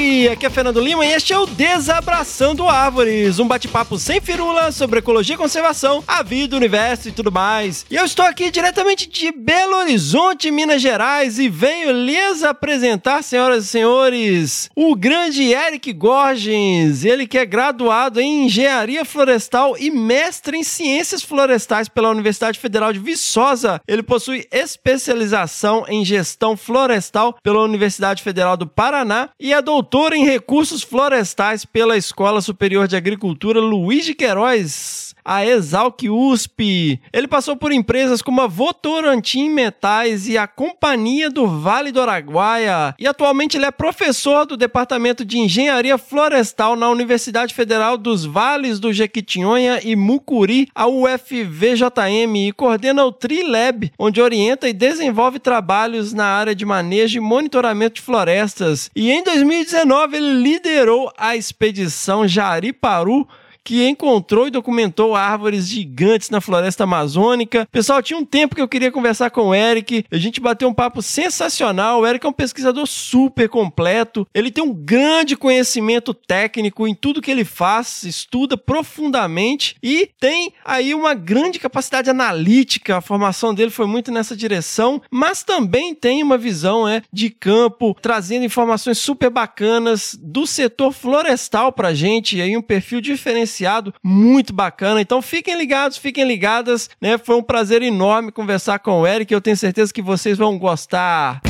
Aqui é Fernando Lima e este é o Desabraçando Árvores, um bate-papo sem firula sobre ecologia e conservação, a vida, o universo e tudo mais. E eu estou aqui diretamente de Belo Horizonte, Minas Gerais, e venho lhes apresentar, senhoras e senhores, o grande Eric Gorgens, ele que é graduado em Engenharia Florestal e mestre em Ciências Florestais pela Universidade Federal de Viçosa. Ele possui especialização em Gestão Florestal pela Universidade Federal do Paraná e é doutor em recursos florestais pela Escola Superior de Agricultura Luiz de Queiroz a Exalc USP. Ele passou por empresas como a Votorantim Metais e a Companhia do Vale do Araguaia. E atualmente ele é professor do Departamento de Engenharia Florestal na Universidade Federal dos Vales do Jequitinhonha e Mucuri, a UFVJM, e coordena o TriLab, onde orienta e desenvolve trabalhos na área de manejo e monitoramento de florestas. E em 2019 ele liderou a expedição Jariparu que encontrou e documentou árvores gigantes na floresta amazônica. Pessoal, tinha um tempo que eu queria conversar com o Eric. A gente bateu um papo sensacional. O Eric é um pesquisador super completo. Ele tem um grande conhecimento técnico em tudo que ele faz, estuda profundamente e tem aí uma grande capacidade analítica. A formação dele foi muito nessa direção, mas também tem uma visão é, de campo, trazendo informações super bacanas do setor florestal pra gente, e aí um perfil diferenciado diferenciado, muito bacana. Então fiquem ligados, fiquem ligadas, né? Foi um prazer enorme conversar com o Eric. Eu tenho certeza que vocês vão gostar.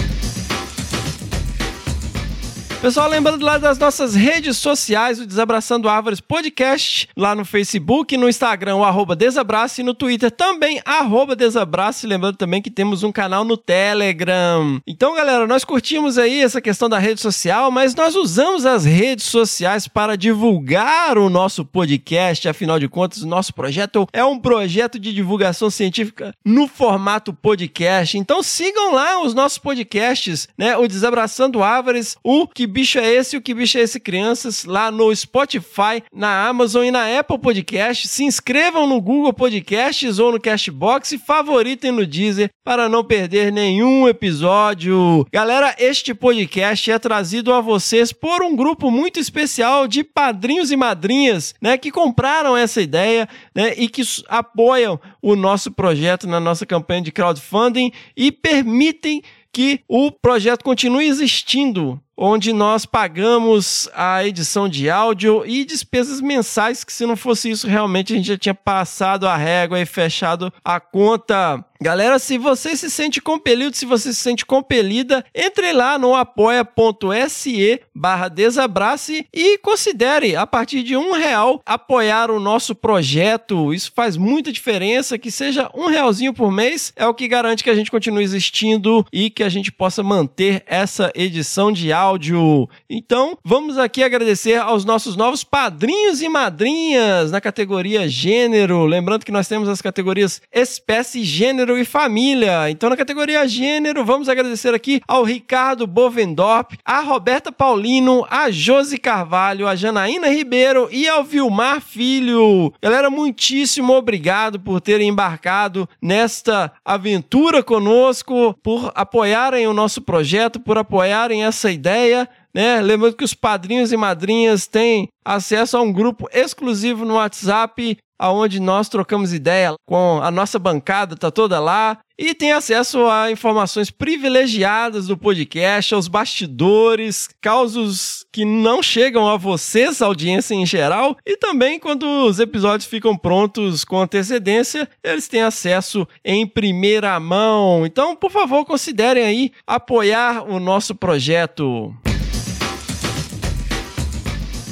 Pessoal, lembrando lá das nossas redes sociais, o Desabraçando Árvores Podcast, lá no Facebook, no Instagram, o arroba Desabrace, e no Twitter também, arroba Desabrace. Lembrando também que temos um canal no Telegram. Então, galera, nós curtimos aí essa questão da rede social, mas nós usamos as redes sociais para divulgar o nosso podcast. Afinal de contas, o nosso projeto é um projeto de divulgação científica no formato podcast. Então, sigam lá os nossos podcasts, né? O Desabraçando Árvores, o que bicho é esse? O que bicho é esse, crianças? Lá no Spotify, na Amazon e na Apple Podcast. Se inscrevam no Google Podcasts ou no Cashbox e favoritem no Deezer para não perder nenhum episódio. Galera, este podcast é trazido a vocês por um grupo muito especial de padrinhos e madrinhas, né, que compraram essa ideia, né, e que apoiam o nosso projeto na nossa campanha de crowdfunding e permitem que o projeto continue existindo onde nós pagamos a edição de áudio e despesas mensais, que se não fosse isso, realmente a gente já tinha passado a régua e fechado a conta. Galera, se você se sente compelido, se você se sente compelida, entre lá no apoia.se barra desabrace e considere, a partir de um real, apoiar o nosso projeto. Isso faz muita diferença, que seja um realzinho por mês, é o que garante que a gente continue existindo e que a gente possa manter essa edição de áudio áudio. Então, vamos aqui agradecer aos nossos novos padrinhos e madrinhas na categoria gênero. Lembrando que nós temos as categorias espécie, gênero e família. Então, na categoria gênero, vamos agradecer aqui ao Ricardo Bovendorp, a Roberta Paulino, a Josi Carvalho, a Janaína Ribeiro e ao Vilmar Filho. Galera, muitíssimo obrigado por terem embarcado nesta aventura conosco, por apoiarem o nosso projeto, por apoiarem essa ideia ideia, né? Lembrando que os padrinhos e madrinhas têm acesso a um grupo exclusivo no WhatsApp, aonde nós trocamos ideia com a nossa bancada, tá toda lá, e tem acesso a informações privilegiadas do podcast, aos bastidores, causos que não chegam a vocês, audiência em geral, e também quando os episódios ficam prontos com antecedência, eles têm acesso em primeira mão. Então, por favor, considerem aí apoiar o nosso projeto.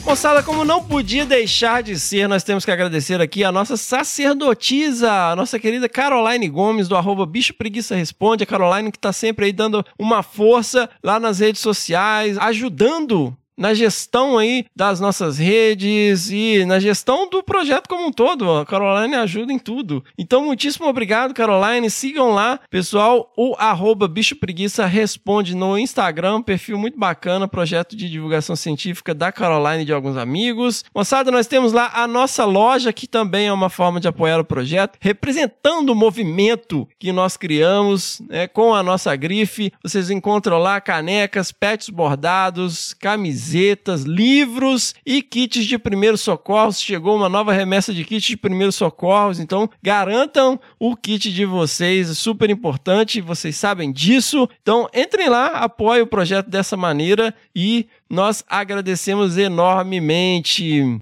Moçada, como não podia deixar de ser, nós temos que agradecer aqui a nossa sacerdotisa, a nossa querida Caroline Gomes, do arroba Bicho Preguiça Responde. A Caroline que está sempre aí dando uma força lá nas redes sociais, ajudando na gestão aí das nossas redes e na gestão do projeto como um todo. A Caroline ajuda em tudo. Então, muitíssimo obrigado, Caroline. Sigam lá, pessoal. O arroba Bicho Preguiça responde no Instagram, perfil muito bacana, projeto de divulgação científica da Caroline e de alguns amigos. Moçada, nós temos lá a nossa loja, que também é uma forma de apoiar o projeto, representando o movimento que nós criamos, né, com a nossa grife. Vocês encontram lá canecas, pets bordados, camisetas, livros e kits de primeiros socorros. Chegou uma nova remessa de kits de primeiros socorros, então garantam o kit de vocês, é super importante, vocês sabem disso. Então entrem lá, apoiem o projeto dessa maneira e nós agradecemos enormemente.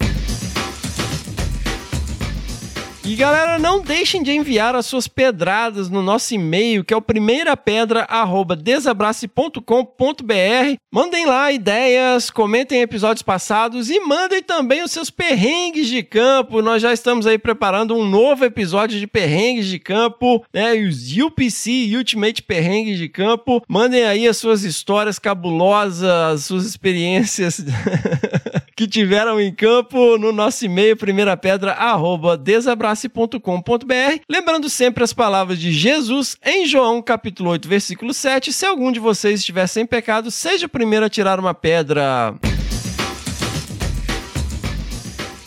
E galera, não deixem de enviar as suas pedradas no nosso e-mail, que é o primeirapedra@desabrace.com.br. Mandem lá ideias, comentem episódios passados e mandem também os seus perrengues de campo. Nós já estamos aí preparando um novo episódio de perrengues de campo, né? Os UPC Ultimate Perrengues de Campo. Mandem aí as suas histórias cabulosas, as suas experiências que tiveram em campo no nosso e-mail primeirapedra@desabrace grace.com.br. Lembrando sempre as palavras de Jesus em João capítulo 8, versículo 7. Se algum de vocês estiver sem pecado, seja o primeiro a tirar uma pedra.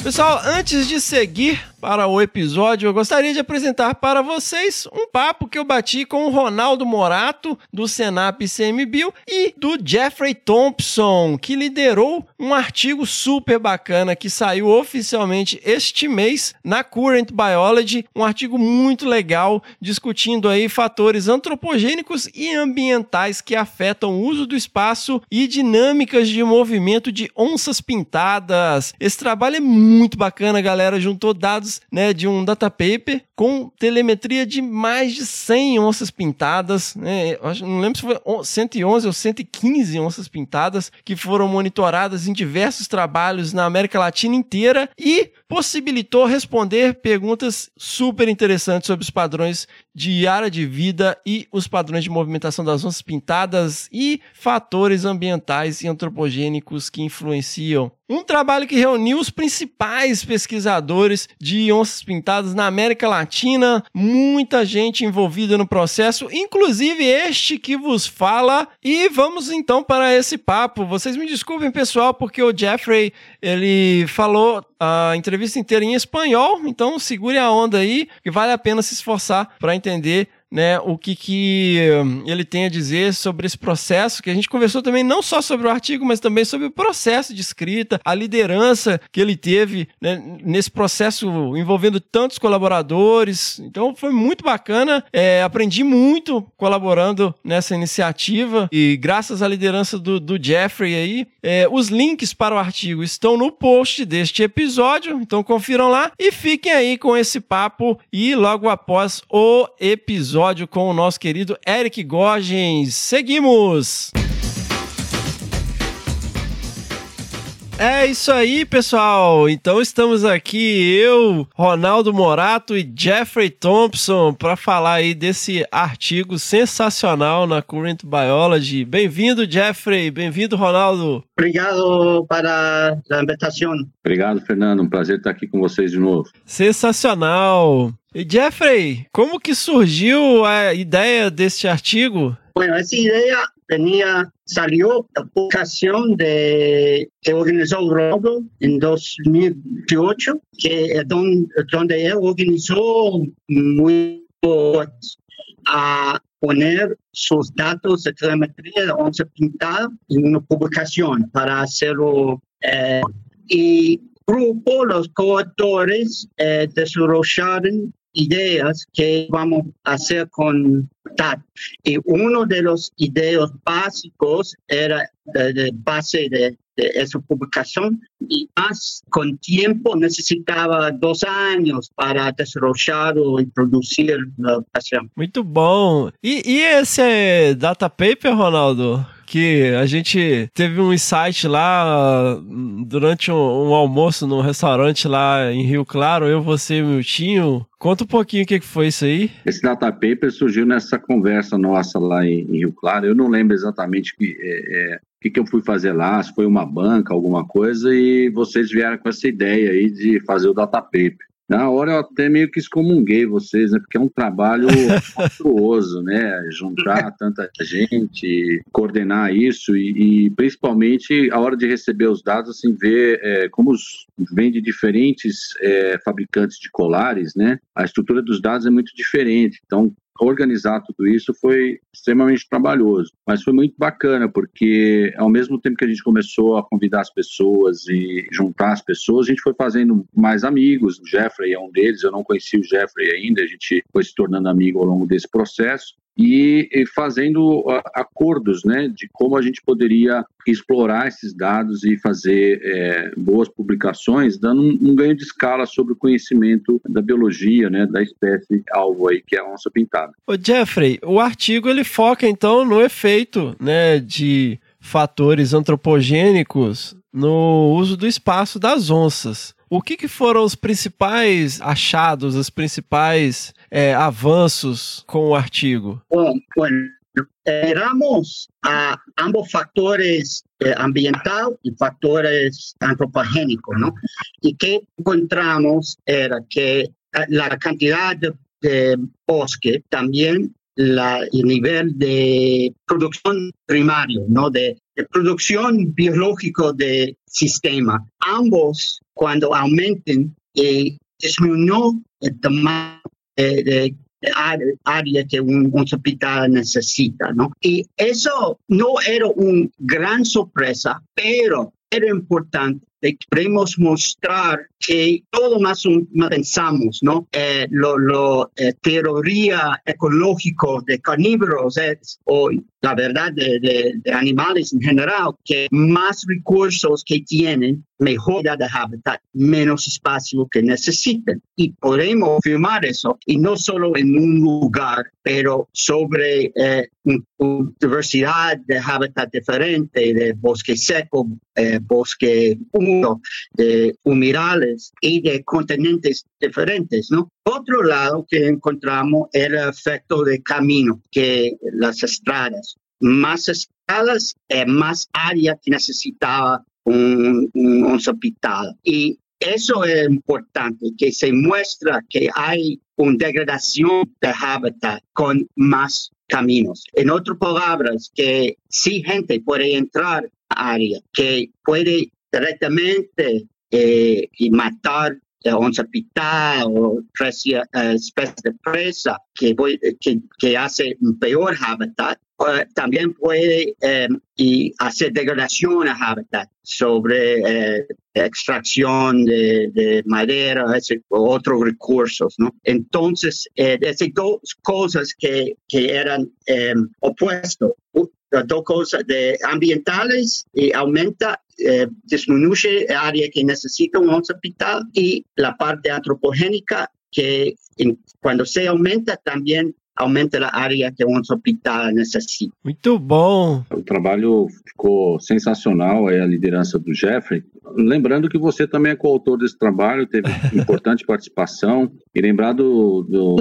Pessoal, antes de seguir para o episódio, eu gostaria de apresentar para vocês um papo que eu bati com o Ronaldo Morato, do Senap CMBio, e do Jeffrey Thompson, que liderou um artigo super bacana que saiu oficialmente este mês na Current Biology, um artigo muito legal discutindo aí fatores antropogênicos e ambientais que afetam o uso do espaço e dinâmicas de movimento de onças pintadas. Esse trabalho é muito bacana, galera, juntou dados dados né, de um data paper com telemetria de mais de 100 onças pintadas, né, não lembro se foi 111 ou 115 onças pintadas que foram monitoradas em diversos trabalhos na América Latina inteira e possibilitou responder perguntas super interessantes sobre os padrões de área de vida e os padrões de movimentação das onças pintadas e fatores ambientais e antropogênicos que influenciam. Um trabalho que reuniu os principais pesquisadores de onças pintadas na América Latina, muita gente envolvida no processo, inclusive este que vos fala. E vamos então para esse papo. Vocês me desculpem, pessoal, porque o Jeffrey ele falou a entrevista inteira em espanhol, então segure a onda aí, que vale a pena se esforçar para entender né, o que, que hum, ele tem a dizer sobre esse processo, que a gente conversou também não só sobre o artigo, mas também sobre o processo de escrita, a liderança que ele teve né, nesse processo envolvendo tantos colaboradores. Então foi muito bacana, é, aprendi muito colaborando nessa iniciativa e graças à liderança do, do Jeffrey aí, é, os links para o artigo estão no post deste episódio, então confiram lá e fiquem aí com esse papo e logo após o episódio episódio com o nosso querido Eric Gogens. Seguimos! É isso aí, pessoal. Então estamos aqui eu, Ronaldo Morato e Jeffrey Thompson para falar aí desse artigo sensacional na Current Biology. Bem-vindo, Jeffrey. Bem-vindo, Ronaldo. Obrigado para a invitação. Obrigado, Fernando. Um prazer estar aqui com vocês de novo. Sensacional. Jeffrey, como que surgiu a ideia deste artigo? Bueno, essa ideia venía, salió da publicação de, que organizou o Robo em 2018, que é onde, onde ele organizou muito a poner seus dados de telemetria de onça pintada em uma publicação para hacerlo. Eh, e grupo, los coautores eh, desarrollaron ideas que vamos a hacer con TAT. Y uno de los ideas básicos era de, de base de, esa publicación y más con tiempo necesitaba dos años para desarrollar y producir la educación. Muito bom. E, e esse data paper, Ronaldo? Porque a gente teve um insight lá durante um, um almoço num restaurante lá em Rio Claro, eu, você e o Miltinho. Conta um pouquinho o que foi isso aí. Esse data paper surgiu nessa conversa nossa lá em, em Rio Claro. Eu não lembro exatamente que, é, é, o que, que eu fui fazer lá, se foi uma banca, alguma coisa, e vocês vieram com essa ideia aí de fazer o data paper. Na hora eu até meio que excomunguei vocês, né? Porque é um trabalho monstruoso, né? Juntar tanta gente, coordenar isso e, e, principalmente a hora de receber os dados, assim, ver é, como os, vem de diferentes é, fabricantes de colares, né? A estrutura dos dados é muito diferente. Então, organizar tudo isso foi extremamente trabalhoso, mas foi muito bacana porque ao mesmo tempo que a gente começou a convidar as pessoas e juntar as pessoas, a gente foi fazendo mais amigos. O Jeffrey é um deles, eu não conhecia o Jeffrey ainda, a gente foi se tornando amigo ao longo desse processo e, e fazendo acordos né, de como a gente poderia explorar esses dados e fazer é, boas publicações, dando um, um, ganho de escala sobre o conhecimento da biologia, né, da espécie alvo aí, que é a onça pintada. Ô Jeffrey, o artigo ele foca então no efeito né, de fatores antropogênicos no uso do espaço das onças. O que, que foram os principais achados, os principais é, avanços com o artigo? Bom, bueno, miramos a ambos factores eh, ambiental y factores antropogénicos, ¿no? Y que encontramos era que eh, la cantidad de, bosque también la, el nivel de producción primario, ¿no? De, de producción biológico de sistema. Ambos, cuando aumenten, eh, disminuyó el tamaño de, de área que un, un, hospital necesita, ¿no? Y eso no era una gran sorpresa, pero era importante queremos mostrar que todo más, más pensamos, ¿no? Eh, lo, lo eh, teoría ecológico de carnívoros es, o la verdad de, de, de, animales en general, que más recursos que tienen, mejor de hábitat, menos espacio que necesiten. Y podemos firmar eso, y no solo en un lugar, pero sobre eh, diversidad de hábitat diferente, de bosque seco, eh, bosque húmedo, de humedales y de continentes diferentes, ¿no? Otro lado que encontramos era el efecto de camino, que las estradas. Más estradas, más área que necesitaba un, un hospital. Y eso es importante, que se muestra que hay una degradación de hábitat con más caminos. En otras palabras, que si gente puede entrar a área, que puede directamente eh, y matar a onza pitar o presia, uh, especie de presa que, que, que, hace un peor hábitat, uh, también puede um, y hacer degradación a hábitat sobre uh, extracción de, de madera o otros recursos. ¿no? Entonces, esas dos cosas que, que eran opuestos las dos cosas de ambientales y aumenta, eh, disminuye el área que necesita un hospital y la parte antropogénica que en, cuando se aumenta también aumenta a área que um hospital necessita. Muito bom. O trabalho ficou sensacional, aí a liderança do Jeffrey. Lembrando que você também é coautor desse trabalho, teve importante participação. E lembrar do, do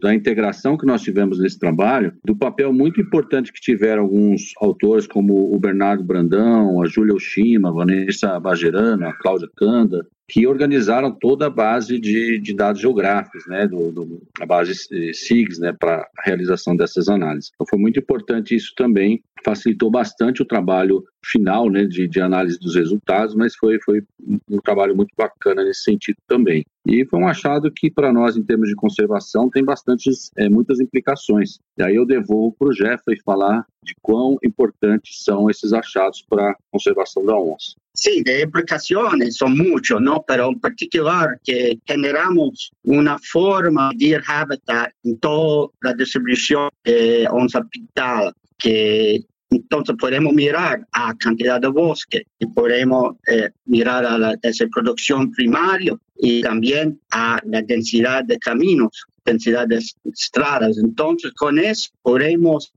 da integração que nós tivemos nesse trabalho, do papel muito importante que tiveram alguns autores, como o Bernardo Brandão, a Júlia Oshima, a Vanessa Bagerano, a Cláudia Canda, que organizaram toda a base de, de dados geográficos, né, do, do, a base SIGS, né, para a realização dessas análises. Então foi muito importante isso também, facilitou bastante o trabalho final, né, de, de análise dos resultados, mas foi, foi um trabalho muito bacana nesse sentido também. E foi um achado que para nós, em termos de conservação, tem bastantes, é, muitas implicações. E aí eu devolvo para o Jeffrey falar de quão importantes são esses achados para a conservação da onça. Sí, de implicaciones son muchos, ¿no? Pero en particular que generamos una forma de hábitat en toda la distribución de onza pintada, que entonces podemos mirar a cantidad de bosque y podemos eh, mirar a la esa producción primaria y también a la densidad de caminos, densidad de estradas. Entonces, con eso podemos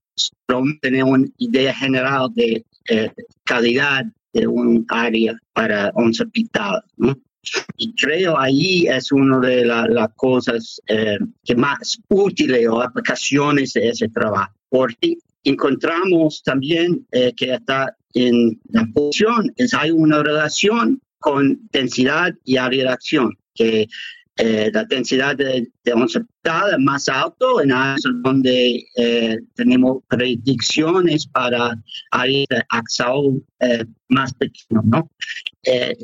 tener una idea general de eh, calidad área para un hospital. ¿no? Y creo ahí es una de la- las cosas eh, que más útiles o aplicaciones de ese trabajo, porque encontramos también eh, que está en la posición, es, hay una relación con densidad y aridación, que eh, la densidad de, de es más alto en áreas donde eh, tenemos predicciones para áreas de eh, más pequeños, ¿no? Eh,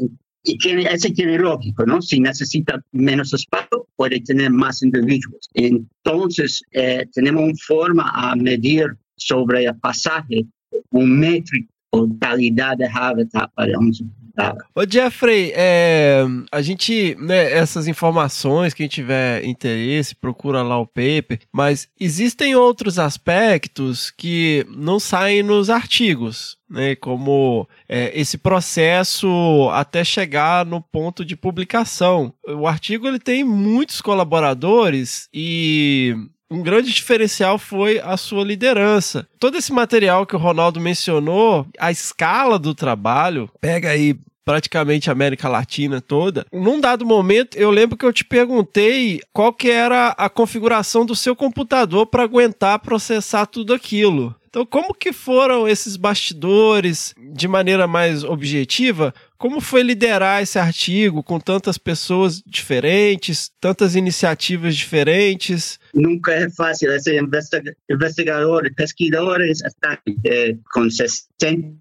y tiene, ese tiene lógico, ¿no? Si necesita menos espacio, puede tener más individuos. Entonces, eh, tenemos una forma a medir sobre el pasaje, un métrico o calidad de hábitat para un hospital. Ô Jeffrey, é, a gente, né, essas informações, quem tiver interesse, procura lá o paper, mas existem outros aspectos que não saem nos artigos, né, como é, esse processo até chegar no ponto de publicação. O artigo ele tem muitos colaboradores e um grande diferencial foi a sua liderança. Todo esse material que o Ronaldo mencionou, a escala do trabalho, pega aí praticamente a América Latina toda. Num dado momento, eu lembro que eu te perguntei qual que era a configuração do seu computador para aguentar processar tudo aquilo. Então, como que foram esses bastidores de maneira mais objetiva? Como foi liderar esse artigo com tantas pessoas diferentes, tantas iniciativas diferentes? Nunca es fácil. Ese investiga- investigador, pesquisadores están eh, con 60.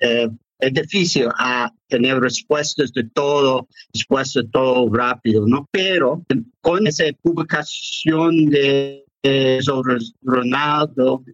eh, es difícil a tener respuestas de todo, respuestas de todo rápido, ¿no? Pero con esa publicación de, de sobre Ronaldo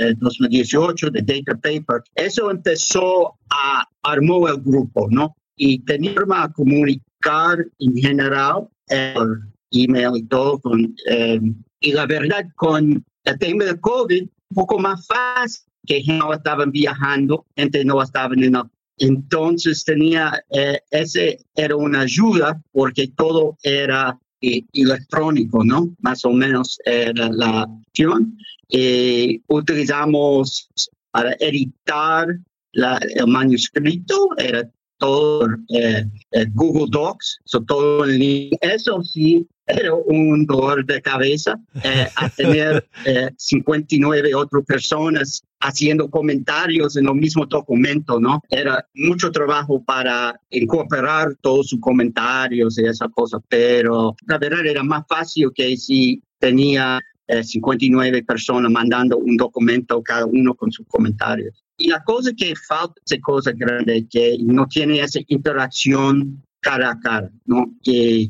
eh, 2018 de Data Paper, eso empezó a armó el grupo, ¿no? Y tenía forma de comunicar en general el email y todo con eh, y la verdad, con el tema del COVID, un poco más fácil, que no estaban viajando, gente no estaban en la- Entonces tenía, eh, ese era una ayuda porque todo era eh, electrónico, ¿no? Más o menos era la opción. Eh, utilizamos para editar la- el manuscrito, era todo eh, eh, Google Docs, so todo en línea. Eso sí, era un dolor de cabeza eh, a tener eh, 59 otras personas haciendo comentarios en el mismo documento, ¿no? Era mucho trabajo para incorporar todos sus comentarios y esa cosa, pero la verdad era más fácil que si tenía eh, 59 personas mandando un documento cada uno con sus comentarios. Y la cosa que falta, esa cosa grande, que no tiene esa interacción cara a cara, ¿no? Que,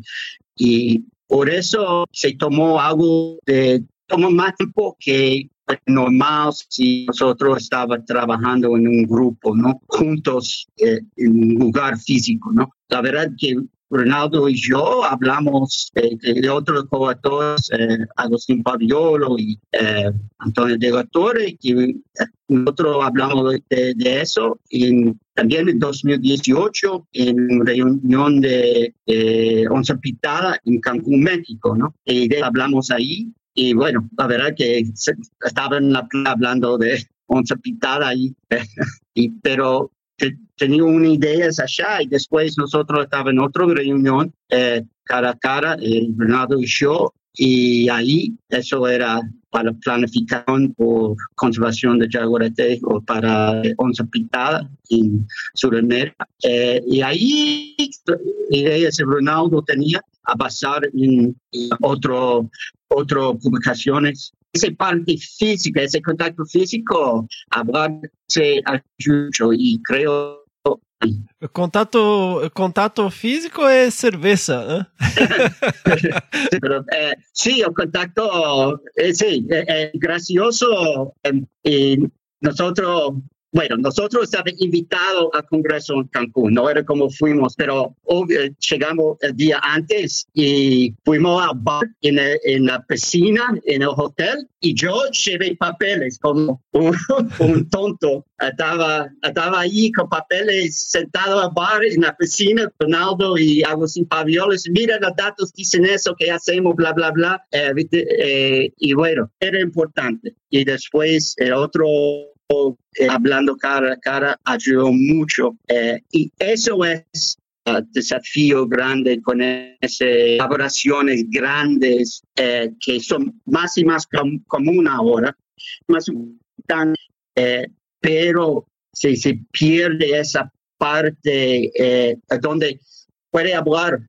y por eso se tomó algo de, tomó más tiempo que normal si nosotros estábamos trabajando en un grupo, ¿no? Juntos eh, en un lugar físico, ¿no? La verdad que Ronaldo y yo hablamos eh, de otros coautores, eh, Agustín Paviolo y Antonio de la Torre, que nosotros hablamos de, eso en, también en 2018 en reunión de Once Pitada en Cancún, México, ¿no? Y hablamos ahí y bueno, la verdad que se- estaba en la playa hablando de Once Pitada ahí, y, pero te- tenía una idea allá y después nosotros estábamos en otra reunión eh, cara a cara, eh, Bernardo y yo, y ahí eso era para planificación por conservación de jaguarete o para eh, onza pintada en Sudamérica. Eh, y ahí ideas que Ronaldo tenía a basar en otro, otro publicaciones. Esa parte física, ese contacto físico, hablar se ayuda y creo Contato, contato físico é cerveja, né? Pero, eh, sí, el contacto, eh, sí, eh, eh, gracioso. eh, y nosotros bueno, nosotros estábamos invitados al Congreso en Cancún, no era como fuimos, pero obvio, llegamos el día antes y fuimos al bar en, el- en la piscina, en el hotel, y yo llevé papeles como un, un tonto. Estaba, estaba ahí con papeles sentado al bar en la piscina, Ronaldo y Agustín Pavioles. Mira, los datos dicen eso, que hacemos, bla, bla, bla. Eh. Eh, y bueno, era importante. Y después el otro eh, hablando cara a cara ayudó mucho. Eh, y eso es el desafío grande con esas colaboraciones grandes eh, que son más y más com- común ahora, más importante, eh, pero si se pierde esa parte donde puede hablar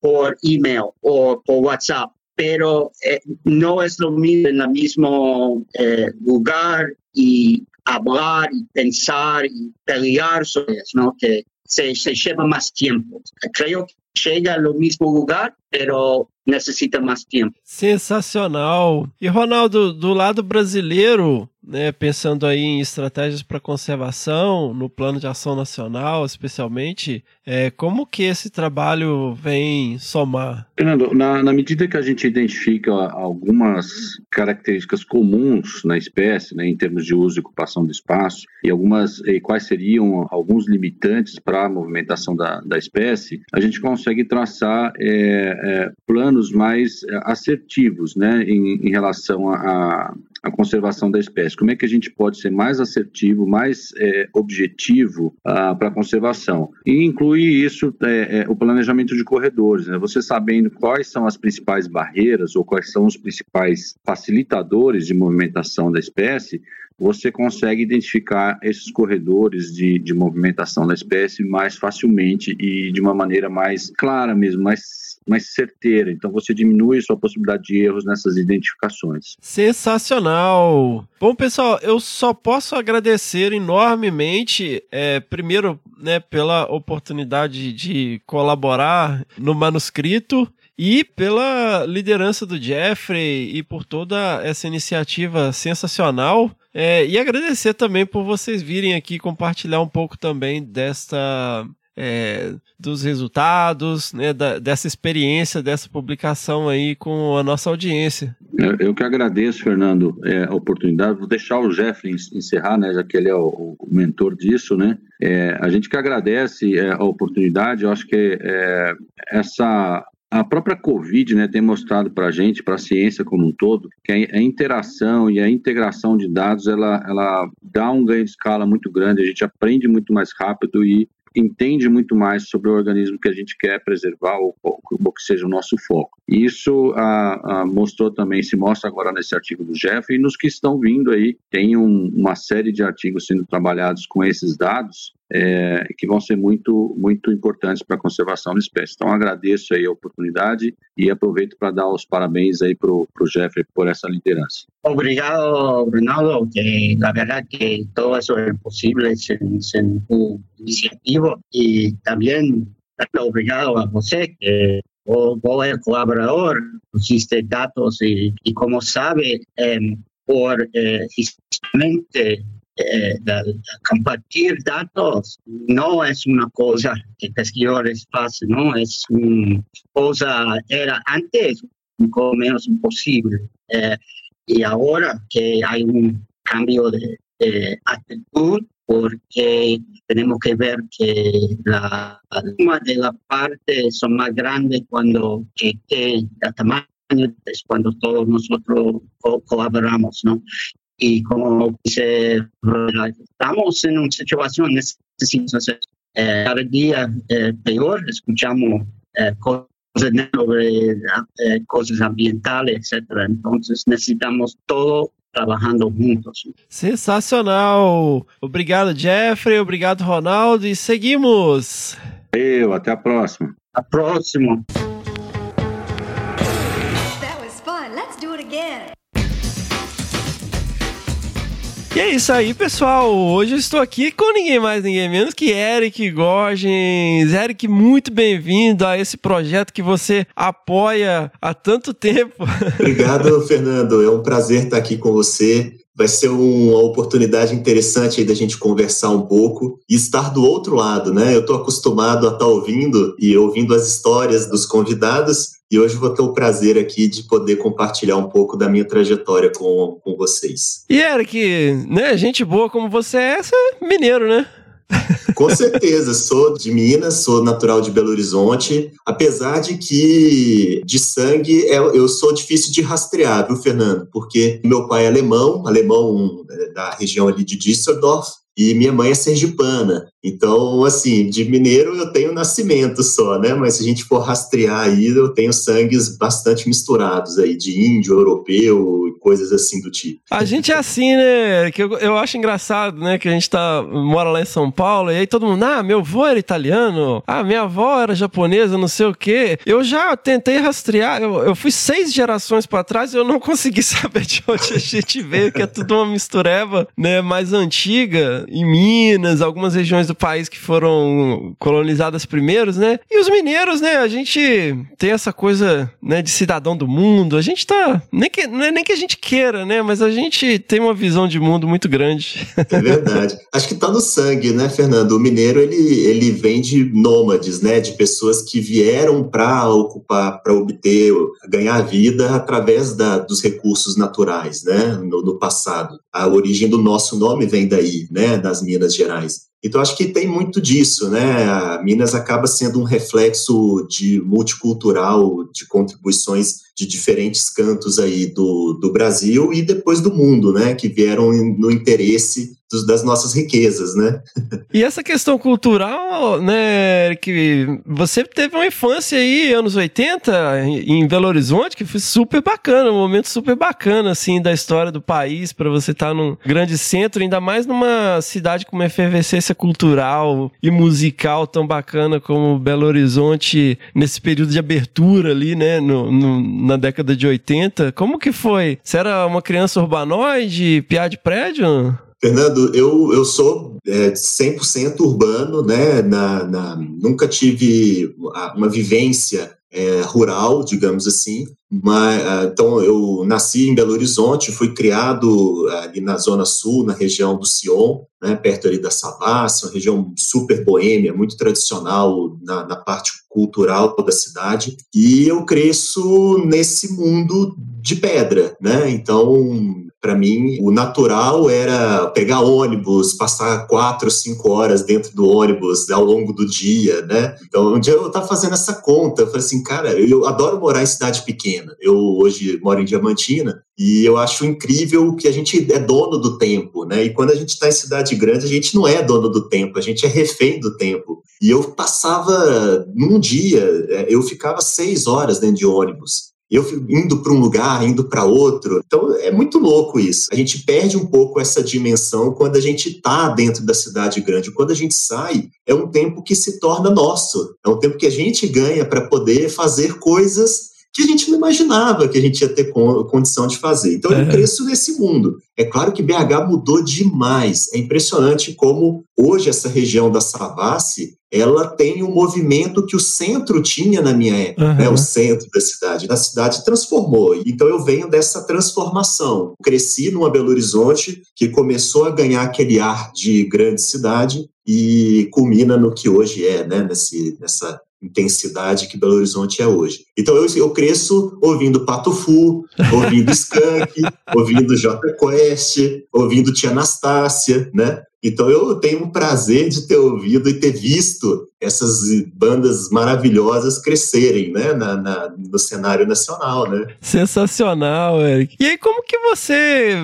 por email o por WhatsApp, pero eh, no es lo mismo en el mismo eh, lugar y hablar y pensar y pelear sobre eso, ¿no? Que se, se lleva más tiempo. Creo que llega al mismo lugar, pero necesita más tiempo. Sensacional. E Ronaldo, do lado brasileiro, né, pensando aí em estratégias para conservação, no plano de ação nacional, especialmente, é, como que esse trabalho vem somar? Fernando, na, na medida que a gente identifica algumas características comuns na espécie, né, em termos de uso e ocupação do espaço, e algumas e quais seriam alguns limitantes para a movimentação da, da espécie, a gente consegue traçar é, é, planos mais é, assertivos, né, em, em relação à a conservação da espécie. Como é que a gente pode ser mais assertivo, mais é, objetivo ah, para a conservação? E inclui isso é, é, o planejamento de corredores. Né? Você sabendo quais são as principais barreiras ou quais são os principais facilitadores de movimentação da espécie, você consegue identificar esses corredores de, de movimentação da espécie mais facilmente e de uma maneira mais clara mesmo, mais, mais certeira. Então você diminui sua possibilidade de erros nessas identificações. Sensacional! Bom, pessoal, eu só posso agradecer enormemente, é, primeiro, né, pela oportunidade de colaborar no manuscrito e pela liderança do Jeffrey e por toda essa iniciativa sensacional. É, e agradecer também por vocês virem aqui compartilhar um pouco também desta. É, dos resultados, né, da, dessa experiência, dessa publicação aí com a nossa audiência. Eu, eu que agradeço, Fernando, é, a oportunidade. Vou deixar o Jeffrey encerrar, né, já que ele é o, o mentor disso, né. É, a gente que agradece é, a oportunidade. Eu acho que é, essa a própria Covid né, tem mostrado para a gente, para a ciência como um todo, que a, interação e a integração de dados ela, ela dá um ganho de escala muito grande, a gente aprende muito mais rápido e entende muito mais sobre o organismo que a gente quer preservar ou, ou, que seja o nosso foco. Isso a, mostrou também, se mostra agora nesse artigo do Jeff e nos que estão vindo aí, tem um, uma série de artigos sendo trabalhados com esses dados é, que vão ser muito, muito importantes para a conservação da espécie. Então, agradeço aí a oportunidade e aproveito para dar os parabéns para o Jeffrey por essa liderança. Obrigado, Ronaldo, que la verdad que todo eso es posible sin, sin tu iniciativa y también obrigado a você que vos, vos el colaborador, pusiste datos y, y como sabe, eh, por eh, eh, compartir datos no es una cosa que pesquiadores hacen, no es una cosa, era antes un poco menos imposible. Eh, y ahora que hay un cambio de, actitud porque tenemos que ver que la, suma de la parte son más grandes cuando el tamaño es cuando todos nosotros co colaboramos, ¿no? Y como dice, estamos en una situación, necesitamos hacer eh, cada día eh, peor, escuchamos eh, cosas sobre eh, cosas ambientales, etcétera. Entonces necesitamos todo trabalhando juntos. Sensacional! Obrigado, Jeffrey. Obrigado, Ronaldo. E seguimos! Eu, até a próxima. A próxima. É isso aí, pessoal. Hoje eu estou aqui com ninguém mais, ninguém menos que Eric Gorgens. Eric, muito bem-vindo a esse projeto que você apoia há tanto tempo. Obrigado, Fernando. É um prazer estar aqui com você. Vai ser uma oportunidade interessante aí da gente conversar um pouco e estar do outro lado, né? Eu estou acostumado a estar ouvindo e ouvindo as histórias dos convidados e hoje vou ter o prazer aqui de poder compartilhar um pouco da minha trajetória com, com vocês. E Eric, né, gente boa como você é, você é mineiro, né? Com certeza, sou de Minas, sou natural de Belo Horizonte, apesar de que de sangue é, eu sou difícil de rastrear, viu, Fernando? Porque meu pai é alemão, alemão é, da região ali de Düsseldorf, e minha mãe é sergipana. Então, assim, de mineiro eu tenho nascimento só, né? Mas se a gente for rastrear aí, eu tenho sangues bastante misturados aí, de índio, europeu coisas assim do tipo. A gente é assim, né? Que eu, eu acho engraçado, né? Que a gente tá, mora lá em São Paulo e aí todo mundo, ah, meu avô era italiano, ah, minha avó era japonesa, não sei o quê. Eu já tentei rastrear, eu, eu fui seis gerações para trás e eu não consegui saber de onde a gente veio, que é tudo uma mistureba, né? Mais antiga, em Minas, algumas regiões do país que foram colonizadas primeiros, né? E os mineiros, né? A gente tem essa coisa, né, de cidadão do mundo. A gente tá. Nem que, é nem que a gente queira, né? Mas a gente tem uma visão de mundo muito grande. É verdade. Acho que tá no sangue, né, Fernando? O mineiro, ele, ele vem de nômades, né? De pessoas que vieram para ocupar, para obter, ganhar vida através da, dos recursos naturais, né? No, no passado. A origem do nosso nome vem daí, né? Das Minas Gerais. Então, acho que tem muito disso, né? A Minas acaba sendo um reflexo de multicultural, de contribuições de diferentes cantos aí do, do Brasil e depois do mundo, né? Que vieram no interesse dos, das nossas riquezas, né? e essa questão cultural, né, que você teve uma infância aí, anos 80, em Belo Horizonte, que foi super bacana, um momento super bacana, assim, da história do país, para você estar tá num grande centro, ainda mais numa cidade com uma efervescência cultural e musical tão bacana como Belo Horizonte, nesse período de abertura ali, né, no, no, na década de 80. Como que foi? Você era uma criança urbanoide, piá de prédio? Fernando, eu, eu sou é, 100% urbano, né? Na, na, nunca tive uma vivência é, rural, digamos assim. Mas, ah, então, eu nasci em Belo Horizonte, fui criado ali na Zona Sul, na região do Sion, né, perto ali da Savassi, uma região super boêmia, muito tradicional na, na parte cultural da cidade. E eu cresço nesse mundo de pedra, né? Então, para mim, o natural era pegar ônibus, passar quatro, cinco horas dentro do ônibus ao longo do dia, né? Então, um dia eu estava fazendo essa conta, eu falei assim, cara, eu adoro morar em cidade pequena. Eu hoje moro em Diamantina e eu acho incrível que a gente é dono do tempo, né? E quando a gente está em cidade grande, a gente não é dono do tempo, a gente é refém do tempo. E eu passava, num dia, é, eu ficava seis horas dentro de ônibus eu indo para um lugar, indo para outro. Então é muito louco isso. A gente perde um pouco essa dimensão quando a gente está dentro da cidade grande. Quando a gente sai, é um tempo que se torna nosso. É um tempo que a gente ganha para poder fazer coisas que a gente não imaginava que a gente ia ter condição de fazer. Então, eu cresço nesse mundo. É claro que BH mudou demais. É impressionante como hoje essa região da Savassi ela tem um movimento que o centro tinha na minha época, uhum. né, o centro da cidade. A cidade transformou. Então eu venho dessa transformação. Cresci numa Belo Horizonte que começou a ganhar aquele ar de grande cidade e culmina no que hoje é, né, nesse, nessa intensidade que Belo Horizonte é hoje. Então eu, eu cresço ouvindo Pato Fu, ouvindo Skank, ouvindo J Quest, ouvindo Tia Anastácia, né? Então eu tenho o prazer de ter ouvido e ter visto essas bandas maravilhosas crescerem, né, na, na, no cenário nacional, né? Sensacional, Eric. E aí como que você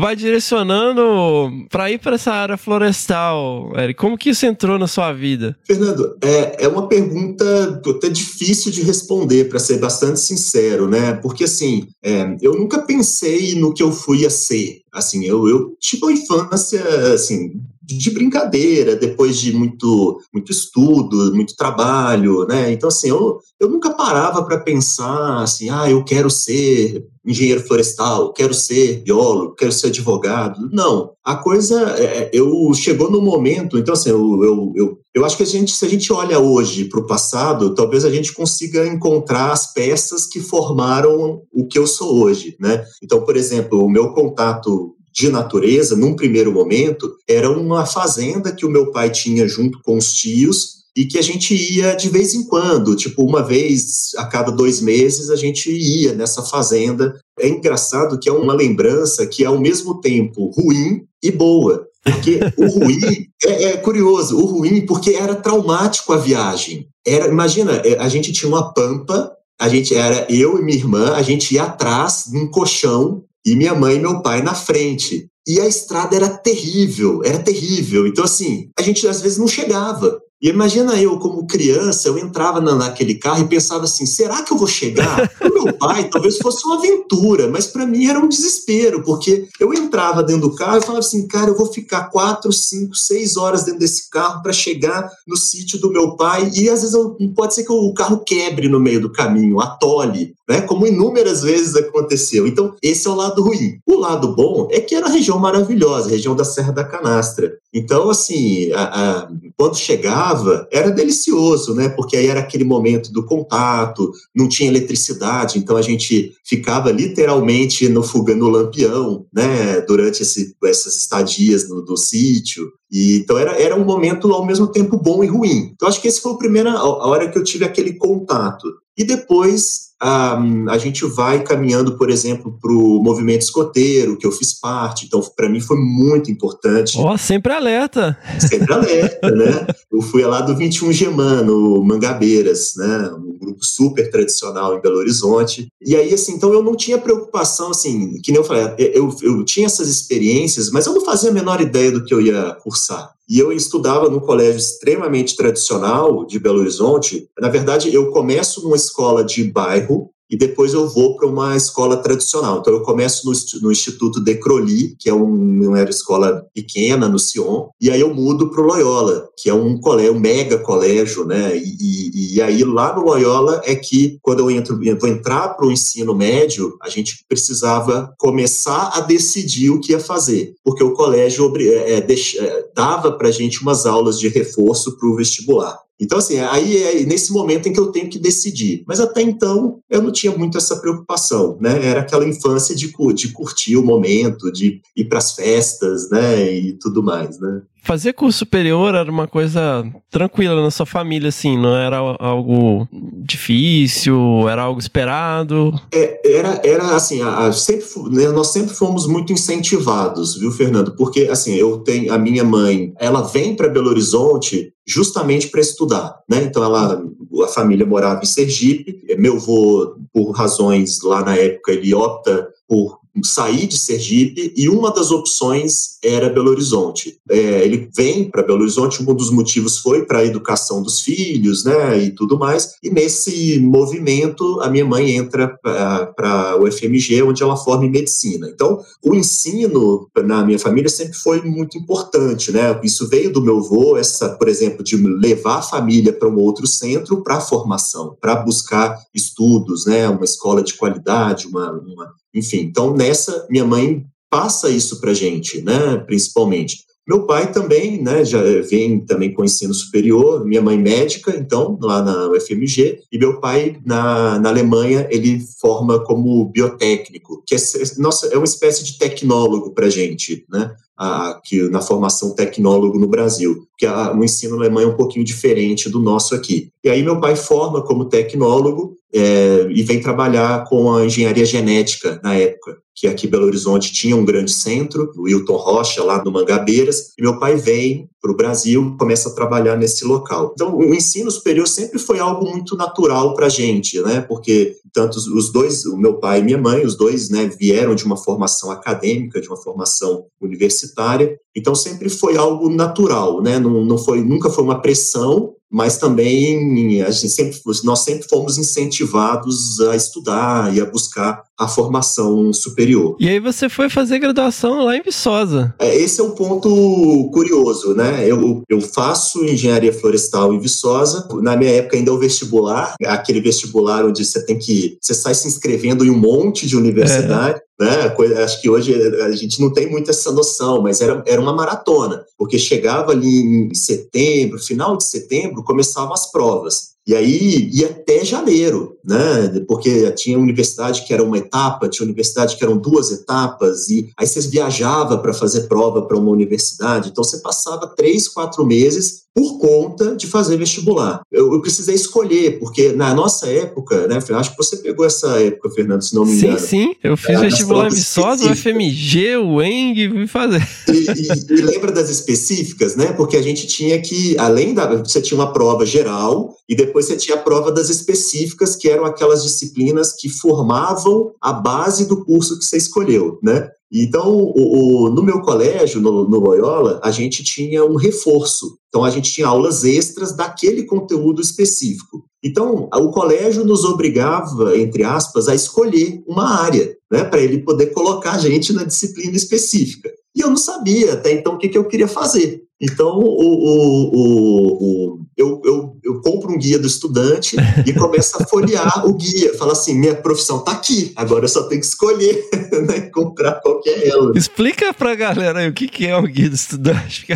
vai direcionando para ir para essa área florestal, Eric? Como que isso entrou na sua vida? Fernando, é, é uma pergunta até difícil de responder, para ser bastante sincero, né? Porque assim, é, eu nunca pensei no que eu fui a ser. Assim, eu, eu tive uma infância assim de brincadeira, depois de muito, muito estudo, muito trabalho, né? Então, assim, eu, eu nunca parava para pensar assim, ah, eu quero ser engenheiro florestal, quero ser biólogo, quero ser advogado. Não, a coisa, é, é eu chegou no momento, então, assim, eu, eu, eu, eu acho que a gente, se a gente olha hoje para o passado, talvez a gente consiga encontrar as peças que formaram o que eu sou hoje, né? Então, por exemplo, o meu contato de natureza, num primeiro momento, era uma fazenda que o meu pai tinha junto com os tios e que a gente ia de vez em quando, tipo uma vez a cada dois meses a gente ia nessa fazenda. É engraçado que é uma lembrança que é ao mesmo tempo ruim e boa, porque o ruim é, é, curioso, o ruim porque era traumático a viagem. Era, imagina, é, a gente tinha uma pampa, a gente era eu e minha irmã, a gente ia atrás num colchão e minha mãe e meu pai na frente. E a estrada era terrível, era terrível. Então, assim, a gente às vezes não chegava. E imagina eu, como criança, eu entrava na, naquele carro e pensava assim: será que eu vou chegar? O meu pai talvez fosse uma aventura, mas para mim era um desespero, porque eu entrava dentro do carro e falava assim: cara, eu vou ficar quatro, cinco, seis horas dentro desse carro para chegar no sítio do meu pai, e às vezes eu, pode ser que o carro quebre no meio do caminho, atole, né? Como inúmeras vezes aconteceu. Então, esse é o lado ruim. O lado bom é que era uma região maravilhosa, região da Serra da Canastra. Então, assim, a, a, quando chegava, era delicioso, né? Porque aí era aquele momento do contato, não tinha eletricidade, então a gente ficava literalmente no fogão, no lampião, né? Durante esse, essas estadias no, do sítio. E, então era, era um momento ao mesmo tempo bom e ruim. Então acho que esse foi a primeira a hora que eu tive aquele contato. E depois a gente vai caminhando, por exemplo, para o movimento escoteiro, que eu fiz parte. Então, para mim foi muito importante. Ó, oh, sempre alerta. Sempre alerta, né? Eu fui lá do 21 Gemã, no Mangabeiras, né? Um grupo super tradicional em Belo Horizonte. E aí, assim, então eu não tinha preocupação, assim, que nem eu falei, eu, eu tinha essas experiências, mas eu não fazia a menor ideia do que eu ia cursar. E eu estudava num colégio extremamente tradicional de Belo Horizonte. Na verdade, eu começo numa escola de bairro, e depois eu vou para uma escola tradicional. Então eu começo no, no Instituto de Croli, que é um, uma escola pequena no Sion, e aí eu mudo para o Loyola, que é um colégio, um mega colégio, né? E, e, e, aí lá no Loyola é que quando eu entro, eu vou entrar para o ensino médio, a gente precisava começar a decidir o que ia fazer, porque o colégio é, é, é, dava para gente umas aulas de reforço para o vestibular. Então, assim, aí é nesse momento em que eu tenho que decidir. Mas até então, eu não tinha muito essa preocupação, né? Era aquela infância de, de curtir o momento, de ir para as festas, né? E tudo mais, né? Fazer curso superior era uma coisa tranquila na sua família, assim, não era algo difícil, era algo esperado? É, era, era assim, a, a, sempre, né, nós sempre fomos muito incentivados, viu, Fernando? Porque, assim, eu tenho, a minha mãe, ela vem para Belo Horizonte justamente para estudar, né? Então, ela, a família morava em Sergipe, meu avô, por razões lá na época, ele opta por sair de Sergipe e uma das opções era Belo Horizonte. É, ele vem para Belo Horizonte, um dos motivos foi para a educação dos filhos, né, e tudo mais. E nesse movimento, a minha mãe entra para o FMG, onde ela forma em medicina. Então, o ensino na minha família sempre foi muito importante, né? Isso veio do meu avô, essa, por exemplo, de levar a família para um outro centro para formação, para buscar estudos, né, uma escola de qualidade, uma, uma enfim, então nessa minha mãe passa isso para gente, né, principalmente. Meu pai também, né, já vem também com ensino superior, minha mãe médica, então, lá na UFMG, e meu pai, na, na Alemanha, ele forma como biotécnico, que é, nossa, é uma espécie de tecnólogo para gente, né, aqui na formação tecnólogo no Brasil, que a, o ensino alemão é um pouquinho diferente do nosso aqui. E aí meu pai forma como tecnólogo é, e vem trabalhar com a engenharia genética na época, que aqui Belo Horizonte tinha um grande centro, o Wilton Rocha, lá no Mangabeiras, e meu pai vem para o Brasil, começa a trabalhar nesse local. Então, o ensino superior sempre foi algo muito natural para a gente, né? Porque tanto os dois, o meu pai e minha mãe, os dois, né, vieram de uma formação acadêmica, de uma formação universitária, então sempre foi algo natural, né? Não, não foi, nunca foi uma pressão, mas também a gente sempre, nós sempre fomos incentivados a estudar e a buscar a formação superior. E aí você foi fazer graduação lá em Viçosa. É, esse é um ponto curioso, né? Eu, eu faço engenharia florestal em Viçosa. Na minha época ainda é o vestibular, aquele vestibular onde você tem que você sai se inscrevendo em um monte de universidade. É. Né? Acho que hoje a gente não tem muito essa noção, mas era, era uma maratona, porque chegava ali em setembro, final de setembro, começavam as provas. E aí ia até janeiro. né? Porque tinha universidade que era uma etapa, tinha universidade que eram duas etapas, e aí você viajava para fazer prova para uma universidade, então você passava três, quatro meses por conta de fazer vestibular. Eu, eu, precisei escolher, porque na nossa época, né, acho que você pegou essa época, Fernando, se não me engano. Sim, sim, eu fiz é, vestibular em Viçosa, o FMG, o ENG, fui fazer. E, e, e, lembra das específicas, né, porque a gente tinha que, além da, você tinha uma prova geral, e depois você tinha a prova das específicas, que eram aquelas disciplinas que formavam a base do curso que você escolheu, né. Então, o, o, no meu colégio, no, no, Loyola, a gente tinha um reforço. Então, a gente tinha aulas extras daquele conteúdo específico. Então, o colégio nos obrigava, entre aspas, a escolher uma área, né, para ele poder colocar a gente na disciplina específica. E eu não sabia até então o que, que eu queria fazer. Então, o, o, o, eu, eu, eu, compro um guia do estudante e começo a folhear o guia. Fala assim, minha profissão está aqui, agora eu só tenho que escolher, né, comprar qualquer ela. Explica para a galera aí o que, que é o guia do estudante.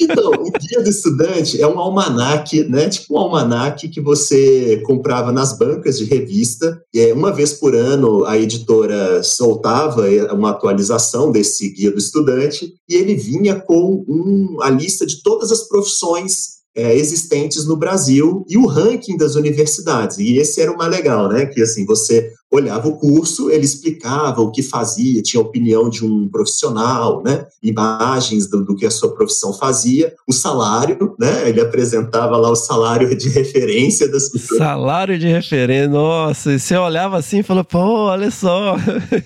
então, o guia do estudante é um almanaque, né, tipo um almanaque que você comprava nas bancas de revista. E, uma vez por ano, a editora soltava uma atualização desse guia do estudante e ele vinha com um lista de todas as profissões é, existentes no Brasil e o ranking das universidades. E esse era o mais legal, né? Que assim, você olhava o curso, ele explicava o que fazia, tinha opinião de um profissional, né? Imagens do, do, que a sua profissão fazia, o salário, né? Ele apresentava lá o salário de referência das pessoas. Salário de referência, nossa, e você olhava assim e falou, pô, olha só.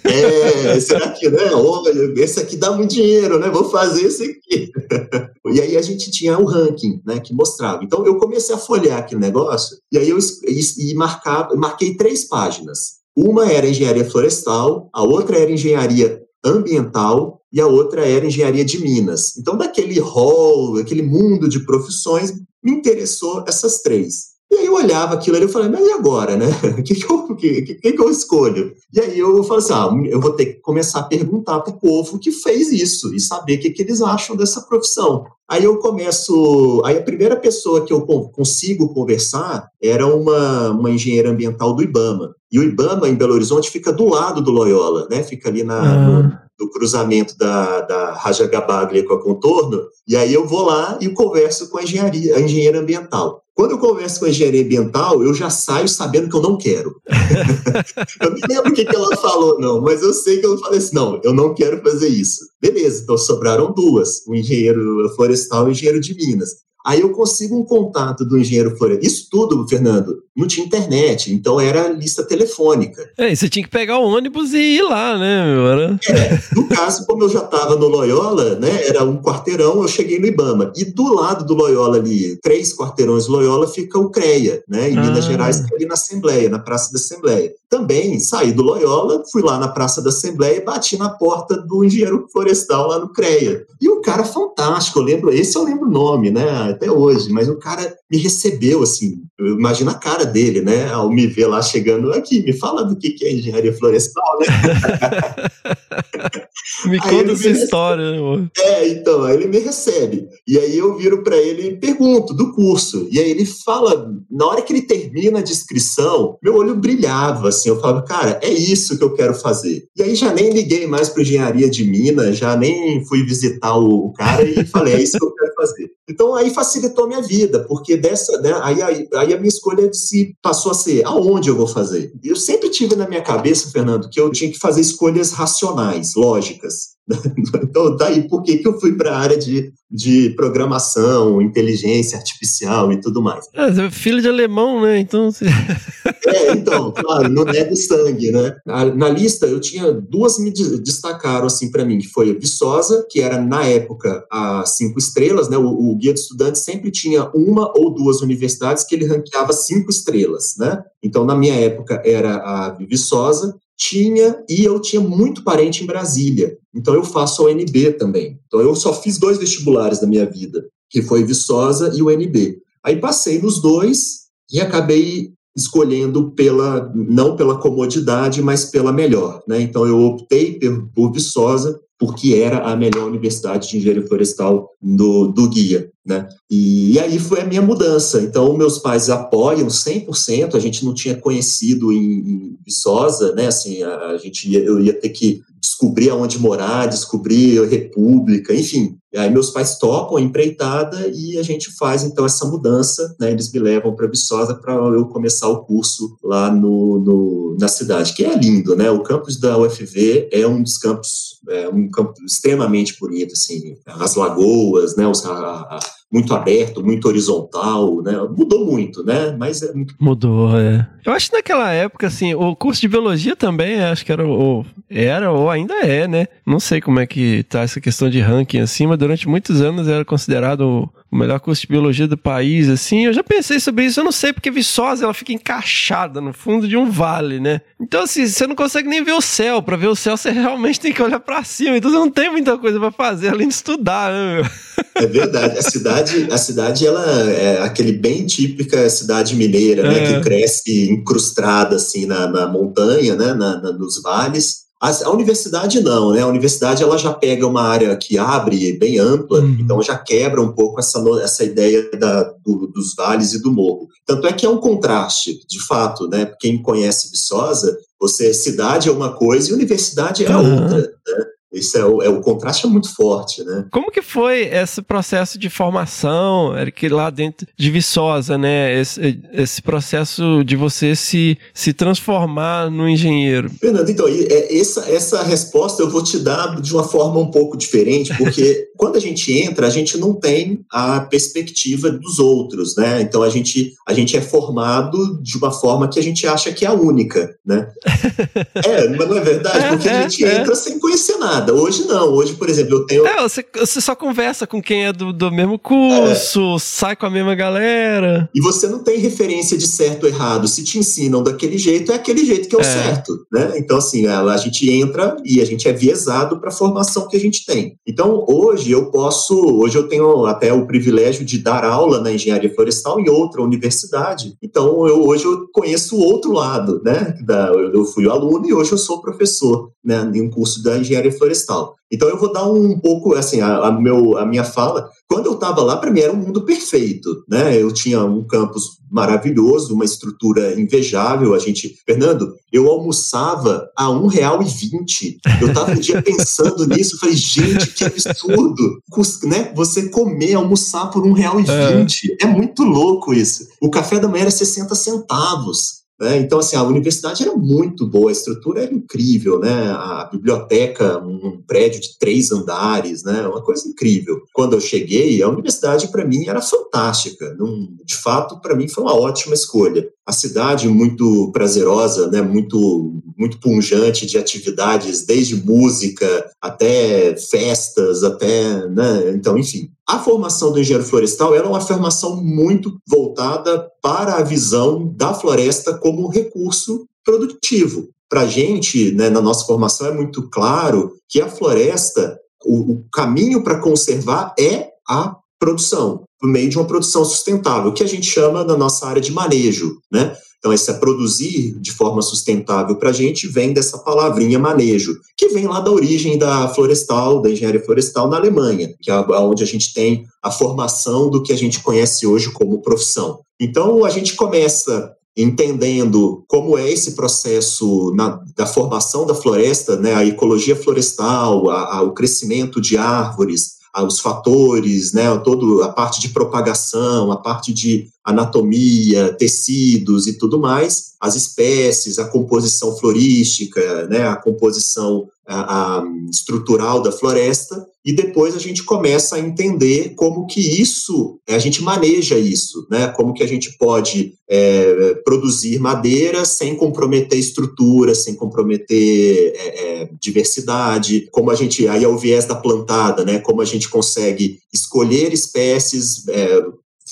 É, será que, né? Olha, esse aqui dá muito dinheiro, né? Vou fazer esse aqui. E aí a gente tinha o ranking, né? Que mostrava. Então eu comecei a folhear aquele negócio, e aí eu e, e marcava, marquei três páginas. Uma era engenharia florestal, a outra era engenharia ambiental e a outra era engenharia de minas. Então, daquele rol, aquele mundo de profissões, me interessou essas três. E aí eu olhava aquilo ali e falei, mas e agora, né? O que, que, eu, que, que, que eu escolho? E aí eu falei assim, ah, eu vou ter que começar a perguntar para o povo que fez isso e saber o que, que eles acham dessa profissão. Aí eu começo. Aí a primeira pessoa que eu consigo conversar era uma, uma engenheira ambiental do IBAMA. E o IBAMA, em Belo Horizonte, fica do lado do Loyola, né? Fica ali na, ah. no, no, cruzamento da, da Raja Gabaglia com a Contorno. E aí eu vou lá e converso com a, engenharia, a engenheira ambiental. Quando eu converso com a engenharia ambiental, eu já saio sabendo que eu não quero. eu não lembro o que, que ela falou, não, mas eu sei que eu falei assim: não, eu não quero fazer isso. Beleza, então sobraram duas: o engenheiro florestal e o engenheiro de Minas. Aí eu consigo um contato do engenheiro florestal. Isso tudo, Fernando, não tinha internet, então era lista telefônica. É, e você tinha que pegar o ônibus e ir lá, né, meu? Era... É, no caso, como eu já estava no Loyola, né, era um quarteirão, eu cheguei no Ibama. E do lado do Loyola ali, três quarteirões do Loyola, fica o CREA, né, em ah. Minas Gerais, ali na Assembleia, na Praça da Assembleia. Também saí do Loyola, fui lá na Praça da Assembleia e bati na porta do engenheiro florestal lá no CREA. E o cara fantástico, eu lembro, esse eu lembro o nome, né, até hoje, mas o cara me recebeu, assim, eu imagino a cara dele, né, ao me ver lá chegando aqui, me fala do que é engenharia florestal, né? me conta essa história, né, amor? É, então, aí ele me recebe, e aí eu viro para ele e pergunto do curso, e aí ele fala, na hora que ele termina a descrição, meu olho brilhava, assim, eu falava, cara, é isso que eu quero fazer. E aí já nem liguei mais para engenharia de Minas, já nem fui visitar o, o cara e falei, é isso que eu quero fazer. Então aí facilitou minha vida, porque dessa, né, aí, aí, aí, a minha escolha se passou a ser aonde eu vou fazer. Eu sempre tive na minha cabeça, Fernando, que eu tinha que fazer escolhas racionais, lógicas. Então, daí por que, que eu fui para a área de, de programação, inteligência artificial e tudo mais. É, você é filho de alemão, né? Então. é, então, claro, não é do sangue, né? Na lista, eu tinha duas me destacaram assim para mim, que foi a Viçosa, que era na época a cinco estrelas, né? O, o guia de estudantes sempre tinha uma ou duas universidades que ele ranqueava cinco estrelas, né? Então, na minha época, era a Viçosa, tinha e eu tinha muito parente em Brasília. Então eu faço a UNB também. Então eu só fiz dois vestibulares na minha vida, que foi Viçosa e o UNB. Aí passei nos dois e acabei escolhendo pela não pela comodidade, mas pela melhor. Né? Então eu optei por, por Viçosa porque era a melhor universidade de engenharia florestal do, do guia. Né? E, e, aí foi a minha mudança. Então, meus pais apoiam 100%. A gente não tinha conhecido em, em Viçosa, né? Assim, a, a gente ia, eu ia ter que descobrir aonde morar, descobrir a república, enfim. E aí meus pais topam a empreitada e a gente faz então essa mudança, né? Eles me levam para Viçosa para eu começar o curso lá no, no, na cidade, que é lindo, né? O campus da UFV é um dos campos, é um campo extremamente bonito, assim, as lagoas, né? Os, a, a, muito aberto, muito horizontal, né? Mudou muito, né? Mas é muito... Mudou, é. Eu acho que naquela época, assim, o curso de biologia também, acho que era, ou, era ou ainda é, né? Não sei como é que tá essa questão de ranking assim, mas durante muitos anos era considerado o melhor curso de biologia do país, assim. Eu já pensei sobre isso, eu não sei, porque Viçosa ela fica encaixada no fundo de um vale, né? Então, assim, você não consegue nem ver o céu. Para ver o céu, você realmente tem que olhar para cima. Então, você não tem muita coisa para fazer além de estudar, né, meu? É verdade. A cidade, a cidade, ela é aquele bem típica cidade mineira, né? É. Que cresce incrustada, assim, na, na montanha, né? Na, na, nos vales. A, a, universidade não, né? A universidade ela já pega uma área que abre bem ampla, uhum. então já quebra um pouco essa, essa ideia da, do, dos vales e do morro. Tanto é que é um contraste, de fato, né? Quem conhece Viçosa, você cidade é uma coisa e universidade é uhum. outra, né? Isso é o, é o contraste é muito forte, né? Como que foi esse processo de formação, Eric, lá dentro de Viçosa, né? Esse, esse processo de você se, se transformar no engenheiro. Fernando, então, é, essa, essa resposta eu vou te dar de uma forma um pouco diferente, porque quando a gente entra, a gente não tem a perspectiva dos outros, né? Então a gente, a gente é formado de uma forma que a gente acha que é a única, né? é, mas não é verdade, é, porque a gente é, entra sem conhecer nada nada. Hoje não. Hoje, por exemplo, eu tenho. É, você, você só conversa com quem é do, do mesmo curso, é. sai com a mesma galera. E você não tem referência de certo ou errado. Se te ensinam daquele jeito, é aquele jeito que é o é. certo. Né? Então, assim, a, a gente entra e a gente é viesado para a formação que a gente tem. Então, hoje eu posso. Hoje eu tenho até o privilégio de dar aula na engenharia florestal em outra universidade. Então, eu, hoje eu conheço o outro lado, né? Da, eu fui aluno e hoje eu sou professor né, em um curso da engenharia florestal florestal. Então eu vou dar um pouco assim a, a meu, a minha fala. Quando eu estava lá, para mim era um mundo perfeito, né? Eu tinha um campus maravilhoso, uma estrutura invejável. A gente, Fernando, eu almoçava a um real e vinte. Eu estava um dia pensando nisso, falei, gente, que absurdo, né? Você comer, almoçar por um real e vinte, é. é muito louco isso. O café da manhã era 60 centavos. Né? Então, assim, a universidade era muito boa, a estrutura era incrível, né? A biblioteca, um prédio de três andares, né? Uma coisa incrível. Quando eu cheguei, a universidade para mim era fantástica. de fato, para mim foi uma ótima escolha. A cidade muito prazerosa, né? Muito, muito punjante de atividades, desde música até festas, até, né? Então, enfim, a formação do engenheiro florestal era uma formação muito voltada para a visão da floresta como recurso produtivo. Para a gente, né, na nossa formação, é muito claro que a floresta, o, o caminho para conservar é a produção, por meio de uma produção sustentável, que a gente chama na nossa área de manejo, né? Então, esse produzir de forma sustentável para a gente vem dessa palavrinha manejo, que vem lá da origem da florestal, da engenharia florestal na Alemanha, que é onde a gente tem a formação do que a gente conhece hoje como profissão. Então, a gente começa entendendo como é esse processo na, da formação da floresta, né, a ecologia florestal, a, a, o crescimento de árvores, os fatores, né, todo a parte de propagação, a parte de anatomia, tecidos e tudo mais, as espécies, a composição florística, né, a composição a, a estrutural da floresta, e depois a gente começa a entender como que isso, a gente maneja isso, né, como que a gente pode é, produzir madeira sem comprometer estrutura, sem comprometer é, é, diversidade, como a gente, aí é o viés da plantada, né, como a gente consegue escolher espécies, é,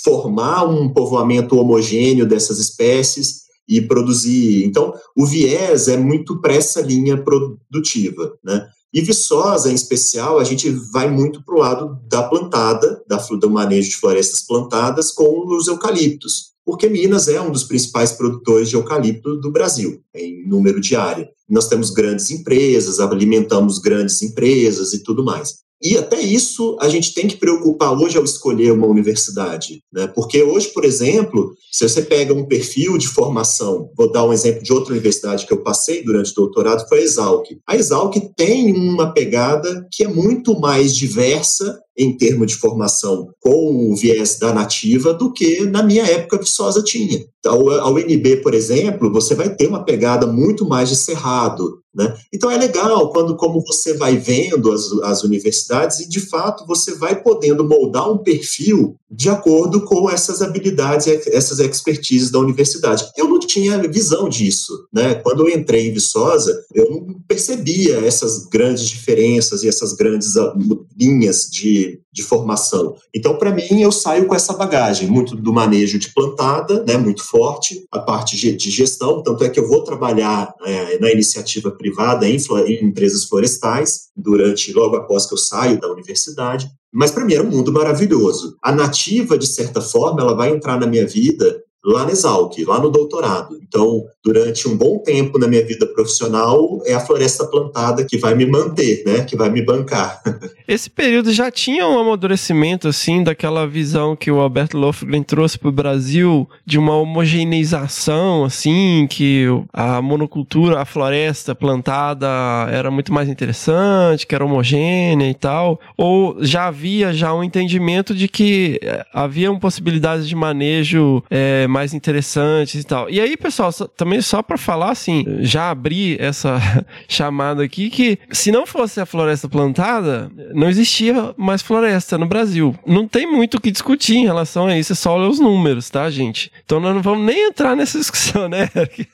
formar um povoamento homogêneo dessas espécies e produzir. Então, o viés é muito para essa linha produtiva, né? E Viçosa, em especial, a gente vai muito para o lado da plantada, da, do manejo de florestas plantadas com os eucaliptos. porque Minas é um dos principais produtores de eucalipto do Brasil, em número de área. Nós temos grandes empresas, alimentamos grandes empresas e tudo mais. E até isso a gente tem que preocupar hoje ao escolher uma universidade, né? Porque hoje, por exemplo, se você pega um perfil de formação, vou dar um exemplo de outra universidade que eu passei durante o doutorado, foi a Exalc. A Exalc tem uma pegada que é muito mais diversa em termos de formação com o viés da nativa do que na minha época Viçosa tinha. Então, a UNB, por exemplo, você vai ter uma pegada muito mais de cerrado, né? Então é legal quando como você vai vendo as, as universidades e de fato você vai podendo moldar um perfil de acordo com essas habilidades, essas expertises da universidade. Eu não tinha visão disso, né? Quando eu entrei em Viçosa, eu não percebia essas grandes diferenças e essas grandes ah, linhas de, de formação. Então, para mim, eu saio com essa bagagem, muito do manejo de plantada, né? Muito forte, a parte de gestão, tanto é que eu vou trabalhar é, na iniciativa privada em, em empresas florestais durante logo após que eu saio da universidade mas para mim era um mundo maravilhoso. A nativa, de certa forma, ela vai entrar na minha vida lá no Exalc, lá no doutorado. Então, durante um bom tempo na minha vida profissional, é a floresta plantada que vai me manter, né? Que vai me bancar. Esse período já tinha um amadurecimento, assim, daquela visão que o Alberto Lofgren trouxe para o Brasil, de uma homogeneização, assim, que a monocultura, a floresta plantada era muito mais interessante, que era homogênea e tal, ou já havia já um entendimento de que eh, haviam possibilidades de manejo é, mais interessantes e tal. E aí, pessoal, também só para falar assim, já abri essa chamada aqui que se não fosse a floresta plantada, não existia mais floresta no Brasil. Não tem muito o que discutir em relação a isso, é só ler os números, tá, gente? Então nós não vamos nem entrar nessa discussão, né, Eric?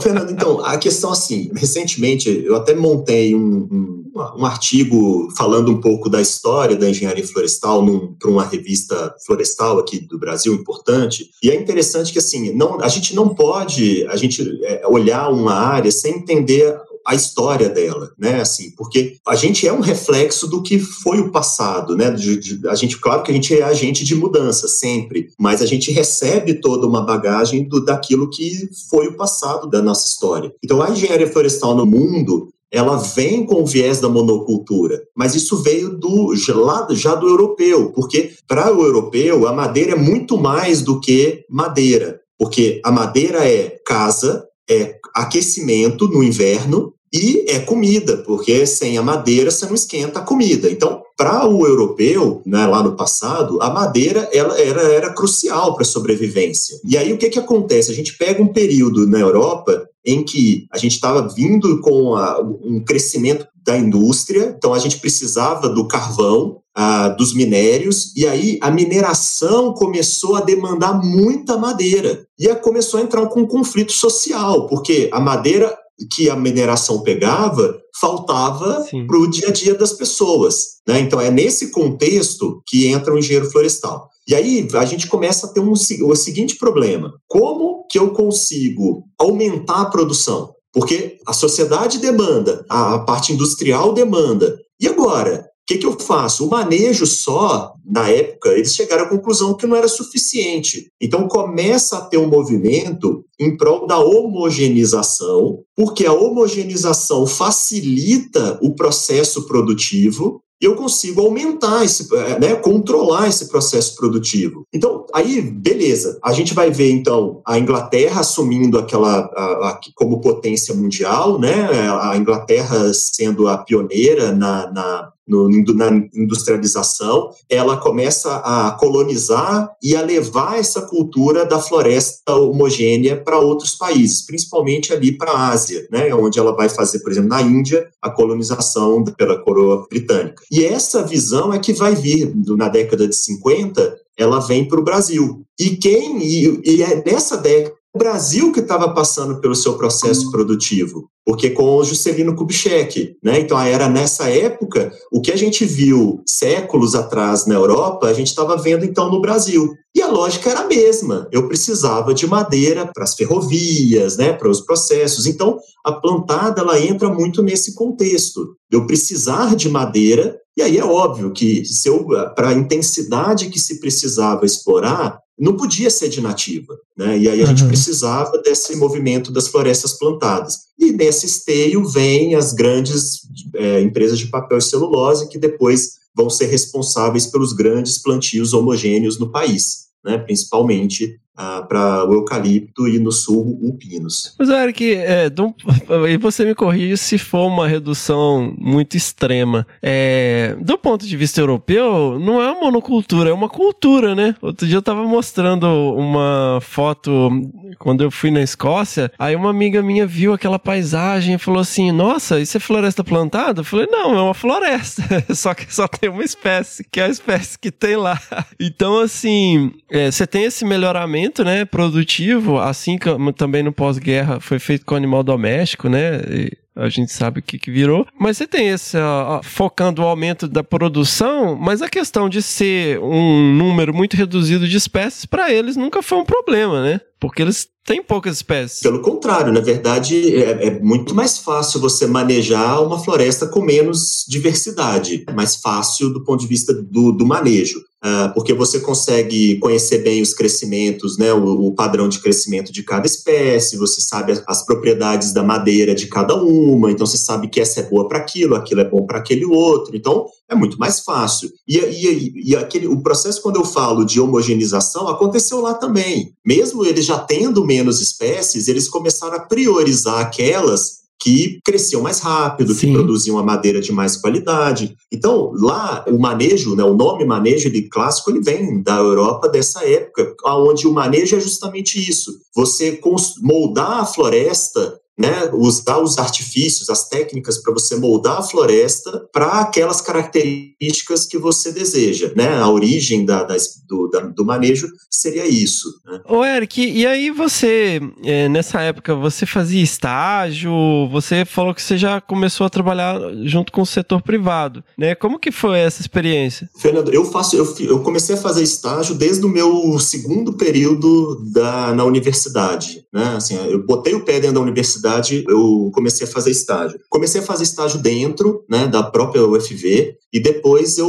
Fernando, então, a questão assim, recentemente eu até montei um, um, um artigo falando um pouco da história da engenharia florestal para uma revista florestal aqui do Brasil importante, e é interessante interessante que assim, não, a gente não pode a gente é, olhar uma área sem entender a história dela, né? Assim, porque a gente é um reflexo do que foi o passado, né? De, de, a gente, claro que a gente é agente de mudança sempre, mas a gente recebe toda uma bagagem do, daquilo que foi o passado da nossa história. Então, a engenharia florestal no mundo ela vem com o viés da monocultura, mas isso veio do já, do europeu, porque para o europeu a madeira é muito mais do que madeira, porque a madeira é casa, é aquecimento no inverno e é comida, porque sem a madeira você não esquenta a comida. Então, para o europeu, né, lá no passado, a madeira ela era, era crucial para a sobrevivência. E aí o que, que acontece? A gente pega um período na Europa em que a gente estava vindo com a, um crescimento da indústria, então a gente precisava do carvão, ah, dos minérios, e aí a mineração começou a demandar muita madeira. E começou a entrar com um conflito social, porque a madeira que a mineração pegava faltava para o dia a dia das pessoas. Né? Então, é nesse contexto que entra o engenheiro florestal. E aí a gente começa a ter um, o seguinte problema: como que eu consigo aumentar a produção? Porque a sociedade demanda, a parte industrial demanda. E agora? O que, que eu faço? O manejo só, na época, eles chegaram à conclusão que não era suficiente. Então começa a ter um movimento em prol da homogeneização, porque a homogeneização facilita o processo produtivo eu consigo aumentar esse, é, né, controlar esse processo produtivo. Então, aí, beleza. A gente vai ver, então, a Inglaterra assumindo aquela a, a, como potência mundial, né, a Inglaterra sendo a pioneira na, na no, na industrialização, ela começa a colonizar e a levar essa cultura da floresta homogênea para outros países, principalmente ali para a Ásia, né, onde ela vai fazer, por exemplo, na Índia, a colonização pela coroa britânica. E essa visão é que vai vir na década de 50, ela vem para o Brasil. E quem e, e é nessa década o Brasil que estava passando pelo seu processo produtivo, porque com o Juscelino Kubitschek, né? Então era nessa época o que a gente viu séculos atrás na Europa, a gente estava vendo então no Brasil. E a lógica era a mesma. Eu precisava de madeira para as ferrovias, né, para os processos. Então a plantada ela entra muito nesse contexto. Eu precisar de madeira e aí é óbvio que se para a intensidade que se precisava explorar, não podia ser de nativa, né? E aí a gente Uhum. precisava desse movimento das florestas plantadas. E nesse esteio vêm as grandes é, empresas de papel e celulose que depois vão ser responsáveis pelos grandes plantios homogêneos no país, né? Principalmente para o eucalipto e no sul o pinos. Mas, Eric, é, um- e você me corrige se for uma redução muito extrema. É, do ponto de vista europeu, não é uma monocultura, é uma cultura, né? Outro dia eu tava mostrando uma foto quando eu fui na Escócia, aí uma amiga minha viu aquela paisagem e falou assim: Nossa, isso é floresta plantada? Eu falei: Não, é uma floresta, só que só tem uma espécie, que é a espécie que tem lá. Então, assim, é, você tem esse melhoramento, né, produtivo, assim como também no pós-guerra foi feito com animal doméstico, né? e a gente sabe o que, que virou. Mas você tem esse, focando o aumento da produção, mas a questão de ser um número muito reduzido de espécies, para eles nunca foi um problema, né? Porque eles têm poucas espécies. Pelo contrário, na verdade, é, é muito mais fácil você manejar uma floresta com menos diversidade. É mais fácil do ponto de vista do, do manejo. Ah, porque você consegue conhecer bem os crescimentos, né, o, o padrão de crescimento de cada espécie, você sabe as, as propriedades da madeira de cada uma, então você sabe que essa é boa para aquilo, aquilo é bom para aquele outro, então é muito mais fácil. E, e, e aquele, o processo, quando eu falo de homogeneização, aconteceu lá também. Mesmo eles já tendo menos espécies, eles começaram a priorizar aquelas que cresciam mais rápido, Sim. que produziam a madeira de mais qualidade. Então, lá, o manejo, né, o nome manejo ele, clássico, ele vem da Europa dessa época, onde o manejo é justamente isso. Você moldar a floresta né, usar os artifícios, as técnicas para você moldar a floresta para aquelas características que você deseja, né? A origem da, da- do, da- do manejo seria isso. Né? Ô, Eric, e aí você, é, nessa época, você fazia estágio, você falou que você já começou a trabalhar junto com o setor privado, né? Como que foi essa experiência? Fernando, eu faço, eu, eu comecei a fazer estágio desde o meu segundo período da, na universidade, né? Assim, eu botei o pé dentro da universidade, eu comecei a fazer estágio. Comecei a fazer estágio dentro, né, da própria UFV e depois eu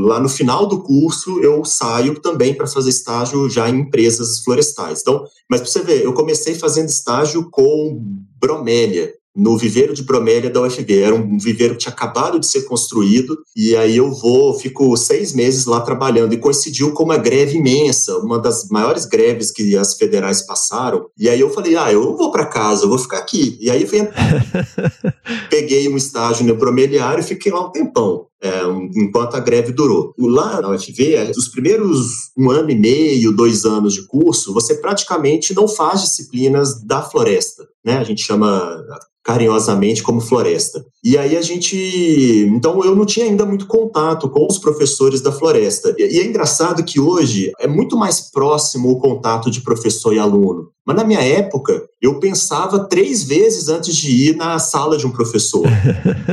lá no final do curso eu saio também para fazer estágio já em empresas florestais. Então, mas para você ver, eu comecei fazendo estágio com bromélia, no viveiro de bromélia da UFV. Era um viveiro que tinha acabado de ser construído, e aí eu vou, fico seis meses lá trabalhando, e coincidiu com uma greve imensa, uma das maiores greves que as federais passaram. E aí eu falei, ah, eu vou para casa, eu vou ficar aqui. E aí vem, peguei um estágio no bromeliário e fiquei lá um tempão. é, enquanto a greve durou. Lá na UFV, é, os primeiros um ano e meio, dois anos de curso, você praticamente não faz disciplinas da floresta, né? A gente chama carinhosamente como floresta. E aí a gente, então eu não tinha ainda muito contato com os professores da floresta. E é engraçado que hoje é muito mais próximo o contato de professor e aluno. Mas na minha época, eu pensava três vezes antes de ir na sala de um professor.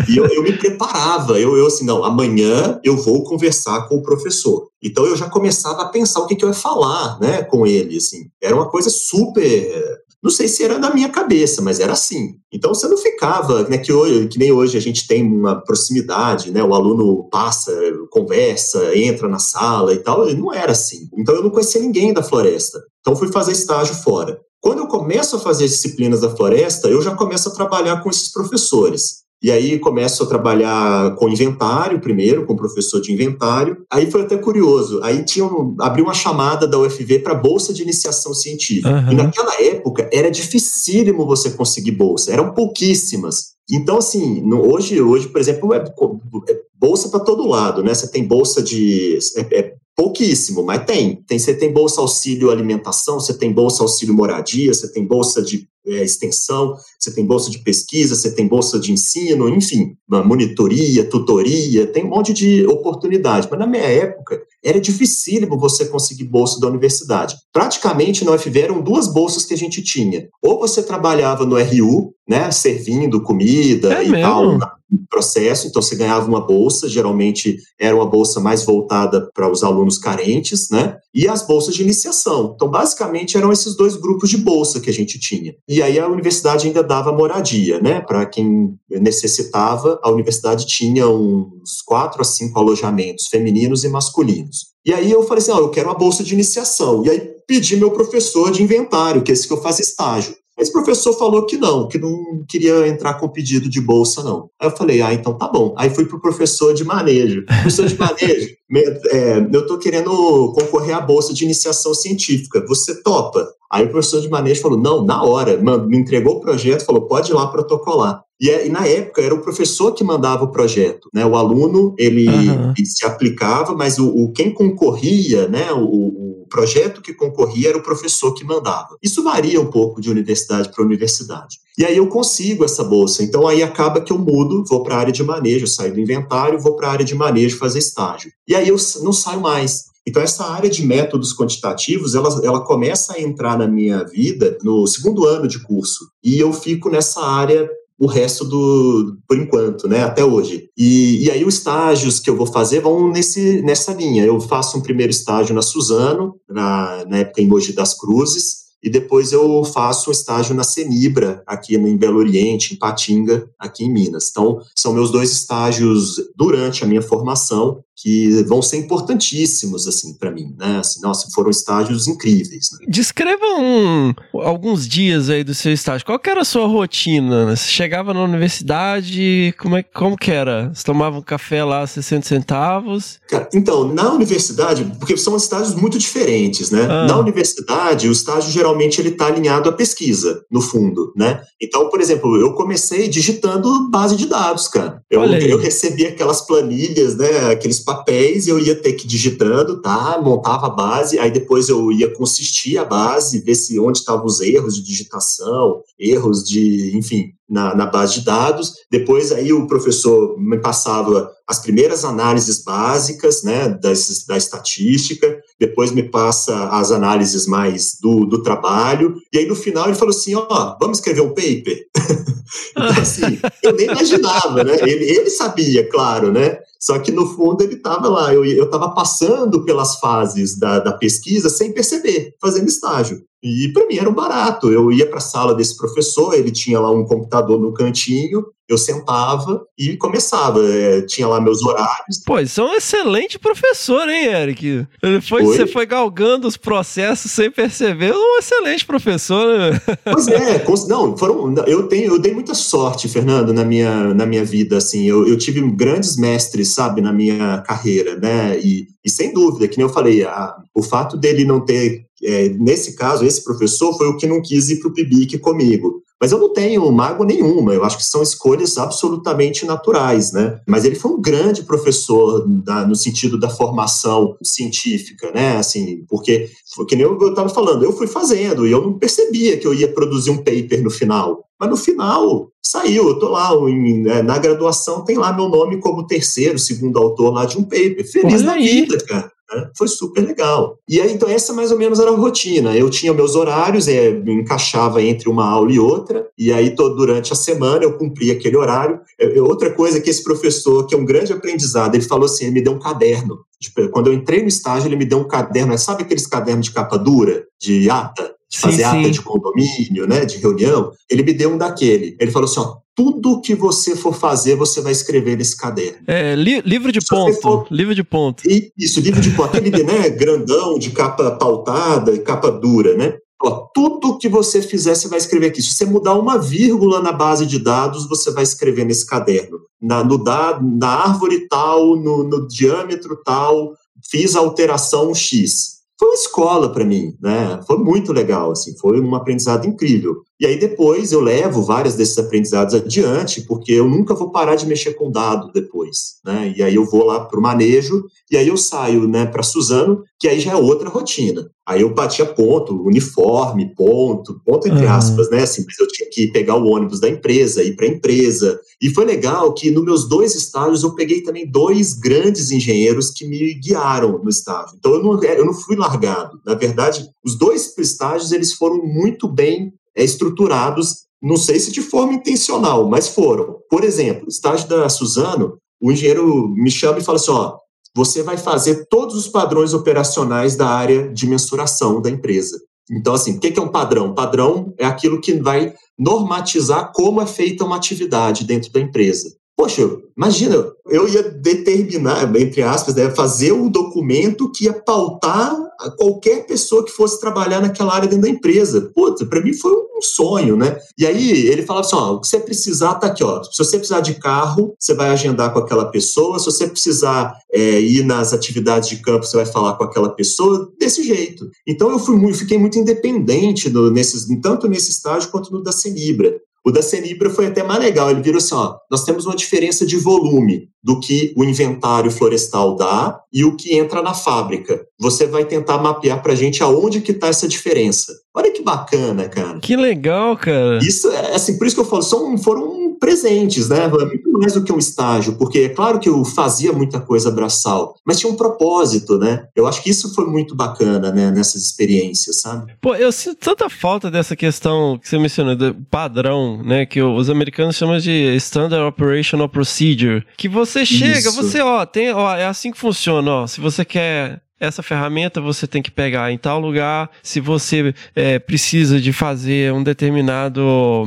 E eu, eu me preparava. Eu, eu assim, não, amanhã eu vou conversar com o professor. Então eu já começava a pensar o que, que eu ia falar, né, com ele, assim. Era uma coisa super não sei se era da minha cabeça, mas era assim. Então você não ficava, né, que, hoje, que nem hoje a gente tem uma proximidade, né, o aluno passa, conversa, entra na sala e tal, e não era assim. Então eu não conhecia ninguém da floresta. Então fui fazer estágio fora. Quando eu começo a fazer as disciplinas da floresta, eu já começo a trabalhar com esses professores. E aí começo a trabalhar com inventário primeiro, com professor de inventário. Aí foi até curioso. Aí tinha um, abriu uma chamada da UFV para bolsa de iniciação científica. Uhum. E naquela época era dificílimo você conseguir bolsa, eram pouquíssimas. Então, assim, no, hoje, hoje, por exemplo, é, é bolsa para todo lado, né? Você tem bolsa de. É, é pouquíssimo, mas tem. tem. Você tem bolsa auxílio alimentação, você tem bolsa auxílio moradia, você tem bolsa de é, extensão, você tem bolsa de pesquisa, você tem bolsa de ensino, enfim, monitoria, tutoria, tem um monte de oportunidade. Mas na minha época, era dificílimo você conseguir bolsa da universidade. Praticamente na UFV eram duas bolsas que a gente tinha. Ou você trabalhava no RU, né, servindo comida é e mesmo? tal, na, processo, então você ganhava uma bolsa, geralmente era uma bolsa mais voltada para os alunos carentes, né? E as bolsas de iniciação. Então, basicamente, eram esses dois grupos de bolsa que a gente tinha. E aí a universidade ainda dava moradia, né? Para quem necessitava, a universidade tinha uns quatro a cinco alojamentos femininos e masculinos. E aí eu falei assim, oh, eu quero uma bolsa de iniciação. E aí pedi meu professor de inventário, que é esse que eu faço estágio. Esse professor falou que não, que não queria entrar com pedido de bolsa, não. Aí eu falei, ah, então tá bom. Aí fui pro professor de manejo. Professor de manejo, é, eu tô querendo concorrer à bolsa de iniciação científica. Você topa? Aí o professor de manejo falou, não, na hora, me entregou o projeto, falou, pode ir lá protocolar. E, é, e, na época era o professor que mandava o projeto, né? O aluno ele, uhum. ele se aplicava, mas o, o, quem concorria, né? O, o, projeto que concorria era o professor que mandava. Isso varia um pouco de universidade para universidade. E aí eu consigo essa bolsa. Então aí acaba que eu mudo, vou para a área de manejo, saio do inventário, vou para a área de manejo fazer estágio. E aí eu não saio mais. Então, essa área de métodos quantitativos, ela, ela começa a entrar na minha vida no segundo ano de curso. E eu fico nessa área o resto do, por enquanto, né, até hoje. E, e aí os estágios que eu vou fazer vão nesse, nessa linha. Eu faço um primeiro estágio na Suzano, na, na época em Mogi das Cruzes, e depois eu faço um estágio na Cenibra, aqui em Belo Oriente, em Patinga, aqui em Minas. Então, são meus dois estágios durante a minha formação, que vão ser importantíssimos, assim, para mim, né? Assim, nossa, foram estágios incríveis. Né? Descreva um, alguns dias aí do seu estágio. Qual que era a sua rotina? Né? Você chegava na universidade, como, é, como que era? Você tomava um café lá 60 centavos? Então, na universidade, porque são estágios muito diferentes, né? Ah. Na universidade, o estágio geralmente ele está alinhado à pesquisa, no fundo, né? Então, por exemplo, eu comecei digitando base de dados, cara. Eu, eu recebi aquelas planilhas, né? Aqueles papéis, eu ia ter que ir digitando, tá? Montava a base, aí depois eu ia consistir a base, ver se onde estavam os erros de digitação, erros de, enfim, na, na, base de dados. Depois aí o professor me passava as primeiras análises básicas, né, das, da estatística. Depois me passa as análises mais do, do trabalho. E aí no final ele falou assim, ó, oh, vamos escrever um paper. então, assim, eu nem imaginava, né? Ele, ele sabia, claro, né? Só que no fundo ele estava lá, eu estava passando pelas fases da, da pesquisa sem perceber, fazendo estágio. E para mim era um barato. Eu ia para a sala desse professor, ele tinha lá um computador no cantinho, eu sentava e começava. É, tinha lá meus horários. Pô, isso é um excelente professor, hein, Eric? Ele foi, foi? Você foi galgando os processos sem perceber, um excelente professor, né? Pois é, não, foram, eu, tenho, eu dei muita sorte, Fernando, na minha, na minha vida, assim, eu, eu tive grandes mestres, sabe, na minha carreira, né, e, e sem dúvida, que nem eu falei, a, o fato dele não ter é, nesse caso, esse professor foi o que não quis ir para o PIBIC comigo. Mas eu não tenho mágoa nenhuma, eu acho que são escolhas absolutamente naturais, né? Mas ele foi um grande professor da, no sentido da formação científica, né? Assim, porque, que nem eu estava falando, eu fui fazendo e eu não percebia que eu ia produzir um paper no final. Mas no final, saiu, eu tô lá, em, né, na graduação tem lá meu nome como terceiro, segundo autor lá de um paper. Feliz Olha da aí. vida, cara. Né? Foi super legal. E aí, então, essa mais ou menos era a rotina. Eu tinha meus horários, é, encaixava entre uma aula e outra, e aí, todo, durante a semana, eu cumpria aquele horário. É, é, outra coisa que esse professor, que é um grande aprendizado, ele falou assim: ele me deu um caderno. Tipo, quando eu entrei no estágio, ele me deu um caderno, sabe aqueles cadernos de capa dura, de ata? De fazer sim, ata de condomínio, né, de reunião, ele me deu um daquele. Ele falou assim, ó, tudo que você for fazer, você vai escrever nesse caderno. É, li livro de Se ponto, for... livro de ponto. Isso, livro de ponto, aquele, né, grandão, de capa pautada, capa dura, né? Ó, tudo que você fizer, você vai escrever aqui. Se você mudar uma vírgula na base de dados, você vai escrever nesse caderno. Na, no dado, na árvore tal, no, no diâmetro tal, fiz a alteração X foi uma escola para mim, né? Foi muito legal, assim, foi um aprendizado incrível. E aí depois eu levo vários desses aprendizados adiante, porque eu nunca vou parar de mexer com dado depois, né? E aí eu vou lá para o manejo, e aí eu saio, né, para Suzano, que aí já é outra rotina. Aí eu batia ponto, uniforme, ponto, ponto entre uhum. aspas, né? Assim, mas eu tinha que pegar o ônibus da empresa, ir para a empresa. E foi legal que nos meus dois estágios eu peguei também dois grandes engenheiros que me guiaram no estágio. Então eu não, eu não fui largado. Na verdade, os dois estágios eles foram muito bem é, estruturados Não sei se de forma intencional, mas foram. Por exemplo, estágio da Suzano, o engenheiro me chama e fala assim: ó, você vai fazer todos os padrões operacionais da área de mensuração da empresa. Então, assim, o que é um padrão? Padrão é aquilo que vai normatizar como é feita uma atividade dentro da empresa. Poxa, imagina, eu ia determinar, entre aspas, né, fazer um documento que ia pautar qualquer pessoa que fosse trabalhar naquela área dentro da empresa. Puta, para mim foi um sonho, né? E aí ele falava assim: ó, o que você precisar tá aqui, ó. Se você precisar de carro, você vai agendar com aquela pessoa. Se você precisar é, ir nas atividades de campo, você vai falar com aquela pessoa desse jeito. Então eu fui muito, fiquei muito independente nesses, tanto nesse estágio quanto no da Senibra. O da Senibra foi até mais legal. Ele virou assim: ó, nós temos uma diferença de volume do que o inventário florestal dá e o que entra na fábrica. Você vai tentar mapear para a gente aonde que está essa diferença. Olha que bacana, cara. Que legal, cara. Isso é assim, por isso que eu falo, são, foram presentes, né? Muito mais do que um estágio, porque é claro que eu fazia muita coisa braçal, mas tinha um propósito, né? Eu acho que isso foi muito bacana, né, nessas experiências, sabe? Pô, eu sinto tanta falta dessa questão que você mencionou, do padrão, né, que os americanos chamam de Standard Operational Procedure, que você chega, isso. você, ó, tem, ó, é assim que funciona, ó, se você quer essa ferramenta você tem que pegar em tal lugar. Se você é, precisa de fazer um determinado,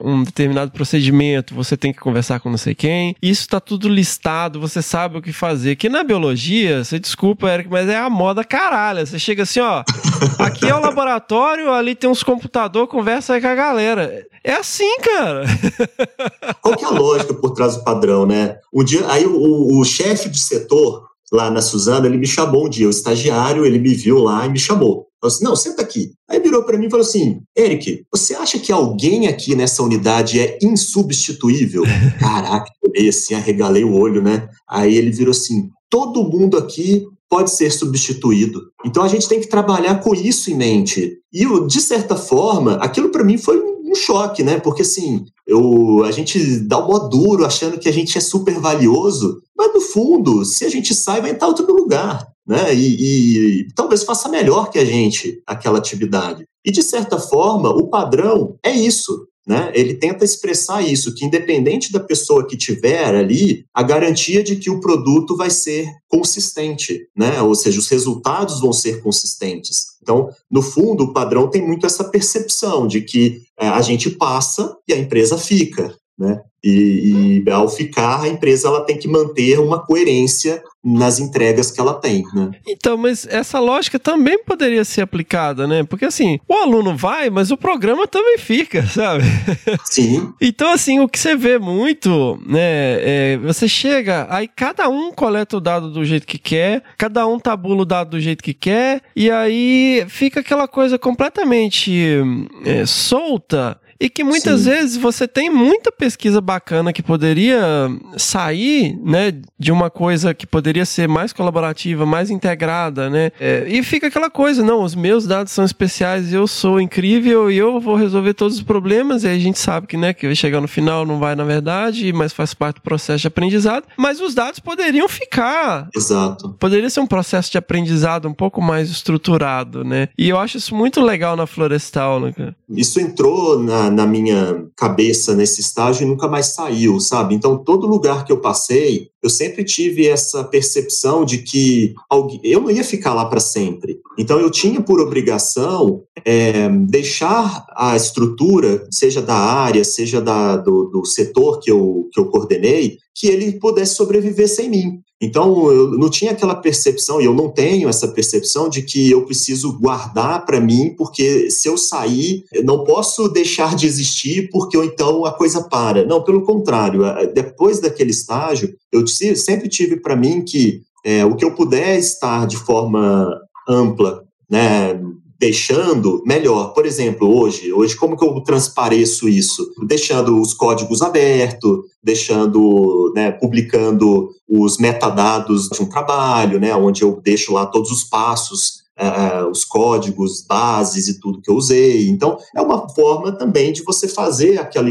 um determinado procedimento, você tem que conversar com não sei quem. Isso está tudo listado, você sabe o que fazer. Que na biologia, você desculpa, Eric, mas é a moda caralho. Você chega assim, ó, aqui é o laboratório, ali tem uns computadores, conversa aí com a galera. É assim, cara. Qual que é a lógica por trás do padrão, né? Um dia, aí o, o chefe de setor lá na Suzana, ele me chamou um dia, o estagiário, ele me viu lá e me chamou. Falou assim, não, senta aqui. Aí virou para mim e falou assim, Eric, você acha que alguém aqui nessa unidade é insubstituível? Caraca, eu olhei assim, arregalei o olho, né? Aí ele virou assim, todo mundo aqui pode ser substituído. Então a gente tem que trabalhar com isso em mente. E de certa forma, aquilo para mim foi um choque, né? Porque assim, eu, a gente dá o mó duro achando que a gente é super valioso, mas no fundo, se a gente sai, vai estar outro lugar, né? E, e talvez faça melhor que a gente aquela atividade. E de certa forma, o padrão é isso. Né? Ele tenta expressar isso, que independente da pessoa que tiver ali, a garantia de que o produto vai ser consistente, né? ou seja, os resultados vão ser consistentes. Então, no fundo, o padrão tem muito essa percepção de que é, a gente passa e a empresa fica. Né? E, e, ao ficar, a empresa ela tem que manter uma coerência nas entregas que ela tem, né? Então, mas essa lógica também poderia ser aplicada, né? Porque assim, o aluno vai, mas o programa também fica, sabe? Sim. então, assim, o que você vê muito, né? É, você chega, aí cada um coleta o dado do jeito que quer, cada um tabula o dado do jeito que quer, e aí fica aquela coisa completamente é, solta e que muitas Sim. vezes você tem muita pesquisa bacana que poderia sair, né, de uma coisa que poderia ser mais colaborativa, mais integrada, né? É, e fica aquela coisa, não, os meus dados são especiais, eu sou incrível e eu vou resolver todos os problemas. E aí a gente sabe que, né, que vai chegar no final, não vai na verdade, mas faz parte do processo de aprendizado. Mas os dados poderiam ficar. Exato. Poderia ser um processo de aprendizado um pouco mais estruturado, né? E eu acho isso muito legal na Florestal, né, cara? Isso entrou na na, minha cabeça nesse estágio e nunca mais saiu, sabe? Então, todo lugar que eu passei, eu sempre tive essa percepção de que eu não ia ficar lá para sempre. Então, eu tinha por obrigação é, deixar a estrutura, seja da área, seja da, do, do setor que eu, que eu coordenei, que ele pudesse sobreviver sem mim. Então, eu não tinha aquela percepção, e eu não tenho essa percepção de que eu preciso guardar para mim, porque se eu sair, eu não posso deixar de existir, porque ou então a coisa para. Não, pelo contrário, depois daquele estágio, eu sempre tive para mim que é, o que eu puder estar de forma ampla, né, deixando melhor. Por exemplo, hoje, hoje como que eu transpareço isso? Deixando os códigos abertos, deixando, né, publicando os metadados de um trabalho, né, onde eu deixo lá todos os passos Uh, os códigos, bases e tudo que eu usei. Então, é uma forma também de você fazer aquela,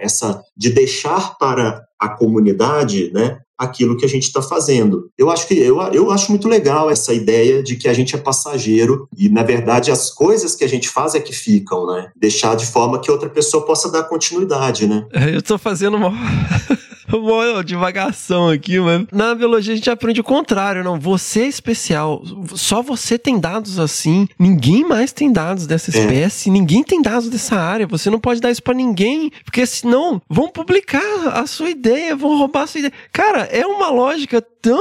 essa, de deixar para a comunidade, né, aquilo que a gente está fazendo. Eu acho que eu, eu acho muito legal essa ideia de que a gente é passageiro e, na verdade, as coisas que a gente faz é que ficam, né? Deixar de forma que outra pessoa possa dar continuidade, né? É, eu tô fazendo uma. uma divagação aqui, mano. Na biologia a gente aprende o contrário, não. Você é especial. Só você tem dados assim. Ninguém mais tem dados dessa É. espécie. Ninguém tem dados dessa área. Você não pode dar isso pra ninguém. Porque senão vão publicar a sua ideia, vão roubar a sua ideia. Cara, é uma lógica tão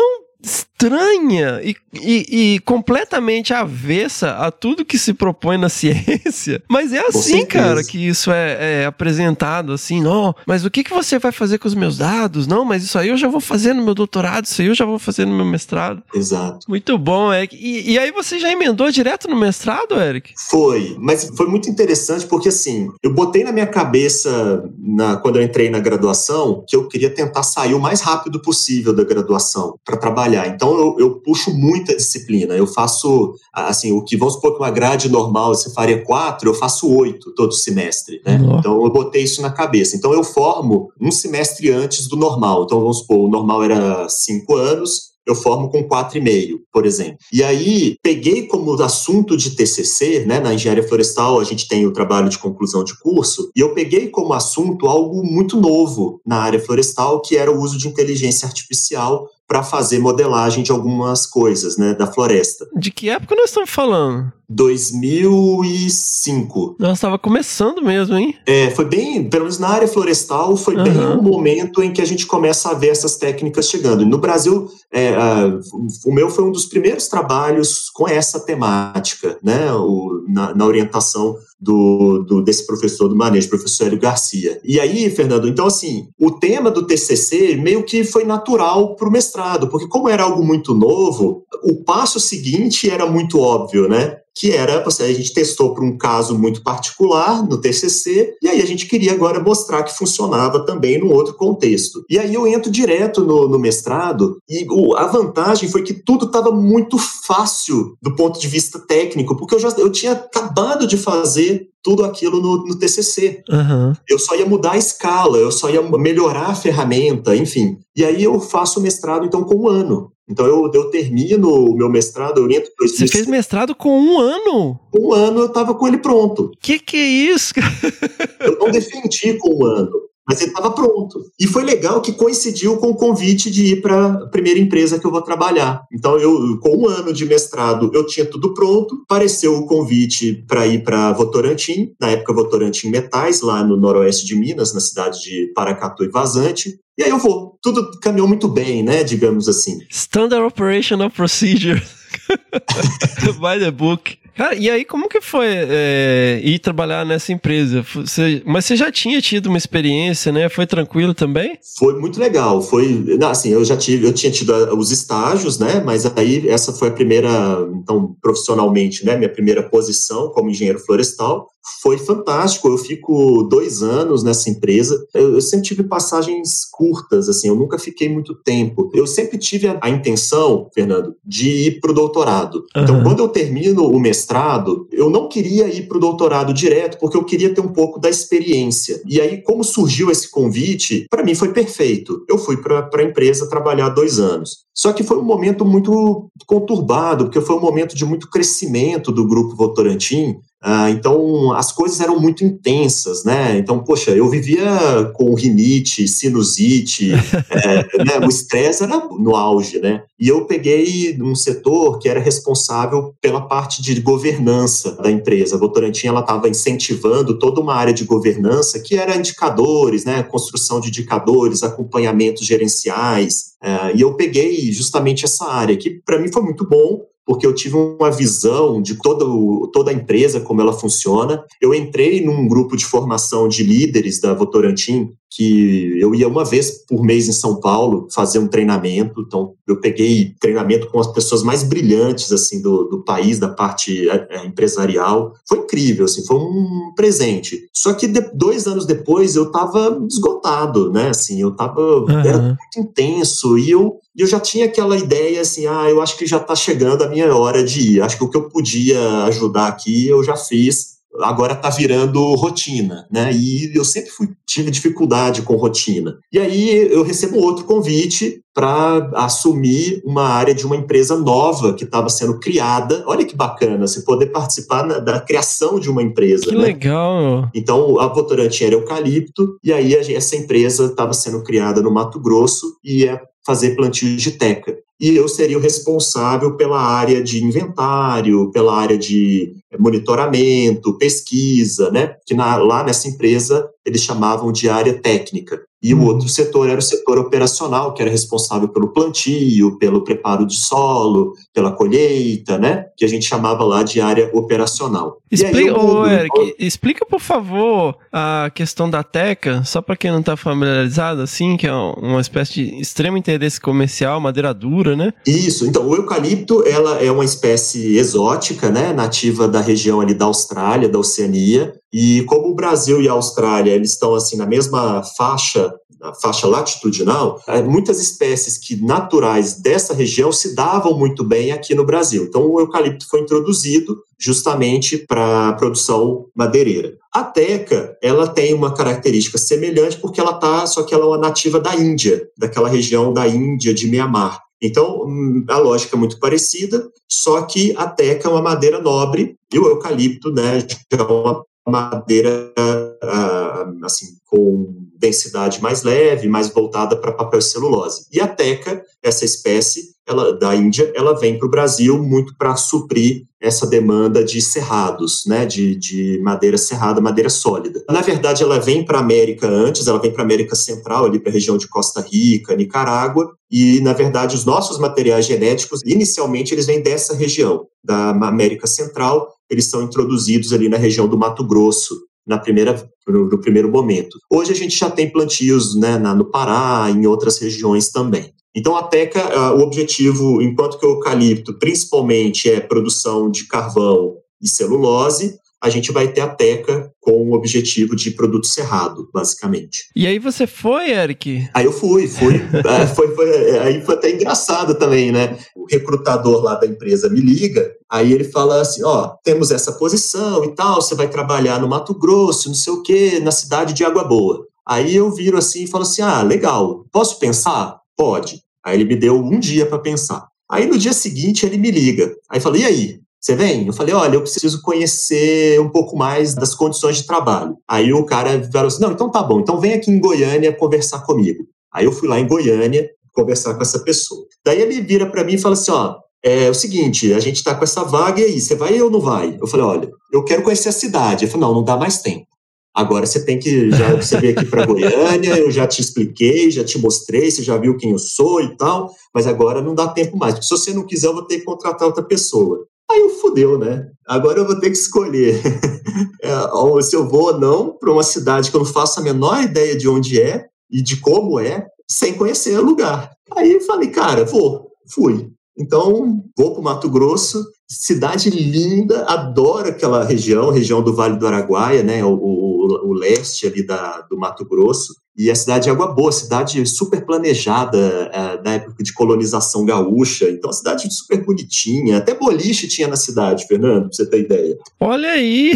estranha e, e- e completamente avessa a tudo que se propõe na ciência. Mas é assim, cara, que isso é, é apresentado assim, não, mas o que, que você vai fazer com os meus dados? Não, mas isso aí eu já vou fazer no meu doutorado, isso aí eu já vou fazer no meu mestrado. Exato. Muito bom, Eric. E, e aí você já emendou direto no mestrado, Eric? Foi, mas foi muito interessante porque assim, eu botei na minha cabeça na, quando eu entrei na graduação que eu queria tentar sair o mais rápido possível da graduação para trabalhar. Então eu, eu puxo muita disciplina. Eu faço assim, o que vamos supor que uma grade normal você faria quatro, eu faço oito todo semestre. Né? Nossa. Então eu botei isso na cabeça. Então eu formo um semestre antes do normal. Então vamos supor, o normal era cinco anos, eu formo com 4,5, por exemplo. E aí, peguei como assunto de TCC, né, na engenharia florestal, a gente tem o trabalho de conclusão de curso, e eu peguei como assunto algo muito novo na área florestal, que era o uso de inteligência artificial para fazer modelagem de algumas coisas, né, da floresta. De que época nós estamos falando? 2005. Nós estava começando mesmo, hein? É, foi bem, pelo menos na área florestal, foi bem Aham. o momento em que a gente começa a ver essas técnicas chegando. No Brasil, é, ah, o meu foi um dos primeiros trabalhos com essa temática, né, o- na, na orientação do, do- desse professor do manejo, professor Hélio Garcia. E aí, Fernando, então assim, o tema do TCC meio que foi natural para o mestrado, porque como era algo muito novo, o passo seguinte era muito óbvio, né? Que era, a gente testou para um caso muito particular no TCC, e aí a gente queria agora mostrar que funcionava também num outro contexto. E aí eu entro direto no, no mestrado, e o- a vantagem foi que tudo estava muito fácil do ponto de vista técnico, porque eu já eu tinha acabado de fazer tudo aquilo no, no TCC. Aham. Eu só ia mudar a escala, eu só ia melhorar a ferramenta, enfim. E aí eu faço o mestrado, então, com um ano. Então eu, eu termino o meu mestrado, eu entro em Você fez mestrado com um ano? Um ano eu estava com ele pronto. Que que é isso? Eu não defendi com um ano, mas ele estava pronto. E foi legal que coincidiu com o convite de ir para a primeira empresa que eu vou trabalhar. Então, eu, com um ano de mestrado, eu tinha tudo pronto. Apareceu o convite para ir para Votorantim, na época Votorantim Metais, lá no noroeste de Minas, na cidade de Paracatu e Vazante. E aí eu vou. Tudo caminhou muito bem, né? Digamos assim. Standard Operational Procedure. By the book. Cara, e aí como que foi é, ir trabalhar nessa empresa? Você- mas você já tinha tido uma experiência, né? Foi tranquilo também? Foi muito legal. Foi, assim, eu já tive, eu tinha tido ah, os estágios, né? Mas aí essa foi a primeira, então, profissionalmente, né? Minha primeira posição como engenheiro florestal. Foi fantástico. Eu fico dois anos nessa empresa. Eu, eu sempre tive passagens curtas, assim. Eu nunca fiquei muito tempo. Eu sempre tive a, a intenção, Fernando, de ir para o doutorado. Então, Aham. quando eu termino o mestrado, eu não queria ir para o doutorado direto, porque eu queria ter um pouco da experiência. E aí, como surgiu esse convite, para mim foi perfeito. Eu fui para a empresa trabalhar dois anos. Só que foi um momento muito conturbado, porque foi um momento de muito crescimento do grupo Votorantim. Ah, então, as coisas eram muito intensas, né? Então, poxa, eu vivia com rinite, sinusite, é, né? o estresse era no auge, né? E eu peguei um setor que era responsável pela parte de governança da empresa. A Votorantim ela estava incentivando toda uma área de governança que era indicadores, né? Construção de indicadores, acompanhamentos gerenciais. É, e eu peguei justamente essa área, que para mim foi muito bom, porque eu tive uma visão de toda, toda a empresa, como ela funciona. Eu entrei num grupo de formação de líderes da Votorantim, que eu ia uma vez por mês em São Paulo fazer um treinamento. Então, eu peguei treinamento com as pessoas mais brilhantes assim do, do país, da parte é, é, empresarial. Foi incrível, assim, foi um presente. Só que de- dois anos depois eu estava esgotado, né? Assim, eu estava era Aham. muito intenso e eu, e eu já tinha aquela ideia assim, ah, eu acho que já está chegando a minha hora de ir. Acho que o que eu podia ajudar aqui eu já fiz. agora está virando rotina, né? E eu sempre fui, tive dificuldade com rotina. E aí eu recebo outro convite para assumir uma área de uma empresa nova que estava sendo criada. Olha que bacana, você poder participar na, da criação de uma empresa. Que né? legal! Então, a Votorantim era eucalipto, e aí essa empresa estava sendo criada no Mato Grosso e ia fazer plantio de teca e eu seria o responsável pela área de inventário, pela área de monitoramento, pesquisa, né? Que na, lá nessa empresa eles chamavam de área técnica. E o uhum. outro setor era o setor operacional, que era responsável pelo plantio, pelo preparo de solo, pela colheita, né? Que a gente chamava lá de área operacional. Explica, ô, Eric, explica, por favor, a questão da teca, só para quem não está familiarizado, assim, que é uma espécie de extremo interesse comercial, madeira dura, né? Isso, então, o eucalipto, ela é uma espécie exótica, né? Nativa da região ali da Austrália, da Oceania, e como o Brasil e a Austrália eles estão assim na mesma faixa, na faixa latitudinal, é, muitas espécies que naturais dessa região se davam muito bem aqui no Brasil. Então o eucalipto foi introduzido justamente para a produção madeireira. A teca, ela tem uma característica semelhante porque ela tá, só que ela é uma nativa da Índia, daquela região da Índia de Mianmar. Então, hum, a lógica é muito parecida, só que a teca é uma madeira nobre e o eucalipto, né, é uma madeira ah, assim com densidade mais leve, mais voltada para papel celulose. E a teca, essa espécie ela, da Índia, ela vem para o Brasil muito para suprir essa demanda de cerrados, né, de, de madeira serrada, madeira sólida. Na verdade, ela vem para a América antes, ela vem para a América Central, ali para a região de Costa Rica, Nicarágua, e na verdade os nossos materiais genéticos, inicialmente, eles vêm dessa região, da América Central, eles são introduzidos ali na região do Mato Grosso, na primeira, no, primeiro momento. Hoje a gente já tem plantios né, no Pará, em outras regiões também. Então, a teca, uh, o objetivo, enquanto que o eucalipto principalmente é produção de carvão e celulose, a gente vai ter a teca com o objetivo de produto cerrado, basicamente. E aí você foi, Eric? Aí eu fui, fui. é, foi, foi, aí foi até engraçado também, né? O recrutador lá da empresa me liga, aí ele fala assim, ó, temos essa posição e tal, você vai trabalhar no Mato Grosso, não sei o quê, na cidade de Água Boa. Aí eu viro assim e falo assim, ah, legal, posso pensar? Pode. Aí ele me deu um dia para pensar. Aí no dia seguinte ele me liga. Aí falei, e aí? Você vem? Eu falei, olha, eu preciso conhecer um pouco mais das condições de trabalho. Aí o cara falou assim, não, então tá bom, então vem aqui em Goiânia conversar comigo. Aí eu fui lá em Goiânia conversar com essa pessoa. Daí ele vira para mim e fala assim, ó, é o seguinte, a gente está com essa vaga e aí, você vai ou não vai? Eu falei, olha, eu quero conhecer a cidade. Ele falou, não, não dá mais tempo. Agora você tem que já você veio aqui para Goiânia, eu já te expliquei, já te mostrei, você já viu quem eu sou e tal, mas agora não dá tempo mais. Se você não quiser, eu vou ter que contratar outra pessoa. Aí eu fudeu, né? Agora eu vou ter que escolher é, se eu vou ou não para uma cidade que eu não faço a menor ideia de onde é e de como é, sem conhecer o lugar. Aí eu falei, cara, vou, fui. Então, vou para o Mato Grosso, cidade linda, adoro aquela região, região do Vale do Araguaia, né, o, o, o leste ali da, do Mato Grosso. E a cidade de Água Boa, cidade super planejada é, na época de colonização gaúcha. Então, a cidade super bonitinha. Até boliche tinha na cidade, Fernando, pra você ter ideia. Olha aí!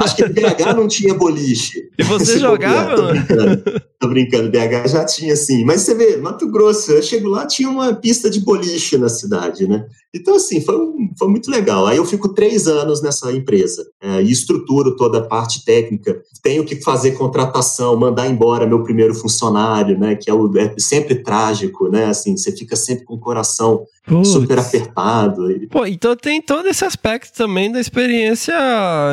Acho que BH não tinha boliche. E você jogava? Brincando. Tô brincando, BH já tinha sim. Mas você vê, Mato Grosso, eu chego lá, tinha uma pista de boliche na cidade, né? Então, assim, foi, foi muito legal. Aí eu fico três anos nessa empresa é, e estruturo toda a parte técnica. Tenho que fazer contratação, mandar embora meu primeiro funcionário, né? Que é, o, é sempre trágico, né? Assim, você fica sempre com o coração Putz. super apertado. Pô, então tem todo esse aspecto também da experiência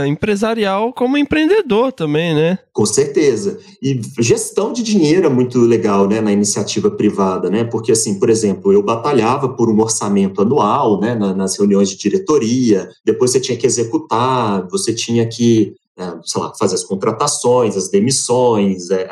empresarial como empreendedor também, né? Com certeza. E gestão de dinheiro é muito legal, né, na iniciativa privada, né? Porque, assim, por exemplo, eu batalhava por um orçamento anual, né, nas reuniões de diretoria, depois você tinha que executar, você tinha que é, sei lá, fazer as contratações, as demissões, é,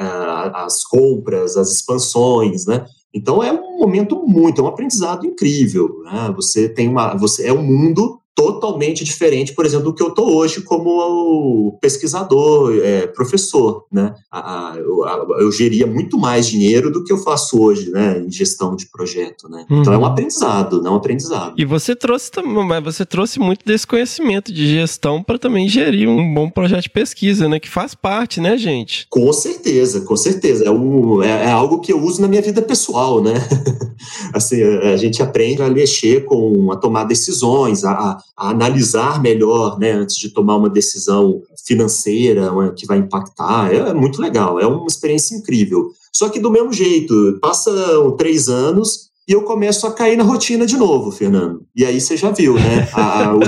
as compras, as expansões, né? Então é um momento muito, é um aprendizado incrível, né? Você tem uma, você é um mundo totalmente diferente, por exemplo, do que eu estou hoje como pesquisador, é, professor, né? A, a, eu, a, eu, geria muito mais dinheiro do que eu faço hoje, né? Em gestão de projeto, né? Uhum. Então é um aprendizado, não é um aprendizado. E você trouxe mas você trouxe muito desse conhecimento de gestão para também gerir um bom projeto de pesquisa, né? Que faz parte, né, gente? Com certeza, com certeza. É, um, é, é algo que eu uso na minha vida pessoal, né? assim, a gente aprende a mexer com a tomar decisões, a, a analisar melhor, né, antes de tomar uma decisão financeira que vai impactar. É, é muito legal, é uma experiência incrível. Só que do mesmo jeito, passam três anos e eu começo a cair na rotina de novo, Fernando. E aí você já viu, né? A, a, o,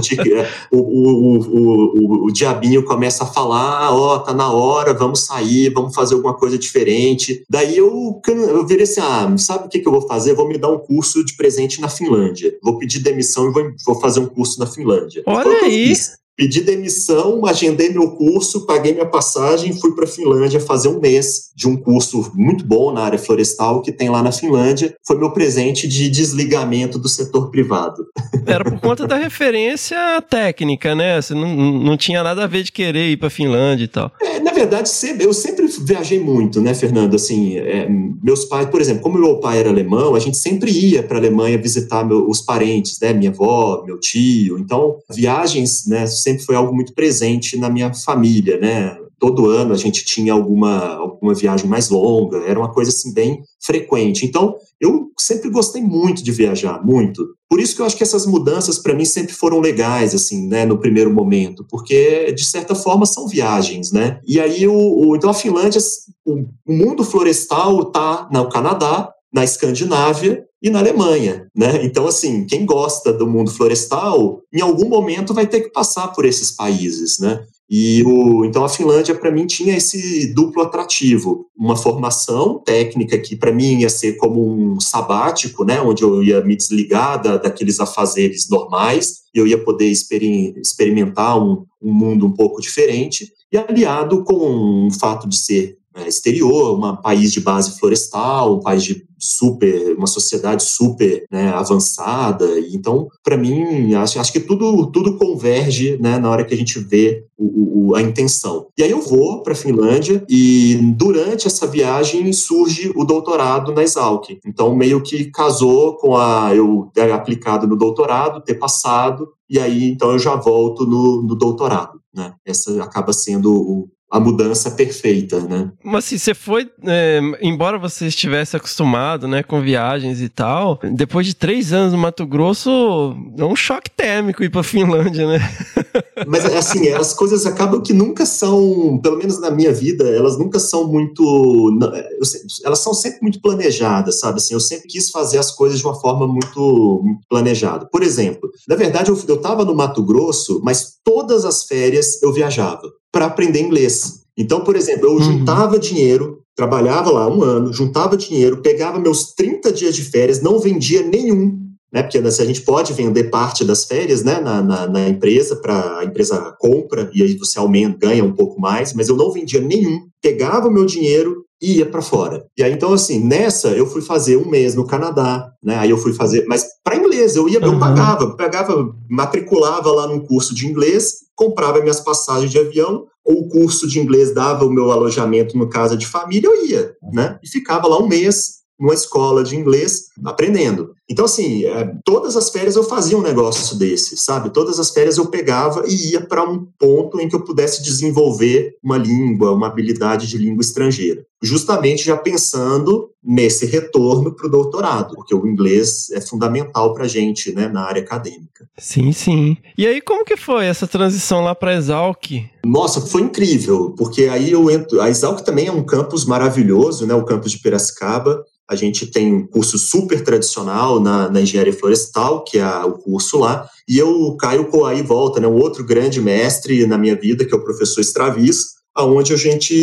o, o, o, diabinho começa a falar: ó, oh, tá na hora, vamos sair, vamos fazer alguma coisa diferente. Daí eu, eu virei assim: ah, sabe o que, que eu vou fazer? vou me dar um curso de presente na Finlândia. Vou pedir demissão e vou, vou fazer um curso na Finlândia. Olha aí! Pedi demissão, agendei meu curso, paguei minha passagem, fui para a Finlândia fazer um mês de um curso muito bom na área florestal que tem lá na Finlândia. Foi meu presente de desligamento do setor privado. Era por conta da referência técnica, né? Você não, não tinha nada a ver de querer ir para a Finlândia e tal. É, na verdade, eu sempre viajei muito, né, Fernando? Assim, é, meus pais, por exemplo, como meu pai era alemão, a gente sempre ia para a Alemanha visitar meu, os parentes, né? Minha avó, meu tio. Então, viagens, né? sempre foi algo muito presente na minha família, né? Todo ano a gente tinha alguma, alguma viagem mais longa, era uma coisa assim bem frequente. Então, eu sempre gostei muito de viajar, muito. Por isso que eu acho que essas mudanças para mim sempre foram legais, assim, né, no primeiro momento, porque de certa forma são viagens, né? E aí o, o então a Finlândia, o mundo florestal tá no Canadá, na Escandinávia e na Alemanha, né? Então, assim, quem gosta do mundo florestal, em algum momento vai ter que passar por esses países, né? E o, então a Finlândia para mim tinha esse duplo atrativo, uma formação técnica que para mim ia ser como um sabático, né, onde eu ia me desligar da, daqueles afazeres normais, e eu ia poder experimentar um, um mundo um pouco diferente, e aliado com o fato de ser exterior, um país de base florestal, um país de super, uma sociedade super né, avançada. Então, para mim, acho, acho que tudo, tudo converge né, na hora que a gente vê o, o, a intenção. E aí eu vou para a Finlândia e durante essa viagem surge o doutorado na Exalc. Então, meio que casou com a eu ter aplicado no doutorado, ter passado, e aí então eu já volto no, no doutorado. Né? Essa acaba sendo o, a mudança perfeita, né? Mas assim, você foi, é, embora você estivesse acostumado, né, com viagens e tal, depois de três anos no Mato Grosso, é um choque térmico ir pra Finlândia, né? Mas assim, as coisas acabam que nunca são, pelo menos na minha vida, elas nunca são muito, elas são sempre muito planejadas, sabe? Assim, eu sempre quis fazer as coisas de uma forma muito, muito planejada. Por exemplo, na verdade, eu, eu tava no Mato Grosso, mas todas as férias eu viajava para aprender inglês. Então, por exemplo, eu uhum. juntava dinheiro, trabalhava lá um ano, juntava dinheiro, pegava meus 30 dias de férias, não vendia nenhum, né? Porque se a gente pode vender parte das férias né, na, na, na empresa, para a empresa compra e aí você aumenta, ganha um pouco mais, mas eu não vendia nenhum, pegava o meu dinheiro e ia para fora. E aí, então, assim, nessa eu fui fazer um mês no Canadá, né? Aí eu fui fazer, mas para inglês, eu ia, uhum. eu pagava, pegava, matriculava lá num curso de inglês, comprava minhas passagens de avião, ou o curso de inglês dava o meu alojamento no casa de família, eu ia, né? E ficava lá um mês numa escola de inglês aprendendo. Então, assim, é, todas as férias eu fazia um negócio desse, sabe? Todas as férias eu pegava e ia para um ponto em que eu pudesse desenvolver uma língua, uma habilidade de língua estrangeira. Justamente já pensando nesse retorno para o doutorado, porque o inglês é fundamental para a gente, né, na área acadêmica. Sim, sim. E aí, como que foi essa transição lá para a Exalc? Nossa, foi incrível, porque aí eu entro. A Exalc também é um campus maravilhoso, né? O campus de Piracicaba. A gente tem um curso super tradicional na, na engenharia florestal, que é o curso lá, e eu caio com aí volta, né? Um outro grande mestre na minha vida, que é o professor Stravis, aonde a gente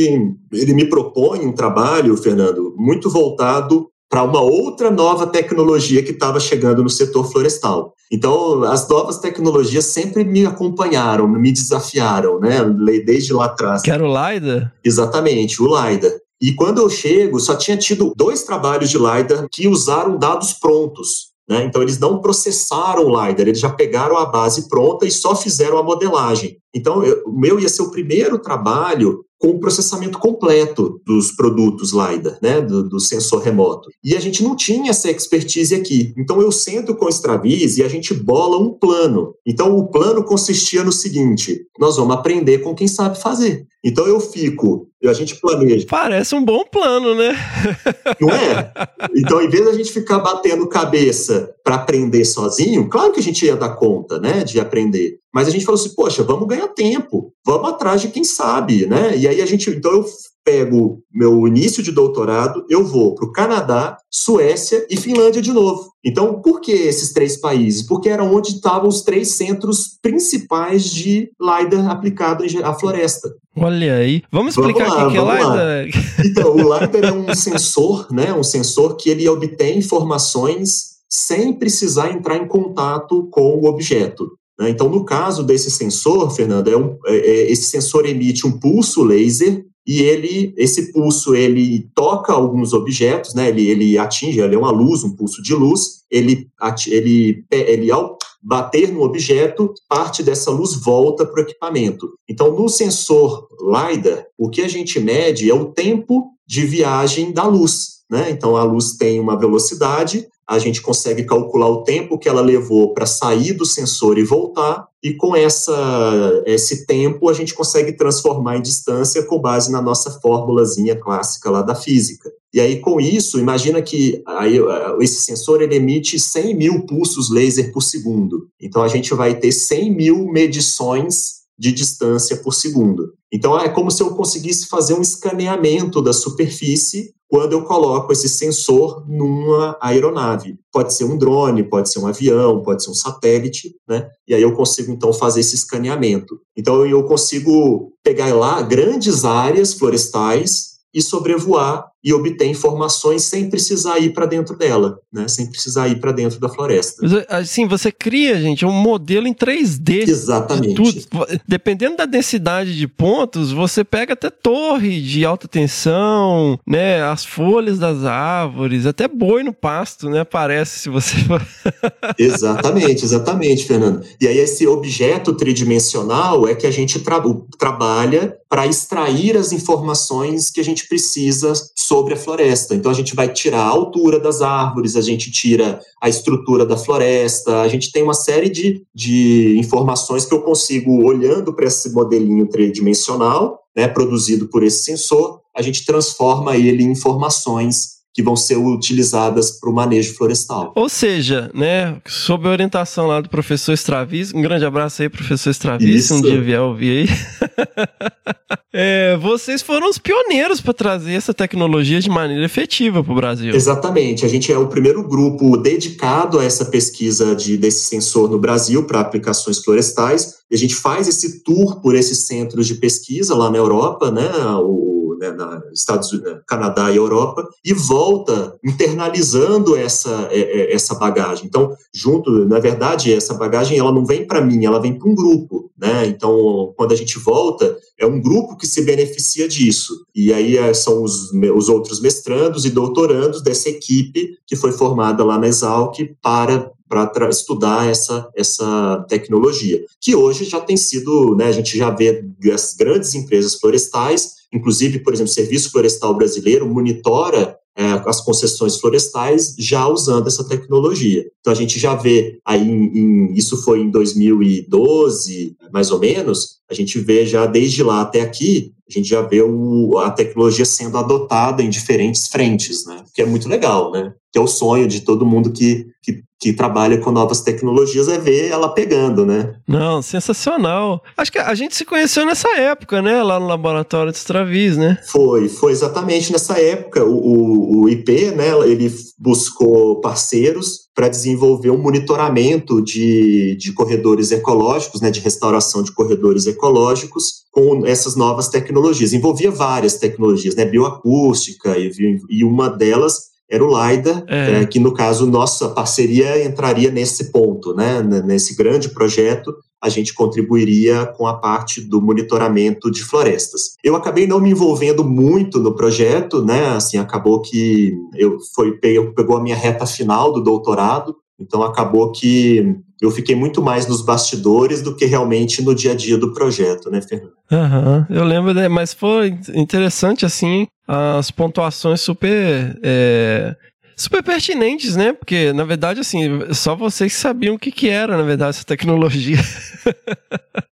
ele me propõe um trabalho, Fernando, muito voltado para uma outra nova tecnologia que estava chegando no setor florestal. Então, as novas tecnologias sempre me acompanharam, me desafiaram, né? Desde lá atrás. Que era o LiDAR? Exatamente, o LiDAR. E quando eu chego, só tinha tido dois trabalhos de LiDAR que usaram dados prontos. Né? Então, eles não processaram o LiDAR, eles já pegaram a base pronta e só fizeram a modelagem. Então, eu, o meu ia ser o primeiro trabalho com o processamento completo dos produtos LiDAR, né, do, do, sensor remoto. E a gente não tinha essa expertise aqui. Então eu sento com o Straviz e a gente bola um plano. Então o plano consistia no seguinte: nós vamos aprender com quem sabe fazer. Então eu fico, a gente planeja. Parece um bom plano, né? Não é? Então, em vez da gente ficar batendo cabeça para aprender sozinho, claro que a gente ia dar conta, né, de aprender. Mas a gente falou assim, poxa, vamos ganhar tempo, vamos atrás de quem sabe, né? E aí a gente, então eu pego meu início de doutorado, eu vou para o Canadá, Suécia e Finlândia de novo. Então, por que esses três países? Porque era onde estavam os três centros principais de LiDAR aplicado à floresta. Olha aí. Vamos explicar o que é LiDAR? Então, o LiDAR é um sensor, né? Um sensor que ele obtém informações sem precisar entrar em contato com o objeto. Né? Então, no caso desse sensor, Fernanda, é um, é, é, esse sensor emite um pulso laser e ele, esse pulso, ele toca alguns objetos, né? Ele, ele atinge, ele é uma luz, um pulso de luz. Ele, ele, ele ao bater no objeto, parte dessa luz volta para o equipamento. Então, no sensor LiDAR, o que a gente mede é o tempo de viagem da luz. Né? Então, a luz tem uma velocidade, a gente consegue calcular o tempo que ela levou para sair do sensor e voltar, e com essa, esse tempo a gente consegue transformar em distância com base na nossa fórmulazinha clássica lá da física. E aí, com isso, imagina que aí, esse sensor ele emite 100 mil pulsos laser por segundo. Então, a gente vai ter 100 mil medições de distância por segundo. Então, é como se eu conseguisse fazer um escaneamento da superfície quando eu coloco esse sensor numa aeronave. Pode ser um drone, pode ser um avião, pode ser um satélite, né? E aí eu consigo então fazer esse escaneamento. Então eu consigo pegar lá grandes áreas florestais e sobrevoar e obter informações sem precisar ir para dentro dela, né? Sem precisar ir para dentro da floresta. Assim, você cria, gente, um modelo em 3D. Exatamente. Dependendo da densidade de pontos, você pega até torre de alta tensão, né? As folhas das árvores, até boi no pasto, né? Parece se você Exatamente, exatamente, Fernando. E aí esse objeto tridimensional é que a gente tra trabalha para extrair as informações que a gente precisa sobre a floresta. Então a gente vai tirar a altura das árvores, a gente tira a estrutura da floresta, a gente tem uma série de, de informações que eu consigo, olhando para esse modelinho tridimensional, né, produzido por esse sensor, a gente transforma ele em informações que vão ser utilizadas para o manejo florestal. Ou seja, né, sob a orientação lá do professor Stravis, um grande abraço aí, professor Stravis, se um dia vier ouvir aí. é, vocês foram os pioneiros para trazer essa tecnologia de maneira efetiva para o Brasil. Exatamente, a gente é o primeiro grupo dedicado a essa pesquisa de, desse sensor no Brasil para aplicações florestais. E a gente faz esse tour por esses centros de pesquisa lá na Europa, né, o né, na Estados Unidos, né, Canadá e Europa, e volta internalizando essa, é, é, essa bagagem. Então, junto, na verdade, essa bagagem ela não vem para mim, ela vem para um grupo. Né? Então, quando a gente volta, é um grupo que se beneficia disso. E aí é, são os, os outros mestrandos e doutorandos dessa equipe que foi formada lá na Exalc para para estudar essa, essa tecnologia, que hoje já tem sido, né, a gente já vê as grandes empresas florestais, inclusive, por exemplo, o Serviço Florestal Brasileiro monitora as concessões florestais já usando essa tecnologia. Então a gente já vê aí, em, em, isso foi em 2012, mais ou menos, a gente vê já desde lá até aqui, a gente já vê o, a tecnologia sendo adotada em diferentes frentes, né? Que é muito legal, né? Que é o sonho de todo mundo que, que que trabalha com novas tecnologias é ver ela pegando, né? Não, sensacional. Acho que a gente se conheceu nessa época, né? Lá no laboratório de Stravis, né? Foi, foi exatamente nessa época. O, o, o IP, né? Ele buscou parceiros para desenvolver um monitoramento de, de corredores ecológicos, né? De restauração de corredores ecológicos com essas novas tecnologias. Envolvia várias tecnologias, né? Bioacústica e, e uma delas era o LIDAR, é. É, que no caso nossa parceria entraria nesse ponto, né? Nesse grande projeto, a gente contribuiria com a parte do monitoramento de florestas. Eu acabei não me envolvendo muito no projeto, né? Assim, acabou que eu foi pegou a minha reta final do doutorado Então acabou que eu fiquei muito mais nos bastidores do que realmente no dia a dia do projeto, né, Fernando? Uhum, eu lembro, né, mas foi interessante, assim, as pontuações super. É, super pertinentes, né? Porque, na verdade, assim, só vocês sabiam o que, que era, na verdade, essa tecnologia.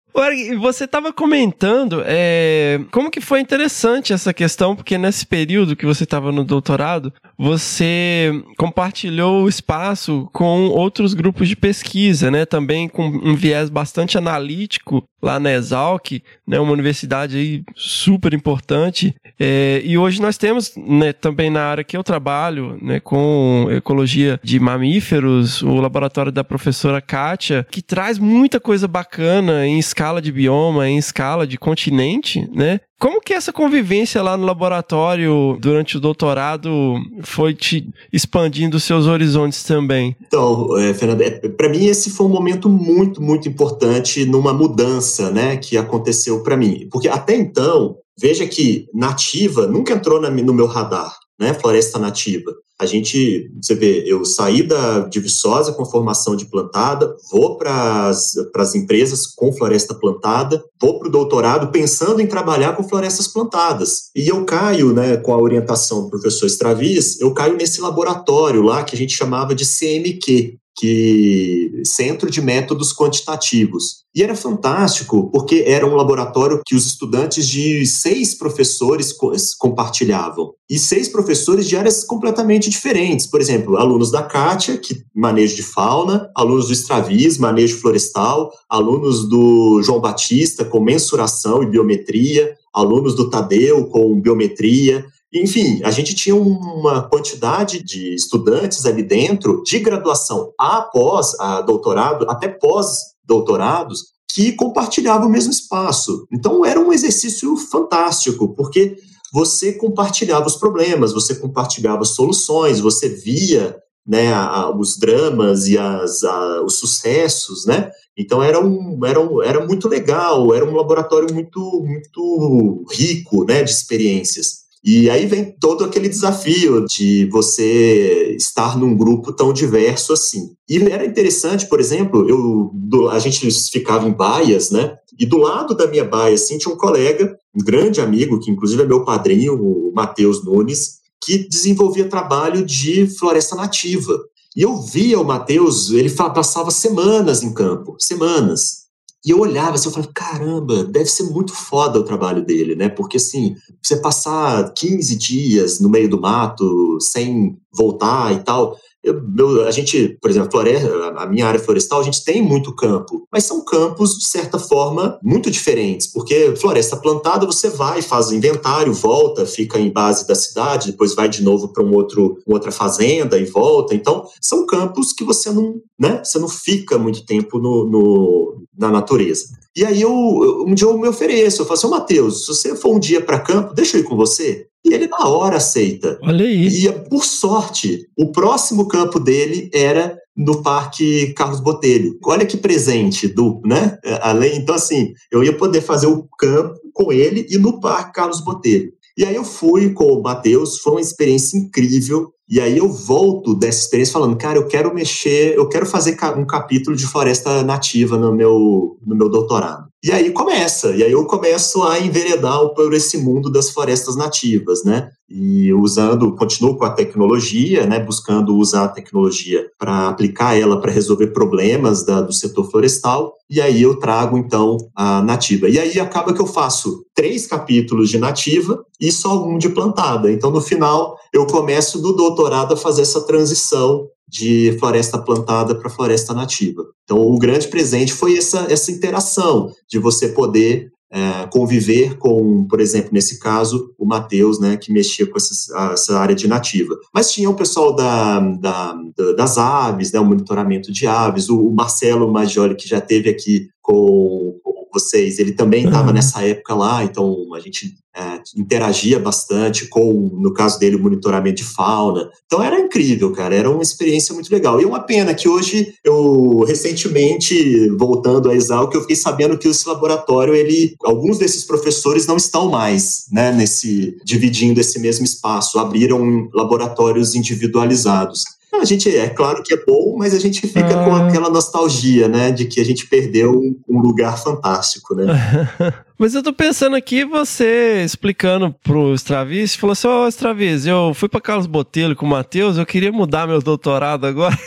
Você estava comentando é, como que foi interessante essa questão, porque nesse período que você estava no doutorado, você compartilhou o espaço com outros grupos de pesquisa, né? Também com um viés bastante analítico lá na Exalc, né? Uma universidade aí super importante. É, e hoje nós temos, né, também na área que eu trabalho, né, com ecologia de mamíferos, o laboratório da professora Kátia, que traz muita coisa bacana em escala de bioma, em escala de continente, né? Como que essa convivência lá no laboratório durante o doutorado foi te expandindo seus horizontes também? Então, é, é, para mim esse foi um momento muito, muito importante numa mudança, né, que aconteceu para mim, porque até então veja que nativa nunca entrou no meu radar, né, floresta nativa. A gente, você vê, eu saí da de Viçosa com formação de plantada, vou para as empresas com floresta plantada, vou para o doutorado pensando em trabalhar com florestas plantadas. E eu caio, né, com a orientação do professor Stravis, eu caio nesse laboratório lá que a gente chamava de CMQ, que Centro de Métodos Quantitativos. E era fantástico, porque era um laboratório que os estudantes de seis professores compartilhavam. E seis professores de áreas completamente diferentes. Por exemplo, alunos da Kátia, que manejo de fauna, alunos do Stravis, manejo florestal, alunos do João Batista, com mensuração e biometria, alunos do Tadeu, com biometria. Enfim, a gente tinha uma quantidade de estudantes ali dentro, de graduação a pós, a doutorado, até pós-doutorados, que compartilhavam o mesmo espaço. Então, era um exercício fantástico, porque você compartilhava os problemas, você compartilhava soluções, você via né, a, os dramas e as, a, os sucessos, né? Então era, um, era, um, era muito legal, era um laboratório muito, muito rico, né, de experiências. E aí vem todo aquele desafio de você estar num grupo tão diverso assim. E era interessante, por exemplo, eu, do, a gente ficava em baias, né? E do lado da minha baia, assim, tinha um colega, um grande amigo, que inclusive é meu padrinho, o Matheus Nunes, que desenvolvia trabalho de floresta nativa. E eu via o Matheus, ele passava semanas em campo, semanas. E eu olhava assim, eu falava, caramba, deve ser muito foda o trabalho dele, né? Porque assim, você passar 15 dias no meio do mato sem voltar e tal, eu, a gente, por exemplo, floresta, a minha área florestal, a gente tem muito campo, mas são campos, de certa forma, muito diferentes, porque floresta plantada, você vai, faz o inventário, volta, fica em base da cidade, depois vai de novo para um outro, outra fazenda e volta. Então, são campos que você não, né, você não fica muito tempo no, no na natureza. E aí eu, um dia eu me ofereço, eu falo assim, ô Matheus, se você for um dia para campo, deixa eu ir com você. E ele na hora aceita. Olha aí. E por sorte, o próximo campo dele era no Parque Carlos Botelho. Olha que presente do, né? Além, então assim, eu ia poder fazer o campo com ele e no Parque Carlos Botelho. E aí eu fui com o Matheus, foi uma experiência incrível. E aí eu volto dessa experiência falando, cara, eu quero mexer, eu quero fazer um capítulo de floresta nativa no meu, no meu doutorado. E aí começa, e aí eu começo a enveredar por esse mundo das florestas nativas, né? E usando, continuo com a tecnologia, né? Buscando usar a tecnologia para aplicar ela para resolver problemas da, do setor florestal. E aí eu trago então a nativa. E aí acaba que eu faço três capítulos de nativa e só um de plantada. Então no final eu começo do doutorado a fazer essa transição de floresta plantada para floresta nativa. Então, o grande presente foi essa, essa interação de você poder é, conviver com, por exemplo, nesse caso, o Matheus, né, que mexia com essa, essa, área de nativa. Mas tinha o pessoal da, da, da, das aves, né, o monitoramento de aves, o, o Marcelo Maggioli, que já teve aqui com, com vocês, ele também estava nessa época lá, então a gente é, interagia bastante com, no caso dele, o monitoramento de fauna. Então era incrível, cara, era uma experiência muito legal. E uma pena que hoje, eu recentemente, voltando a Exalc, eu fiquei sabendo que esse laboratório, ele, alguns desses professores não estão mais, né, nesse, dividindo esse mesmo espaço, abriram laboratórios individualizados. A gente, é claro que é bom, mas a gente fica com Ah. aquela nostalgia, né, de que a gente perdeu um, um lugar fantástico, né? Mas eu tô pensando aqui, você explicando pro Straviz, falou assim, ó, Straviz, eu fui pra Carlos Botelho com o Matheus, eu queria mudar meu doutorado agora.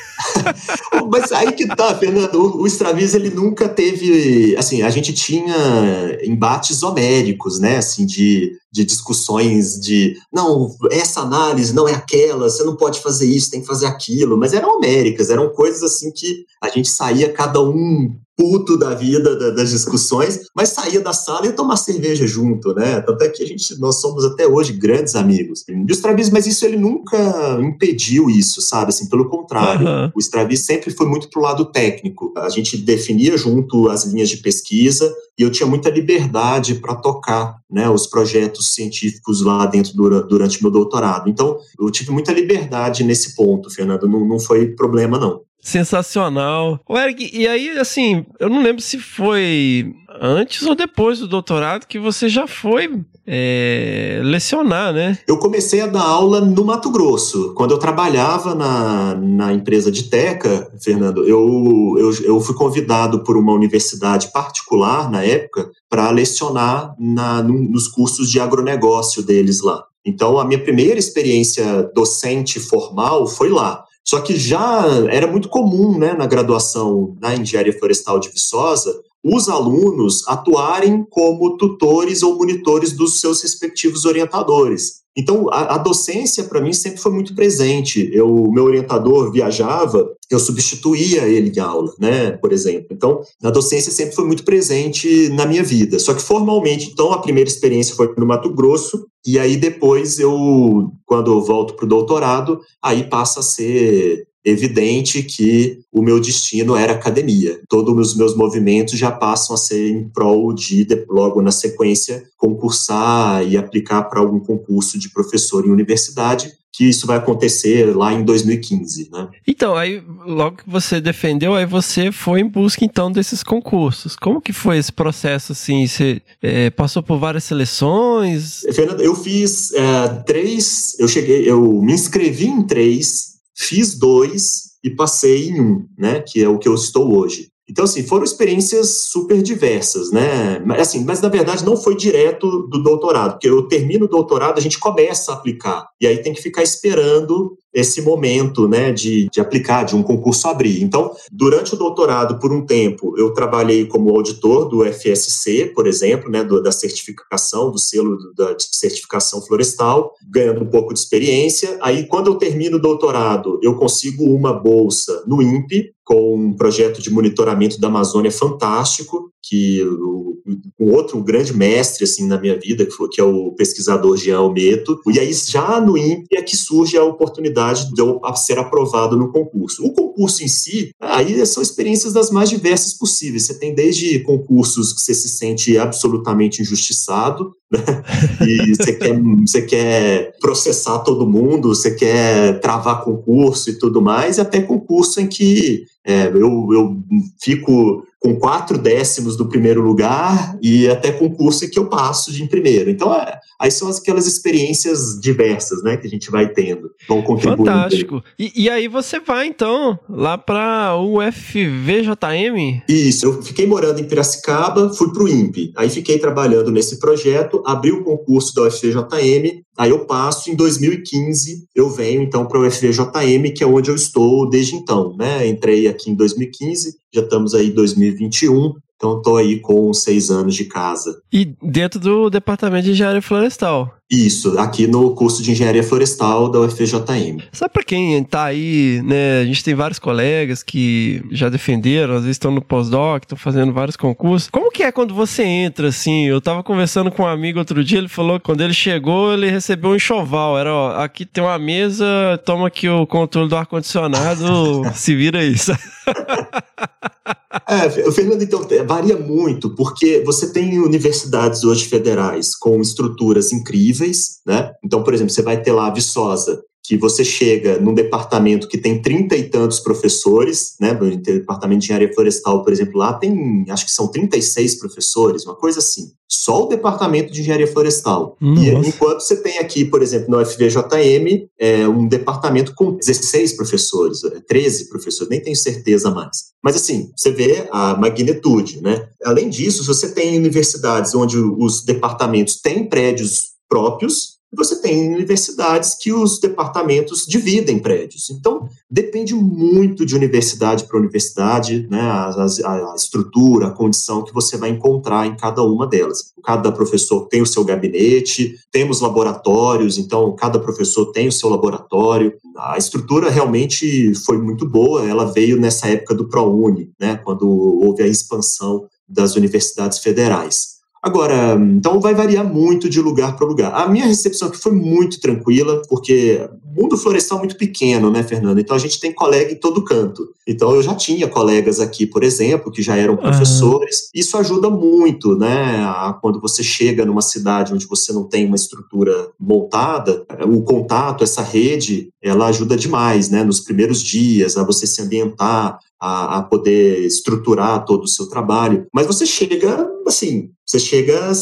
Mas aí que tá, Fernando, o, o Straviz, ele nunca teve, assim, a gente tinha embates homéricos, né, assim, de, de discussões de, não, essa análise não é aquela, você não pode fazer isso, tem que fazer aquilo, mas eram homéricas, eram coisas assim que a gente saía cada um puto da vida da- das discussões, mas saía da sala e ia tomar cerveja junto, né? Tanto é que a gente, nós somos até hoje grandes amigos. E o Straviz, mas isso ele nunca impediu isso, sabe? Assim, pelo contrário. Aham. O Straviz sempre foi muito pro lado técnico. A gente definia junto as linhas de pesquisa e eu tinha muita liberdade para tocar né, os projetos científicos lá dentro dura- durante meu doutorado. Então, eu tive muita liberdade nesse ponto, Fernando. Não, não foi problema, não. Sensacional. Ô, Eric, e aí, assim, eu não lembro se foi antes ou depois do doutorado que você já foi é, lecionar, né? Eu comecei a dar aula no Mato Grosso. Quando eu trabalhava na, na empresa de Teca, Fernando, eu, eu, eu fui convidado por uma universidade particular na época para lecionar na, nos cursos de agronegócio deles lá. Então, a minha primeira experiência docente formal foi lá. Só que já era muito comum, né, na graduação na Engenharia Florestal de Viçosa, os alunos atuarem como tutores ou monitores dos seus respectivos orientadores. Então, a, a docência, para mim, sempre foi muito presente. Eu, meu orientador viajava, eu substituía ele em aula, né, por exemplo. Então, a docência sempre foi muito presente na minha vida. Só que, formalmente, então, a primeira experiência foi no Mato Grosso, e aí depois eu, quando eu volto para o doutorado, aí passa a ser evidente que o meu destino era academia. Todos os meus movimentos já passam a ser em prol de, logo na sequência, concursar e aplicar para algum concurso de professor em universidade, que isso vai acontecer lá em 2015, né? Então, aí, logo que você defendeu, aí você foi em busca, então, desses concursos. Como que foi esse processo, assim? Você é, passou por várias seleções? Fernando, eu fiz é, três, eu cheguei, eu me inscrevi em três, fiz dois e passei em um, né? Que é o que eu estou hoje. Então, assim, foram experiências super diversas, né? Mas, assim, mas na verdade não foi direto do doutorado, porque eu termino o doutorado, a gente começa a aplicar. E aí tem que ficar esperando esse momento, né, de, de aplicar, de um concurso abrir. Então, durante o doutorado, por um tempo, eu trabalhei como auditor do FSC, por exemplo, né, do, da certificação, do selo da certificação florestal, ganhando um pouco de experiência. Aí, quando eu termino o doutorado, eu consigo uma bolsa no INPE, com um projeto de monitoramento da Amazônia fantástico, que o, um outro grande mestre assim na minha vida, que, foi, que é o pesquisador Jean Almeto. E aí, já no INPE, é que surge a oportunidade de eu ser aprovado no concurso. O concurso em si, aí são experiências das mais diversas possíveis. Você tem desde concursos que você se sente absolutamente injustiçado, né? e você quer, você quer processar todo mundo, você quer travar concurso e tudo mais, e até concurso em que é, eu, eu fico com quatro décimos do primeiro lugar e até concurso em que eu passo de em primeiro. Então, é, aí são aquelas experiências diversas, né, que a gente vai tendo, vão contribuindo. Fantástico. E, e aí você vai, então, lá para o UFVJM? Isso, eu fiquei morando em Piracicaba, fui para o INPE, aí fiquei trabalhando nesse projeto, abri o concurso da UFVJM, aí eu passo, em 2015 eu venho então para o UFVJM, que é onde eu estou desde então, né, entrei aqui em 2015, já estamos aí em 2021, então estou aí com seis anos de casa. E dentro do Departamento de Engenharia Florestal? Isso, aqui no curso de Engenharia Florestal da UFVJM. Sabe para quem tá aí, né? A gente tem vários colegas que já defenderam, às vezes estão no pós-doc, estão fazendo vários concursos. Como que é quando você entra, assim? Eu tava conversando com um amigo outro dia, ele falou que quando ele chegou, ele recebeu um enxoval. Era, ó, aqui tem uma mesa, toma aqui o controle do ar-condicionado, se vira aí. É, Fernando, então, varia muito, porque você tem universidades hoje federais com estruturas incríveis, né? Então, por exemplo, você vai ter lá a Viçosa, que você chega num departamento que tem trinta e tantos professores, né? No departamento de engenharia florestal, por exemplo, lá tem, acho que são 36 professores, uma coisa assim. Só o departamento de engenharia florestal. Nossa. E enquanto você tem aqui, por exemplo, no FVJM, é um departamento com 16 professores, 13 professores, nem tenho certeza mais. Mas assim, você vê a magnitude, né? Além disso, você tem universidades onde os departamentos têm prédios próprios, você tem universidades que os departamentos dividem prédios. Então, depende muito de universidade para universidade, né, a, a, a, estrutura, a condição que você vai encontrar em cada uma delas. Cada professor tem o seu gabinete, temos laboratórios, então cada professor tem o seu laboratório. A estrutura realmente foi muito boa, ela veio nessa época do ProUni, né, quando houve a expansão das universidades federais. Agora, então vai variar muito de lugar para lugar. A minha recepção aqui foi muito tranquila, porque o mundo florestal é muito pequeno, né, Fernando? Então a gente tem colega em todo canto. Então eu já tinha colegas aqui, por exemplo, que já eram professores. Isso ajuda muito, né? A, quando você chega numa cidade onde você não tem uma estrutura montada, o contato, essa rede, ela ajuda demais, né? Nos primeiros dias, a você se ambientar, a, a, poder estruturar todo o seu trabalho. Mas você chega, assim, você chega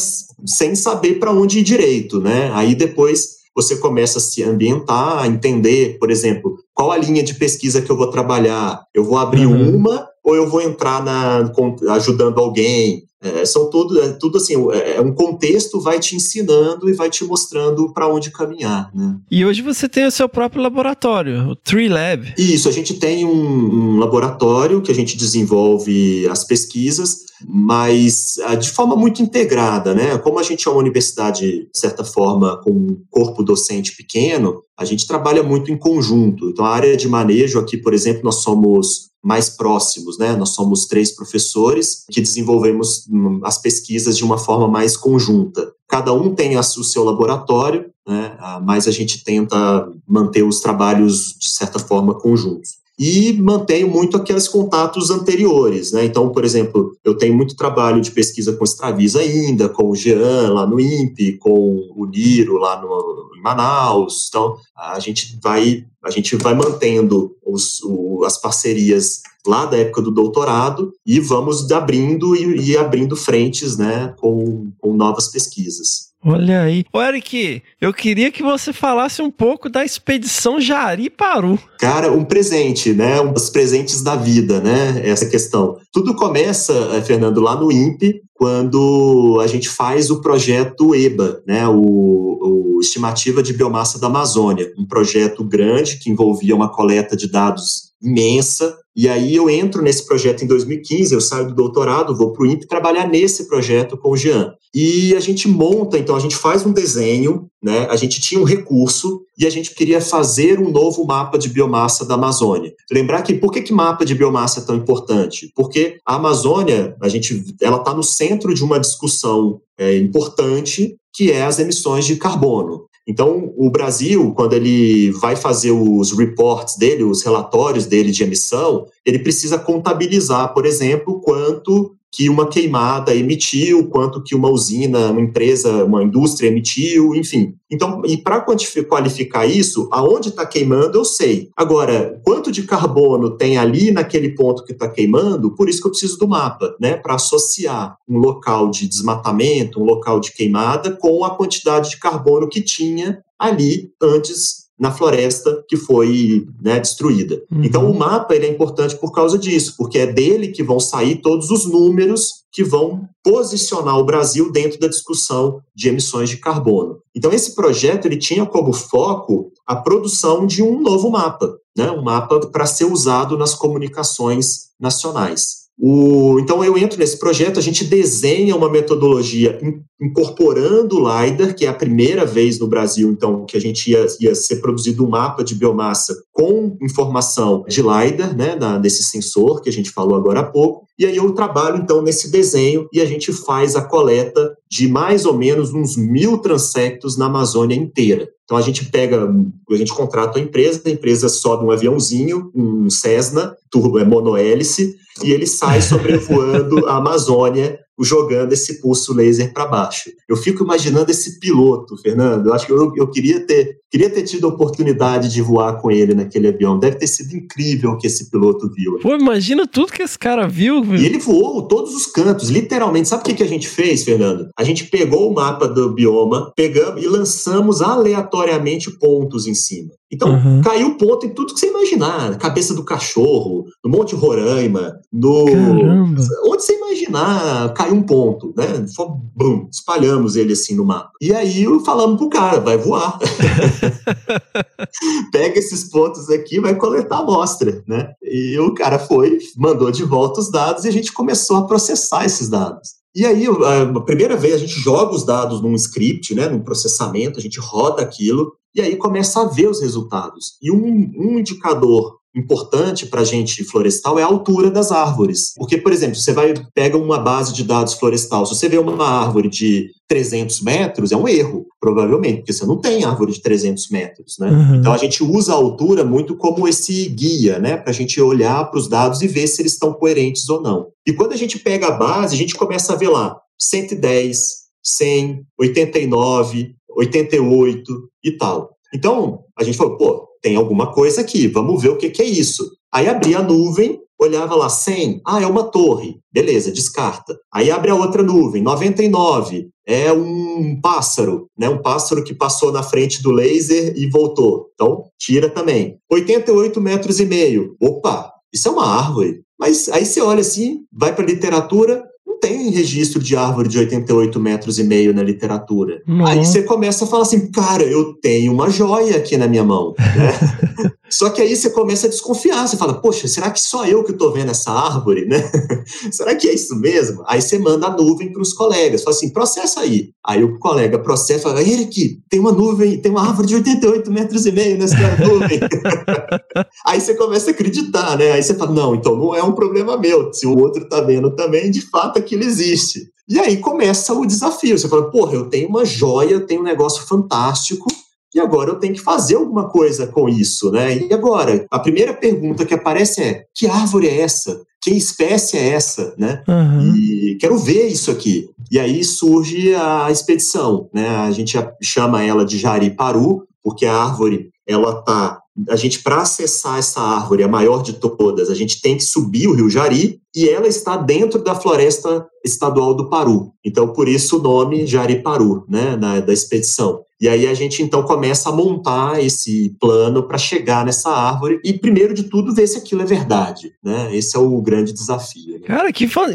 sem saber para onde ir direito, né? Aí depois você começa a se ambientar, a entender, por exemplo, qual a linha de pesquisa que eu vou trabalhar. Eu vou abrir uhum. uma ou eu vou entrar na, ajudando alguém? É, são tudo, é, tudo assim, é, é, um contexto vai te ensinando e vai te mostrando para onde caminhar. Né? E hoje você tem o seu próprio laboratório, o Tree Lab. Isso, a gente tem um, um laboratório que a gente desenvolve as pesquisas, mas ah, de forma muito integrada, né? Como a gente é uma universidade, de certa forma, com um corpo docente pequeno, a gente trabalha muito em conjunto. Então, a área de manejo aqui, por exemplo, nós somos mais próximos, né? Nós somos três professores que desenvolvemos hum, as pesquisas de uma forma mais conjunta. Cada um tem o seu laboratório, né? Ah, mas a gente tenta manter os trabalhos de certa forma conjuntos e mantenho muito aqueles contatos anteriores, né? Então, por exemplo, eu tenho muito trabalho de pesquisa com Extravisa ainda, com o Jean lá no INPE, com o Niro lá no, em Manaus. Então, a gente vai a gente vai mantendo os, o, as parcerias lá da época do doutorado e vamos abrindo e, e abrindo frentes, né, com, com novas pesquisas. Olha aí. Ô, Eric, eu queria que você falasse um pouco da expedição Jari-Paru. Cara, um presente, né? Um dos presentes da vida, né? Essa questão. Tudo começa, eh, Fernando, lá no INPE, quando a gente faz o projeto EBA, né? O, o Estimativa de Biomassa da Amazônia. Um projeto grande que envolvia uma coleta de dados imensa. E aí eu entro nesse projeto em 2015, eu saio do doutorado, vou para o INPE trabalhar nesse projeto com o Jean. E a gente monta, então a gente faz um desenho, né? A gente tinha um recurso e a gente queria fazer um novo mapa de biomassa da Amazônia. Lembrar que por que, que mapa de biomassa é tão importante? Porque a Amazônia, a gente, ela está no centro de uma discussão é, importante que é as emissões de carbono. Então, o Brasil, quando ele vai fazer os reports dele, os relatórios dele de emissão, ele precisa contabilizar, por exemplo, quanto que uma queimada emitiu, quanto que uma usina, uma empresa, uma indústria emitiu, enfim. Então, e para qualificar isso, aonde está queimando, eu sei. Agora, quanto de carbono tem ali naquele ponto que está queimando, por isso que eu preciso do mapa, né? Para associar um local de desmatamento, um local de queimada, com a quantidade de carbono que tinha ali antes na floresta que foi né, destruída. Uhum. Então o mapa ele é importante por causa disso, porque é dele que vão sair todos os números que vão posicionar o Brasil dentro da discussão de emissões de carbono. Então esse projeto ele tinha como foco a produção de um novo mapa, né, um mapa para ser usado nas comunicações nacionais. O, então eu entro nesse projeto, a gente desenha uma metodologia incorporando o LiDAR, que é a primeira vez no Brasil, então, que a gente ia, ia ser produzido um mapa de biomassa com informação de LiDAR, né, na, desse sensor que a gente falou agora há pouco. E aí eu trabalho, então, nesse desenho e a gente faz a coleta de mais ou menos uns mil transectos na Amazônia inteira. Então a gente pega, a gente contrata a empresa, a empresa sobe um aviãozinho, um Cessna, turbo é monohélice, e ele sai sobrevoando a Amazônia, jogando esse pulso laser para baixo. Eu fico imaginando esse piloto, Fernando. Eu acho que eu, eu queria ter Queria ter tido a oportunidade de voar com ele naquele avião. Deve ter sido incrível o que esse piloto viu. Pô, imagina tudo que esse cara viu. E ele voou todos os cantos, literalmente. Sabe o que, que a gente fez, Fernando? A gente pegou o mapa do bioma, pegamos e lançamos aleatoriamente pontos em cima. Então, uhum. caiu ponto em tudo que você imaginar. Cabeça do cachorro, no Monte Roraima, no. Caramba. Onde você imaginar, caiu um ponto, né? Foi, bum, espalhamos ele assim no mapa. E aí falamos pro cara, vai voar. Pega esses pontos aqui vai coletar amostra, né? E o cara foi, mandou de volta os dados e a gente começou a processar esses dados. E aí, a primeira vez, a gente joga os dados num script, né, num processamento, a gente roda aquilo, e aí começa a ver os resultados. E um, um indicador importante para a gente florestal é a altura das árvores. Porque, por exemplo, você vai pega uma base de dados florestal, se você vê uma árvore de 300 metros, é um erro, provavelmente, porque você não tem árvore de 300 metros, né? Uhum. Então a gente usa a altura muito como esse guia, né, para a gente olhar para os dados e ver se eles estão coerentes ou não. E quando a gente pega a base, a gente começa a ver lá 110, 100, 89, 88 e tal. Então, a gente falou, pô, tem alguma coisa aqui, vamos ver o que, que é isso. Aí abria a nuvem, olhava lá 100, ah, é uma torre, beleza, descarta. Aí abre a outra nuvem, 99, é um pássaro, né? Um pássaro que passou na frente do laser e voltou. Então, tira também. 88 metros e meio, opa, isso é uma árvore. Mas aí você olha assim, vai para literatura, tem registro de árvore de 88 metros e meio na literatura. Uhum. Aí você começa a falar assim, cara, eu tenho uma joia aqui na minha mão. Né? Só que aí você começa a desconfiar, você fala, poxa, será que só eu que estou vendo essa árvore, né? será que é isso mesmo? Aí você manda a nuvem para os colegas, fala assim, processa aí. Aí o colega processa e fala, Eric, tem uma nuvem, tem uma árvore de 88 metros e meio nessa nuvem. aí você começa a acreditar, né? Aí você fala, não, então não é um problema meu, se o outro está vendo também, de fato aquilo existe. E aí começa o desafio, você fala, porra, eu tenho uma joia, eu tenho um negócio fantástico, e agora eu tenho que fazer alguma coisa com isso, né? E agora? A primeira pergunta que aparece é: que árvore é essa? Que espécie é essa, né? Uhum. E quero ver isso aqui. E aí surge a expedição, né? A gente chama ela de Jari-Paru, porque a árvore ela tá a gente para acessar essa árvore, a maior de todas, a gente tem que subir o Rio Jari e ela está dentro da floresta estadual do Paru. Então, por isso o nome Jari-Paru, né, na, da expedição. E aí a gente então começa a montar esse plano para chegar nessa árvore e primeiro de tudo ver se aquilo é verdade, né? Esse é o grande desafio. Né? Cara, que fã...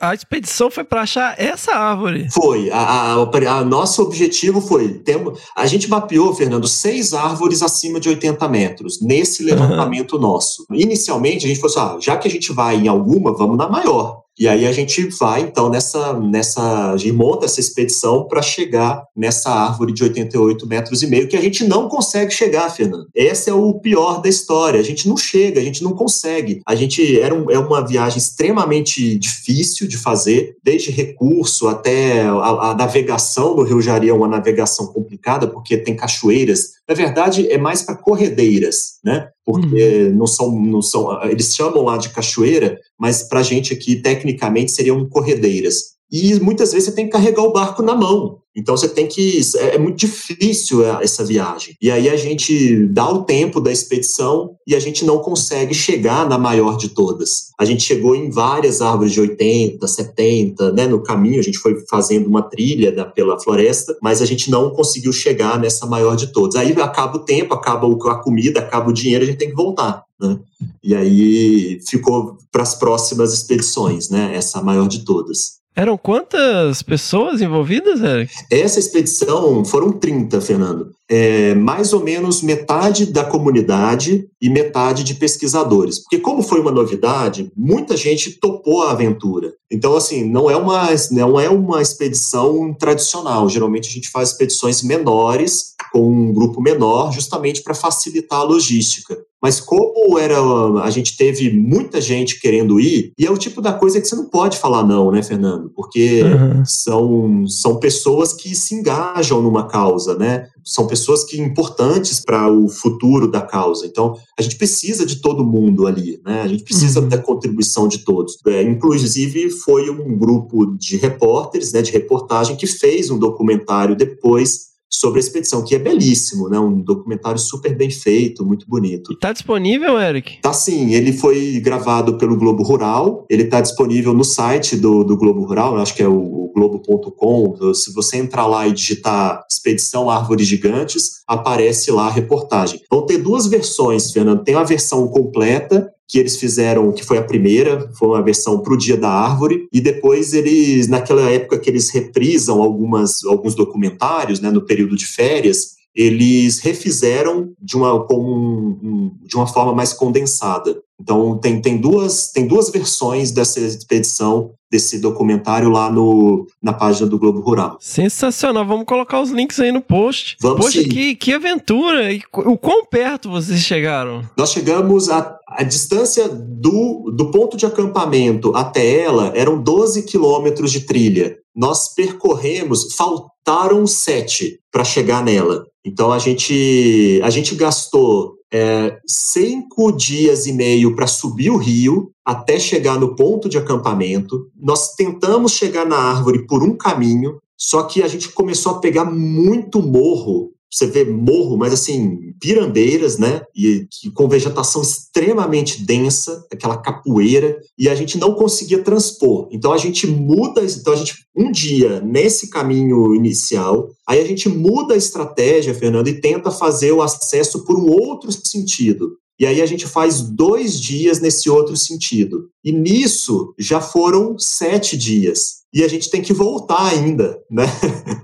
a expedição foi para achar essa árvore. Foi. A, a, a, nosso objetivo foi temos a gente mapeou, Fernando, seis árvores acima de 80 metros nesse levantamento uhum. nosso. Inicialmente a gente falou assim, ah, já que a gente vai em alguma, vamos na maior. E aí a gente vai, então, nessa, nessa a gente monta essa expedição para chegar nessa árvore de 88 metros e meio, que a gente não consegue chegar, Fernando. Esse é o pior da história. A gente não chega, a gente não consegue. A gente era um, é uma viagem extremamente difícil de fazer, desde recurso até a, a navegação no Rio Jari é uma navegação complicada, porque tem cachoeiras. Na verdade, é mais para corredeiras, né? porque uhum. não são, não são, eles chamam lá de cachoeira, mas para a gente aqui, tecnicamente, seriam corredeiras. E muitas vezes você tem que carregar o barco na mão. Então você tem que. É, é, muito difícil essa viagem. E aí a gente dá o tempo da expedição e a gente não consegue chegar na maior de todas. A gente chegou em várias árvores de 80, 70, né? No caminho, a gente foi fazendo uma trilha da, pela floresta, mas a gente não conseguiu chegar nessa maior de todas. Aí acaba o tempo, acaba a comida, acaba o dinheiro, a gente tem que voltar. Né? E aí ficou para as próximas expedições, né? Essa maior de todas. Eram quantas pessoas envolvidas, Eric? Essa expedição foram 30, Fernando. É, mais ou menos metade da comunidade e metade de pesquisadores. Porque, como foi uma novidade, muita gente topou a aventura. Então, assim, não é uma, não é uma expedição tradicional. Geralmente a gente faz expedições menores, com um grupo menor, justamente para facilitar a logística. Mas como era, a gente teve muita gente querendo ir, e é o tipo da coisa que você não pode falar não, né, Fernando? Porque uhum. são, são pessoas que se engajam numa causa, né? São pessoas que importantes para o futuro da causa. Então, a gente precisa de todo mundo ali, né? A gente precisa uhum. da contribuição de todos. É, inclusive, foi um grupo de repórteres, né, de reportagem, que fez um documentário depois sobre a expedição, que é belíssimo, né? Um documentário super bem feito, muito bonito. Tá disponível, Eric? Tá sim, ele foi gravado pelo Globo Rural, ele tá disponível no site do, do Globo Rural, acho que é o, o globo.com. Se você entrar lá e digitar Expedição Árvores Gigantes, aparece lá a reportagem. Vão ter duas versões, Fernando. Tem a versão completa, que eles fizeram, que foi a primeira, foi uma versão para o Dia da Árvore, e depois eles, naquela época que eles reprisam algumas, alguns documentários, né, no período de férias, eles refizeram de uma, com um, um, de uma forma mais condensada. Então, tem, tem, duas, tem duas versões dessa expedição, desse documentário lá no, na página do Globo Rural. Sensacional, vamos colocar os links aí no post. Vamos Poxa, sim. que, que aventura! E o quão perto vocês chegaram? Nós chegamos a. A distância do, do ponto de acampamento até ela eram 12 quilômetros de trilha. Nós percorremos, faltaram sete para chegar nela. Então a gente, a gente gastou é, cinco dias e meio para subir o rio até chegar no ponto de acampamento. Nós tentamos chegar na árvore por um caminho, só que a gente começou a pegar muito morro. Você vê morro, mas assim, pirandeiras, né? E com vegetação extremamente densa, aquela capoeira, e a gente não conseguia transpor. Então a gente muda, então a gente um dia nesse caminho inicial, aí a gente muda a estratégia, Fernando, e tenta fazer o acesso por um outro sentido. E aí a gente faz dois dias nesse outro sentido. E nisso já foram sete dias. E a gente tem que voltar ainda, né?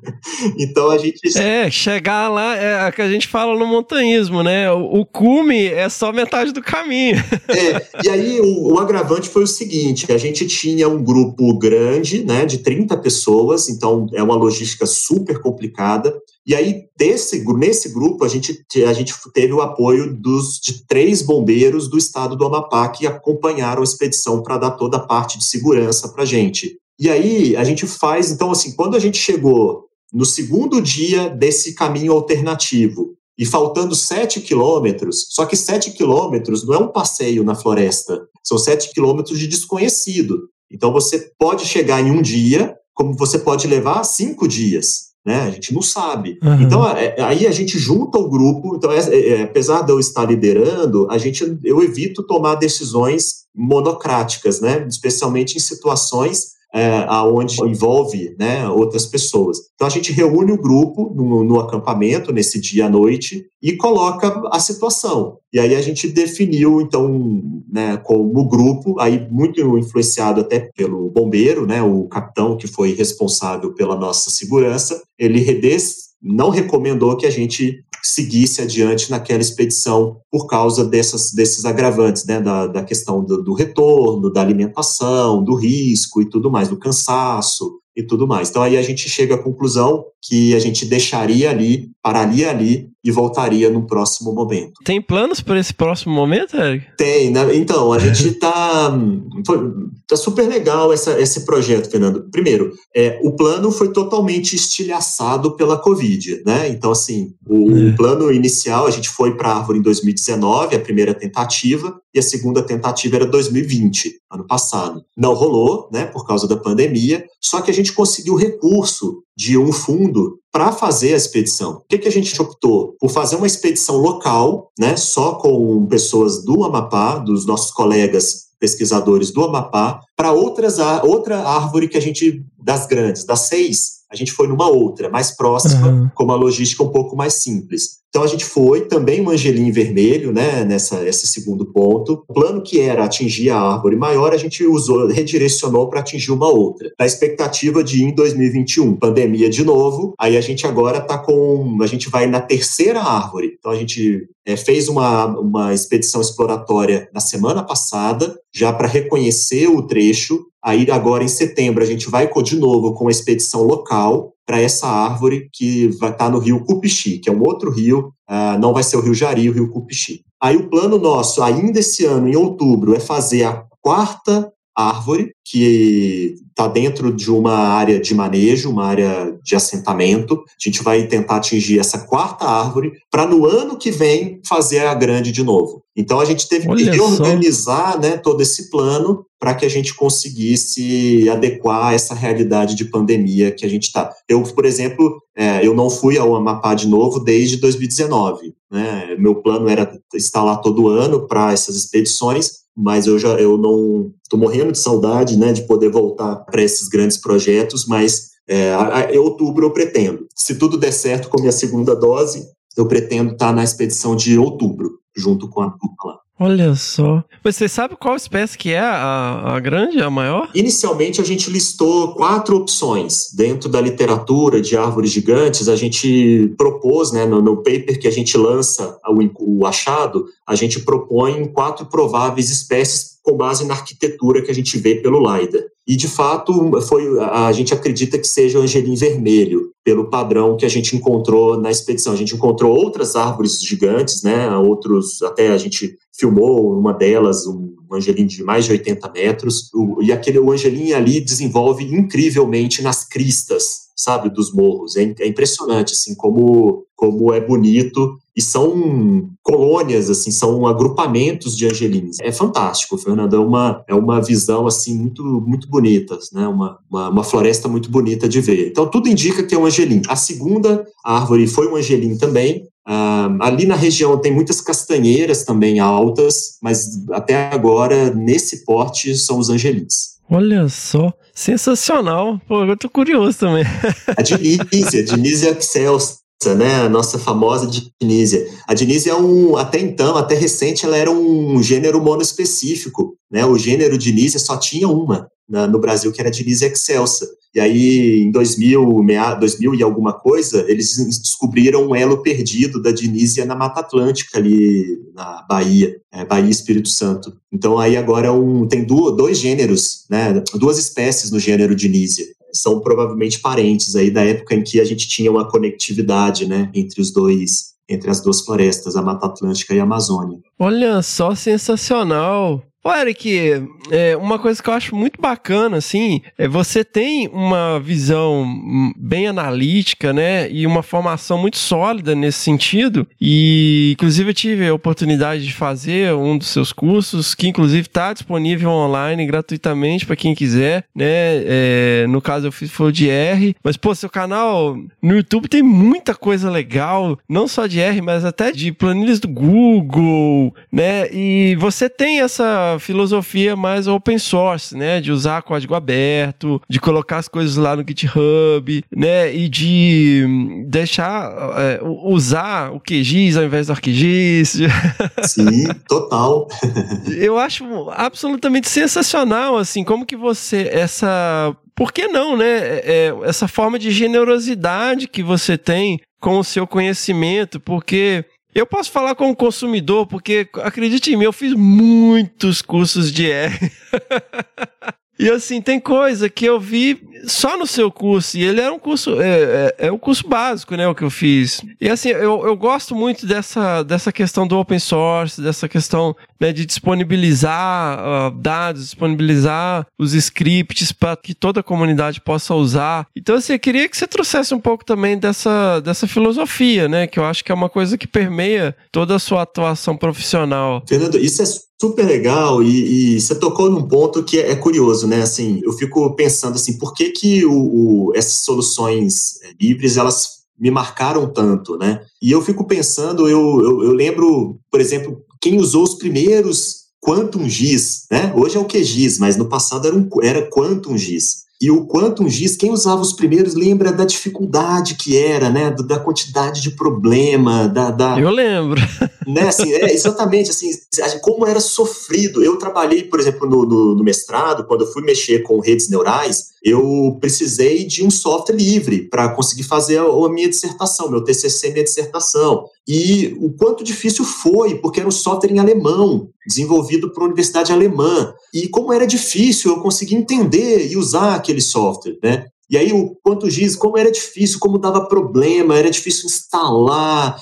então a gente. É, chegar lá é o que a gente fala no montanhismo, né? O, o cume é só metade do caminho. É, e aí o, o, agravante foi o seguinte: a gente tinha um grupo grande, né, de 30 pessoas, então é uma logística super complicada. E aí, desse, nesse grupo, a gente, a gente teve o apoio dos, de três bombeiros do estado do Amapá que acompanharam a expedição para dar toda a parte de segurança para a gente. E aí, a gente faz, então, assim, quando a gente chegou no segundo dia desse caminho alternativo, e faltando sete quilômetros, só que sete quilômetros não é um passeio na floresta, são sete quilômetros de desconhecido. Então, você pode chegar em um dia, como você pode levar cinco dias né? A gente não sabe. Uhum. Então, é, aí a gente junta o grupo. Então, é, é, apesar de eu estar liderando, a gente, eu evito tomar decisões monocráticas, né? Especialmente em situações é, aonde envolve né, outras pessoas. Então a gente reúne o grupo no, no, acampamento nesse dia à noite e coloca a situação. E aí a gente definiu então, né, como grupo, aí muito influenciado até pelo bombeiro, né, o capitão que foi responsável pela nossa segurança, ele não recomendou que a gente seguisse adiante naquela expedição por causa dessas, desses agravantes, né, da, da questão do, do retorno, da alimentação, do risco e tudo mais, do cansaço e tudo mais. Então aí a gente chega à conclusão que a gente deixaria ali, pararia ali e voltaria no próximo momento. Tem planos para esse próximo momento, Eric? Tem, né? Então, a gente está tá super legal essa, esse projeto, Fernando. Primeiro, é, o plano foi totalmente estilhaçado pela Covid, né? Então, assim, o, é. o plano inicial, a gente foi para a árvore em 2019, a primeira tentativa, e a segunda tentativa era 2020, ano passado. Não rolou, né, por causa da pandemia, só que a gente conseguiu recurso de um fundo para fazer a expedição. O que, que a gente optou? Por fazer uma expedição local, né, só com pessoas do Amapá, dos nossos colegas pesquisadores do Amapá, para outras outra árvore que a gente das grandes, das seis, a gente foi numa outra, mais próxima, uhum. com uma logística um pouco mais simples. Então a gente foi também um angelim vermelho, né, nessa esse segundo ponto. O plano que era atingir a árvore maior, a gente usou, redirecionou para atingir uma outra. Na expectativa de em 2021, pandemia de novo. Aí a gente agora está com, a gente vai na terceira árvore. Então a gente é, fez uma, uma expedição exploratória na semana passada, já para reconhecer o trecho. Aí agora em setembro a gente vai de novo com a expedição local para essa árvore que vai estar tá no rio Cupixi, que é um outro rio, uh, não vai ser o rio Jari, o rio Cupixi. Aí o plano nosso, ainda esse ano, em outubro, é fazer a quarta árvore que está dentro de uma área de manejo, uma área de assentamento. A gente vai tentar atingir essa quarta árvore para no ano que vem fazer a grande de novo. Então a gente teve Olha que reorganizar né, todo esse plano para que a gente conseguisse adequar a essa realidade de pandemia que a gente está. Eu, por exemplo, é, eu não fui ao Amapá de novo desde 2019. Né? Meu plano era estar lá todo ano para essas expedições, mas eu já eu não estou morrendo de saudade, né, de poder voltar para esses grandes projetos, mas é, outubro eu pretendo. Se tudo der certo com minha segunda dose, eu pretendo estar na expedição de outubro, junto com a dupla. Olha só. Mas você sabe qual espécie que é a, a grande, a maior? Inicialmente, a gente listou quatro opções. Dentro da literatura de árvores gigantes, a gente propôs, né, no, no paper que a gente lança o, o achado, a gente propõe quatro prováveis espécies com base na arquitetura que a gente vê pelo LiDAR. E, de fato, foi, a, gente acredita que seja o angelim vermelho, pelo padrão que a gente encontrou na expedição. A gente encontrou outras árvores gigantes, né, outros, até a gente filmou uma delas, um angelim de mais de 80 metros, e aquele o angelim ali desenvolve incrivelmente nas cristas, sabe, dos morros. É, é impressionante, assim, como, como é bonito. E são colônias, assim, são agrupamentos de angelins. É fantástico, Fernando. É uma, é uma visão, assim, muito, muito bonita, né? Uma, uma, uma floresta muito bonita de ver. Então, tudo indica que é um angelim. A segunda árvore foi um angelim também, ah, ali na região tem muitas castanheiras também altas, mas até agora, nesse porte, são os angelins. Olha só. Sensacional. Pô, eu tô curioso também. A Dinísia, Dinísia excelsa, né? A nossa famosa Dinísia. A Dinísia é um, até então, até recente, ela era um gênero monoespecífico, né? O gênero Dinísia só tinha uma na- no Brasil, que era a Dinísia excelsa. E aí, em 2000, mea- 2000 e alguma coisa, eles descobriram um elo perdido da Dinísia na Mata Atlântica, ali na Bahia, é, Bahia Espírito Santo. Então, aí agora é um, tem dois gêneros, né, duas espécies no gênero Dinísia. São provavelmente parentes aí da época em que a gente tinha uma conectividade né, entre os dois, entre as duas florestas, a Mata Atlântica e a Amazônia. Olha só, sensacional. Ô, Eric, é, uma coisa que eu acho muito bacana, assim, é você tem uma visão bem analítica, né, e uma formação muito sólida nesse sentido, e inclusive eu tive a oportunidade de fazer um dos seus cursos, que inclusive está disponível online gratuitamente para quem quiser, né, é, no caso eu fiz foi de R, mas pô, seu canal no YouTube tem muita coisa legal, não só de R, mas até de planilhas do Google, né, e você tem essa filosofia mais open source, né? De usar código aberto, de colocar as coisas lá no GitHub, né? E de hum, deixar é, usar o QGIS ao invés do ArcGIS. Sim, total. Eu acho absolutamente sensacional, assim, como que você essa por que não, né? É, essa forma de generosidade que você tem com o seu conhecimento, porque eu posso falar como consumidor, porque acredite em mim, eu fiz muitos cursos de R. E assim, tem coisa que eu vi só no seu curso, e ele era um curso, é, é, é um curso básico, né, o que eu fiz. E assim, eu, eu gosto muito dessa, dessa questão do open source, dessa questão né, de disponibilizar ah, dados, disponibilizar os scripts para que toda a comunidade possa usar. Então, assim, eu queria que você trouxesse um pouco também dessa, dessa filosofia, né, que eu acho que é uma coisa que permeia toda a sua atuação profissional. Fernando, isso é super legal e, e você tocou num ponto que é, é curioso, né? Assim, eu fico pensando assim, por que que o, o, essas soluções é, livres elas me marcaram tanto, né? E eu fico pensando, eu, eu, eu lembro, por exemplo, quem usou os primeiros Quantum GIS, né? Hoje é o QGIS, mas no passado era, um, era Quantum GIS. E o Quantum GIS, quem usava os primeiros lembra da dificuldade que era, né? Da quantidade de problema, da, da Eu lembro. né, assim, é, exatamente, assim, como era sofrido. Eu trabalhei, por exemplo, no, no, no, mestrado, quando eu fui mexer com redes neurais, eu precisei de um software livre para conseguir fazer a, minha dissertação, meu TCC, minha dissertação. E o quanto difícil foi, porque era um software em alemão, desenvolvido por uma universidade alemã. E como era difícil eu conseguir entender e usar aquele software, né? E aí, o quanto giz, como era difícil, como dava problema, era difícil instalar,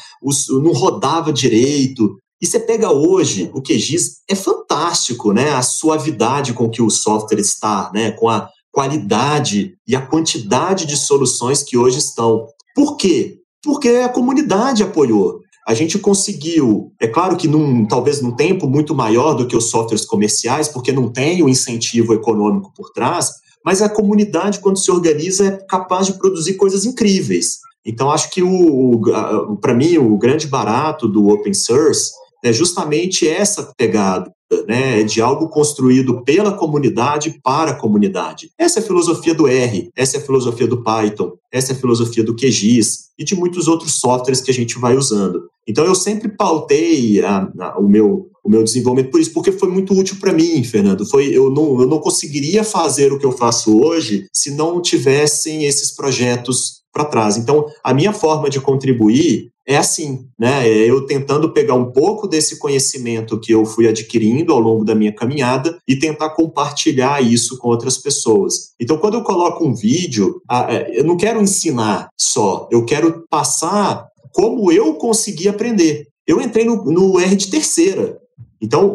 não rodava direito. E você pega hoje, o QGIS é fantástico, né? A suavidade com que o software está, né? Com a qualidade e a quantidade de soluções que hoje estão. Por quê? Porque a comunidade apoiou. A gente conseguiu, é claro que num, talvez num tempo muito maior do que os softwares comerciais, porque não tem o incentivo econômico por trás, mas a comunidade, quando se organiza, é capaz de produzir coisas incríveis. Então, acho que, o, o para mim, o grande barato do open source é justamente essa pegada, né, de algo construído pela comunidade para a comunidade. Essa é a filosofia do R, essa é a filosofia do Python, essa é a filosofia do QGIS e de muitos outros softwares que a gente vai usando. Então eu sempre pautei a, a, o meu o meu desenvolvimento por isso, porque foi muito útil para mim, Fernando. Foi eu não, eu não conseguiria fazer o que eu faço hoje se não tivessem esses projetos para trás. Então, a minha forma de contribuir é assim, né? É eu tentando pegar um pouco desse conhecimento que eu fui adquirindo ao longo da minha caminhada e tentar compartilhar isso com outras pessoas. Então, quando eu coloco um vídeo, é, eu não quero ensinar só, eu quero passar como eu consegui aprender. Eu entrei no, no R de terceira. Então,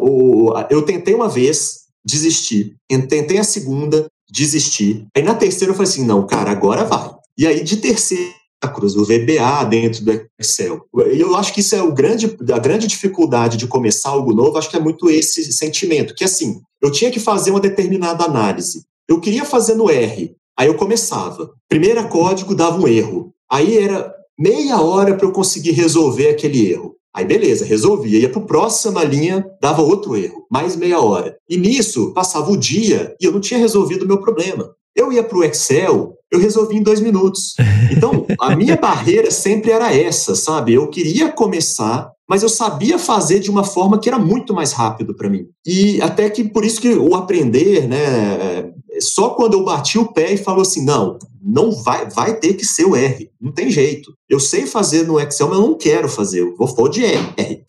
eu tentei uma vez, desisti. Tentei a segunda, desisti. Aí na terceira eu falei assim: não, cara, agora vai. E aí de terceira Cruz, o VBA dentro do Excel. Eu acho que isso é o grande, a grande dificuldade de começar algo novo, acho que é muito esse sentimento, que assim, eu tinha que fazer uma determinada análise. Eu queria fazer no R, aí eu começava. Primeiro código dava um erro. Aí era meia hora para eu conseguir resolver aquele erro. Aí beleza, resolvia. Ia para a próxima linha, dava outro erro, mais meia hora. E nisso, passava o dia e eu não tinha resolvido o meu problema. Eu ia para o Excel, eu resolvi em dois minutos. Então, a minha barreira sempre era essa, sabe? Eu queria começar, mas eu sabia fazer de uma forma que era muito mais rápido para mim. E até que por isso que o aprender, né? Só quando eu bati o pé e falou assim, não, não vai, vai ter que ser o R, não tem jeito. Eu sei fazer no Excel, mas eu não quero fazer, eu vou for de R.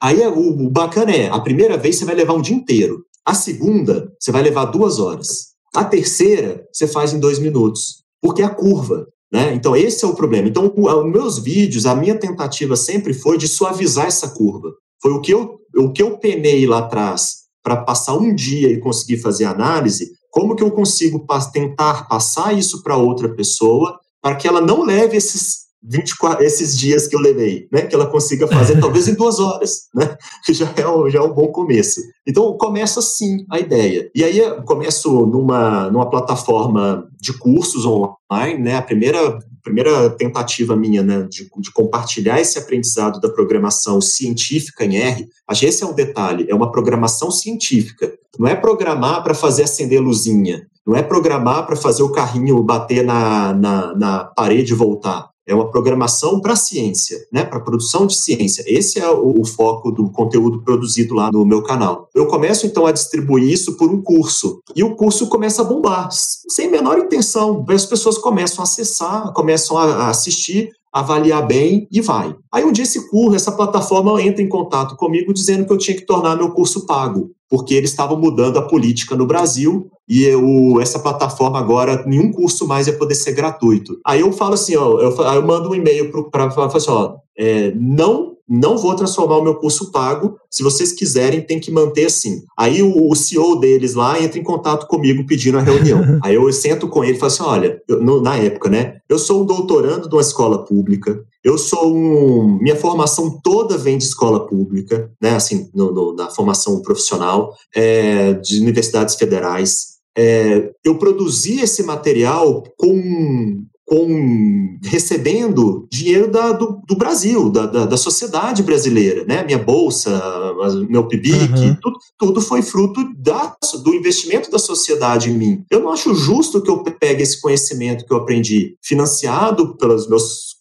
Aí é, o, o bacana é, a primeira vez você vai levar um dia inteiro, a segunda você vai levar duas horas. A terceira, você faz em dois minutos porque é a curva. Né? Então, esse é o problema. Então, os meus vídeos, a minha tentativa sempre foi de suavizar essa curva. Foi o que eu, o que eu penei lá atrás para passar um dia e conseguir fazer análise, como que eu consigo tentar passar isso para outra pessoa para que ela não leve esses 24, esses dias que eu levei, né? Que ela consiga fazer talvez em duas horas, né? Que já é, um, já é um bom começo. Então, começa assim a ideia. E aí, eu começo numa, numa plataforma de cursos online, né? A primeira, primeira tentativa minha, né? De, de compartilhar esse aprendizado da programação científica em R. Acho que esse é um detalhe, é uma programação científica. Não é programar para fazer acender luzinha. Não é programar para fazer o carrinho bater na, na, na parede e voltar é uma programação para ciência, né, para produção de ciência. Esse é o, o, foco do conteúdo produzido lá no meu canal. Eu começo então a distribuir isso por um curso e o curso começa a bombar, sem menor intenção. As pessoas começam a acessar, começam a assistir, avaliar bem e vai. Aí um dia esse curso, essa plataforma entra em contato comigo dizendo que eu tinha que tornar meu curso pago, porque eles estavam mudando a política no Brasil e eu, essa plataforma agora, nenhum curso mais ia poder ser gratuito. Aí eu falo assim, ó, eu, eu mando um e-mail para assim, ó, é, não não vou transformar o meu curso pago. Se vocês quiserem, tem que manter assim. Aí o, o CEO deles lá entra em contato comigo pedindo a reunião. Aí eu sento com ele e falo assim: olha, eu, no, na época, né? Eu sou um doutorando de uma escola pública. Eu sou um. Minha formação toda vem de escola pública, né? Assim, no, no, na formação profissional, é, de universidades federais. É, eu produzi esse material com com recebendo dinheiro da, do, do, Brasil, da, da, da, sociedade brasileira, né? Minha bolsa, meu PIBIC, uhum. tudo, tudo foi fruto da, do investimento da sociedade em mim. Eu não acho justo que eu pegue esse conhecimento que eu aprendi, financiado pelos meus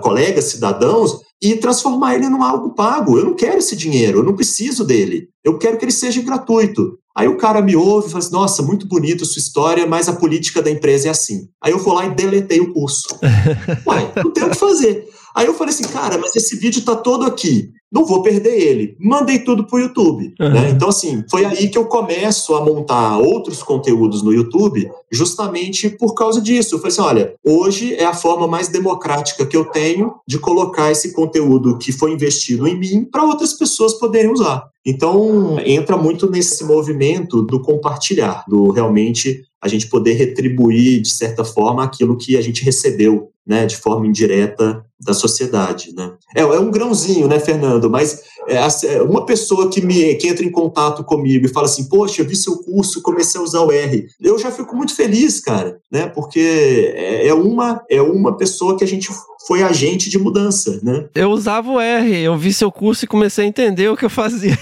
colegas cidadãos, e transformar ele num algo pago. Eu não quero esse dinheiro, eu não preciso dele. Eu quero que ele seja gratuito. Aí o cara me ouve e fala assim, nossa, muito bonita a sua história, mas a política da empresa é assim. Aí eu vou lá e deletei o curso. Ué, não tem o que fazer. Aí eu falei assim, cara, mas esse vídeo tá todo aqui. Não vou perder ele. Mandei tudo pro YouTube. Uhum. Né? Então, assim, foi aí que eu começo a montar outros conteúdos no YouTube justamente por causa disso. Eu falei assim: olha, hoje é a forma mais democrática que eu tenho de colocar esse conteúdo que foi investido em mim para outras pessoas poderem usar. Então, entra muito nesse movimento do compartilhar, do realmente a gente poder retribuir, de certa forma, aquilo que a gente recebeu, né, de forma indireta da sociedade, né. É, é um grãozinho, né, Fernando, mas é, é, uma pessoa que, me, que entra em contato comigo e fala assim, poxa, eu vi seu curso, comecei a usar o R, eu já fico muito feliz, cara, né, porque é, é uma, é uma pessoa que a gente foi agente de mudança, né. Eu usava o R, eu vi seu curso e comecei a entender o que eu fazia.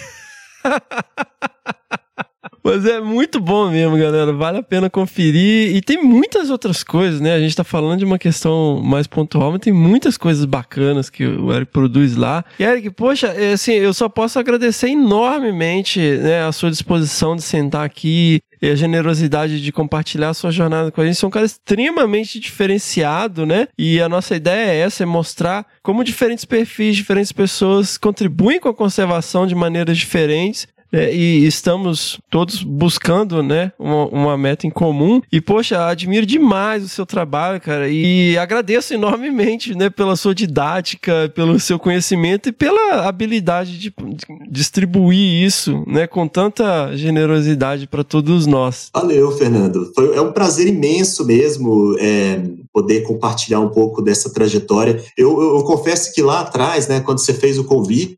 Mas é muito bom mesmo, galera. Vale a pena conferir. E tem muitas outras coisas, né? A gente tá falando de uma questão mais pontual, mas tem muitas coisas bacanas que o Eric produz lá. E Eric, poxa, é, assim, eu só posso agradecer enormemente né, a sua disposição de sentar aqui e a generosidade de compartilhar a sua jornada com a gente. Você é um cara extremamente diferenciado, né? E a nossa ideia é essa, é mostrar como diferentes perfis, diferentes pessoas contribuem com a conservação de maneiras diferentes é, e estamos todos buscando, né, uma, uma, meta em comum. E, poxa, admiro demais o seu trabalho, cara, e agradeço enormemente, né, pela sua didática, pelo seu conhecimento e pela habilidade de, de distribuir isso, né, com tanta generosidade para todos nós. Valeu, Fernando. Foi, é um prazer imenso mesmo é, poder compartilhar um pouco dessa trajetória. Eu, eu, eu confesso que lá atrás, né, quando você fez o convite,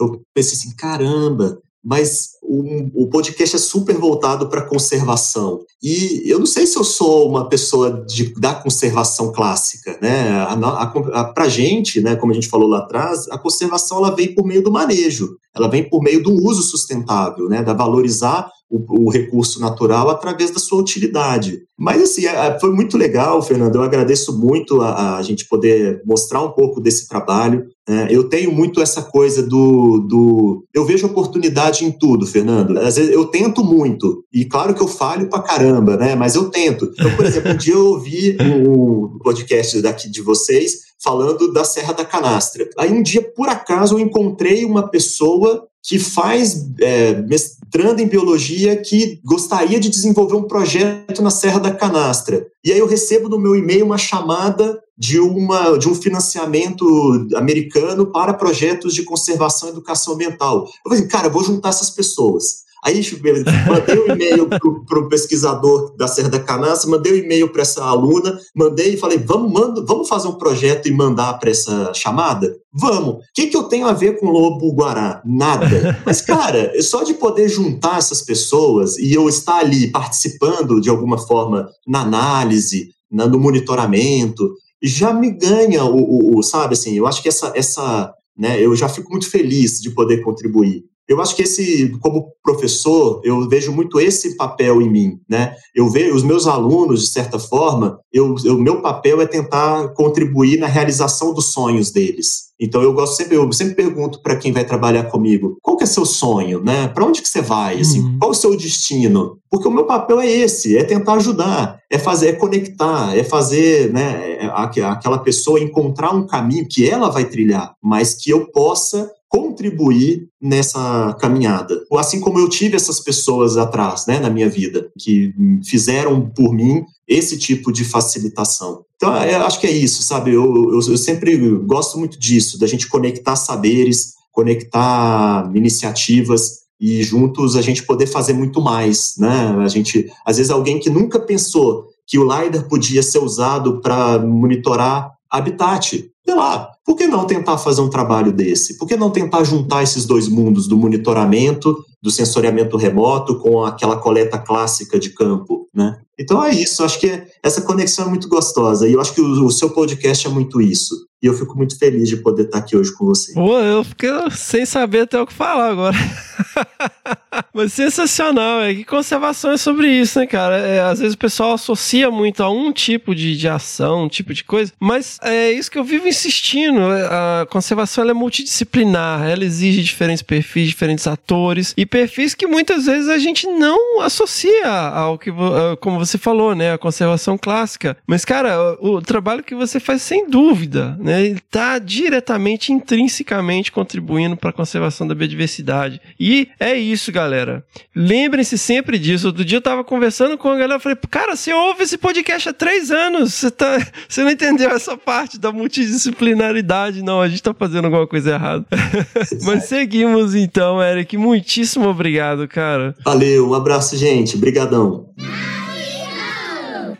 eu pensei assim, caramba, mas o, o, podcast é super voltado para conservação. E eu não sei se eu sou uma pessoa de, da conservação clássica, né? A, a, gente, né, como a gente falou lá atrás, a conservação ela vem por meio do manejo, ela vem por meio do uso sustentável, né? Da valorizar o, o, recurso natural através da sua utilidade. Mas, assim, foi muito legal, Fernando. Eu agradeço muito a, a gente poder mostrar um pouco desse trabalho. É, eu tenho muito essa coisa do, do. Eu vejo oportunidade em tudo, Fernando. Às vezes eu tento muito. E claro que eu falho pra caramba, né? Mas eu tento. Então, por exemplo, um dia eu ouvi um podcast daqui de vocês falando da Serra da Canastra. Aí um dia, por acaso, eu encontrei uma pessoa que faz é, mestrando em biologia que gostaria de desenvolver um projeto na Serra da Canastra. E aí eu recebo no meu e-mail uma chamada de, uma, de um financiamento americano para projetos de conservação e educação ambiental. Eu falei, cara, eu vou juntar essas pessoas. Aí mandei um e-mail para o pesquisador da Serra da Canastra, mandei um e-mail para essa aluna, mandei e falei, vamos, manda, vamos fazer um projeto e mandar para essa chamada? Vamos. O que, que eu tenho a ver com lobo-guará? Nada. Mas, cara, só de poder juntar essas pessoas e eu estar ali participando de alguma forma na análise, na, no monitoramento, já me ganha o, o, o, sabe, assim, eu acho que essa, essa, né, eu já fico muito feliz de poder contribuir. Eu acho que esse, como professor, eu vejo muito esse papel em mim, né? Eu vejo os meus alunos, de certa forma, eu, o meu papel é tentar contribuir na realização dos sonhos deles. Então eu gosto sempre, eu sempre pergunto para quem vai trabalhar comigo, qual que é seu sonho, né? Para onde que você vai? Assim, uhum. qual o seu destino? Porque o meu papel é esse, é tentar ajudar, é fazer, é conectar, é fazer, né, é, aquela pessoa encontrar um caminho que ela vai trilhar, mas que eu possa contribuir nessa caminhada. Assim como eu tive essas pessoas atrás, né, na minha vida, que fizeram por mim esse tipo de facilitação. Então, eu acho que é isso, sabe? Eu, eu, eu sempre gosto muito disso, da gente conectar saberes, conectar iniciativas e juntos a gente poder fazer muito mais, né? A gente, às vezes, alguém que nunca pensou que o LiDAR podia ser usado para monitorar habitat, sei lá, por que não tentar fazer um trabalho desse? Por que não tentar juntar esses dois mundos do monitoramento, do sensoriamento remoto com aquela coleta clássica de campo, né? Então é isso, acho que essa conexão é muito gostosa e eu acho que o, seu podcast é muito isso. E eu fico muito feliz de poder estar aqui hoje com você. Pô, eu fiquei sem saber até o que falar agora. Mas sensacional, é que conservação é sobre isso, né, cara? É, às vezes o pessoal associa muito a um tipo de, de ação, um tipo de coisa, mas é isso que eu vivo insistindo. A conservação é multidisciplinar, ela exige diferentes perfis, diferentes atores e perfis que muitas vezes a gente não associa ao que, como você falou, né? A conservação clássica. Mas, cara, o, o trabalho que você faz, sem dúvida, né? Ele tá diretamente, intrinsecamente contribuindo para a conservação da biodiversidade. E é isso, galera. Lembrem-se sempre disso. Outro dia eu tava conversando com a galera, eu falei, cara, você ouve esse podcast há três anos, você, tá, você não entendeu essa parte da multidisciplinaridade, não, a gente tá fazendo alguma coisa errada. Mas seguimos então, Eric, muitíssimo obrigado, cara. Valeu, um abraço, gente. Obrigadão.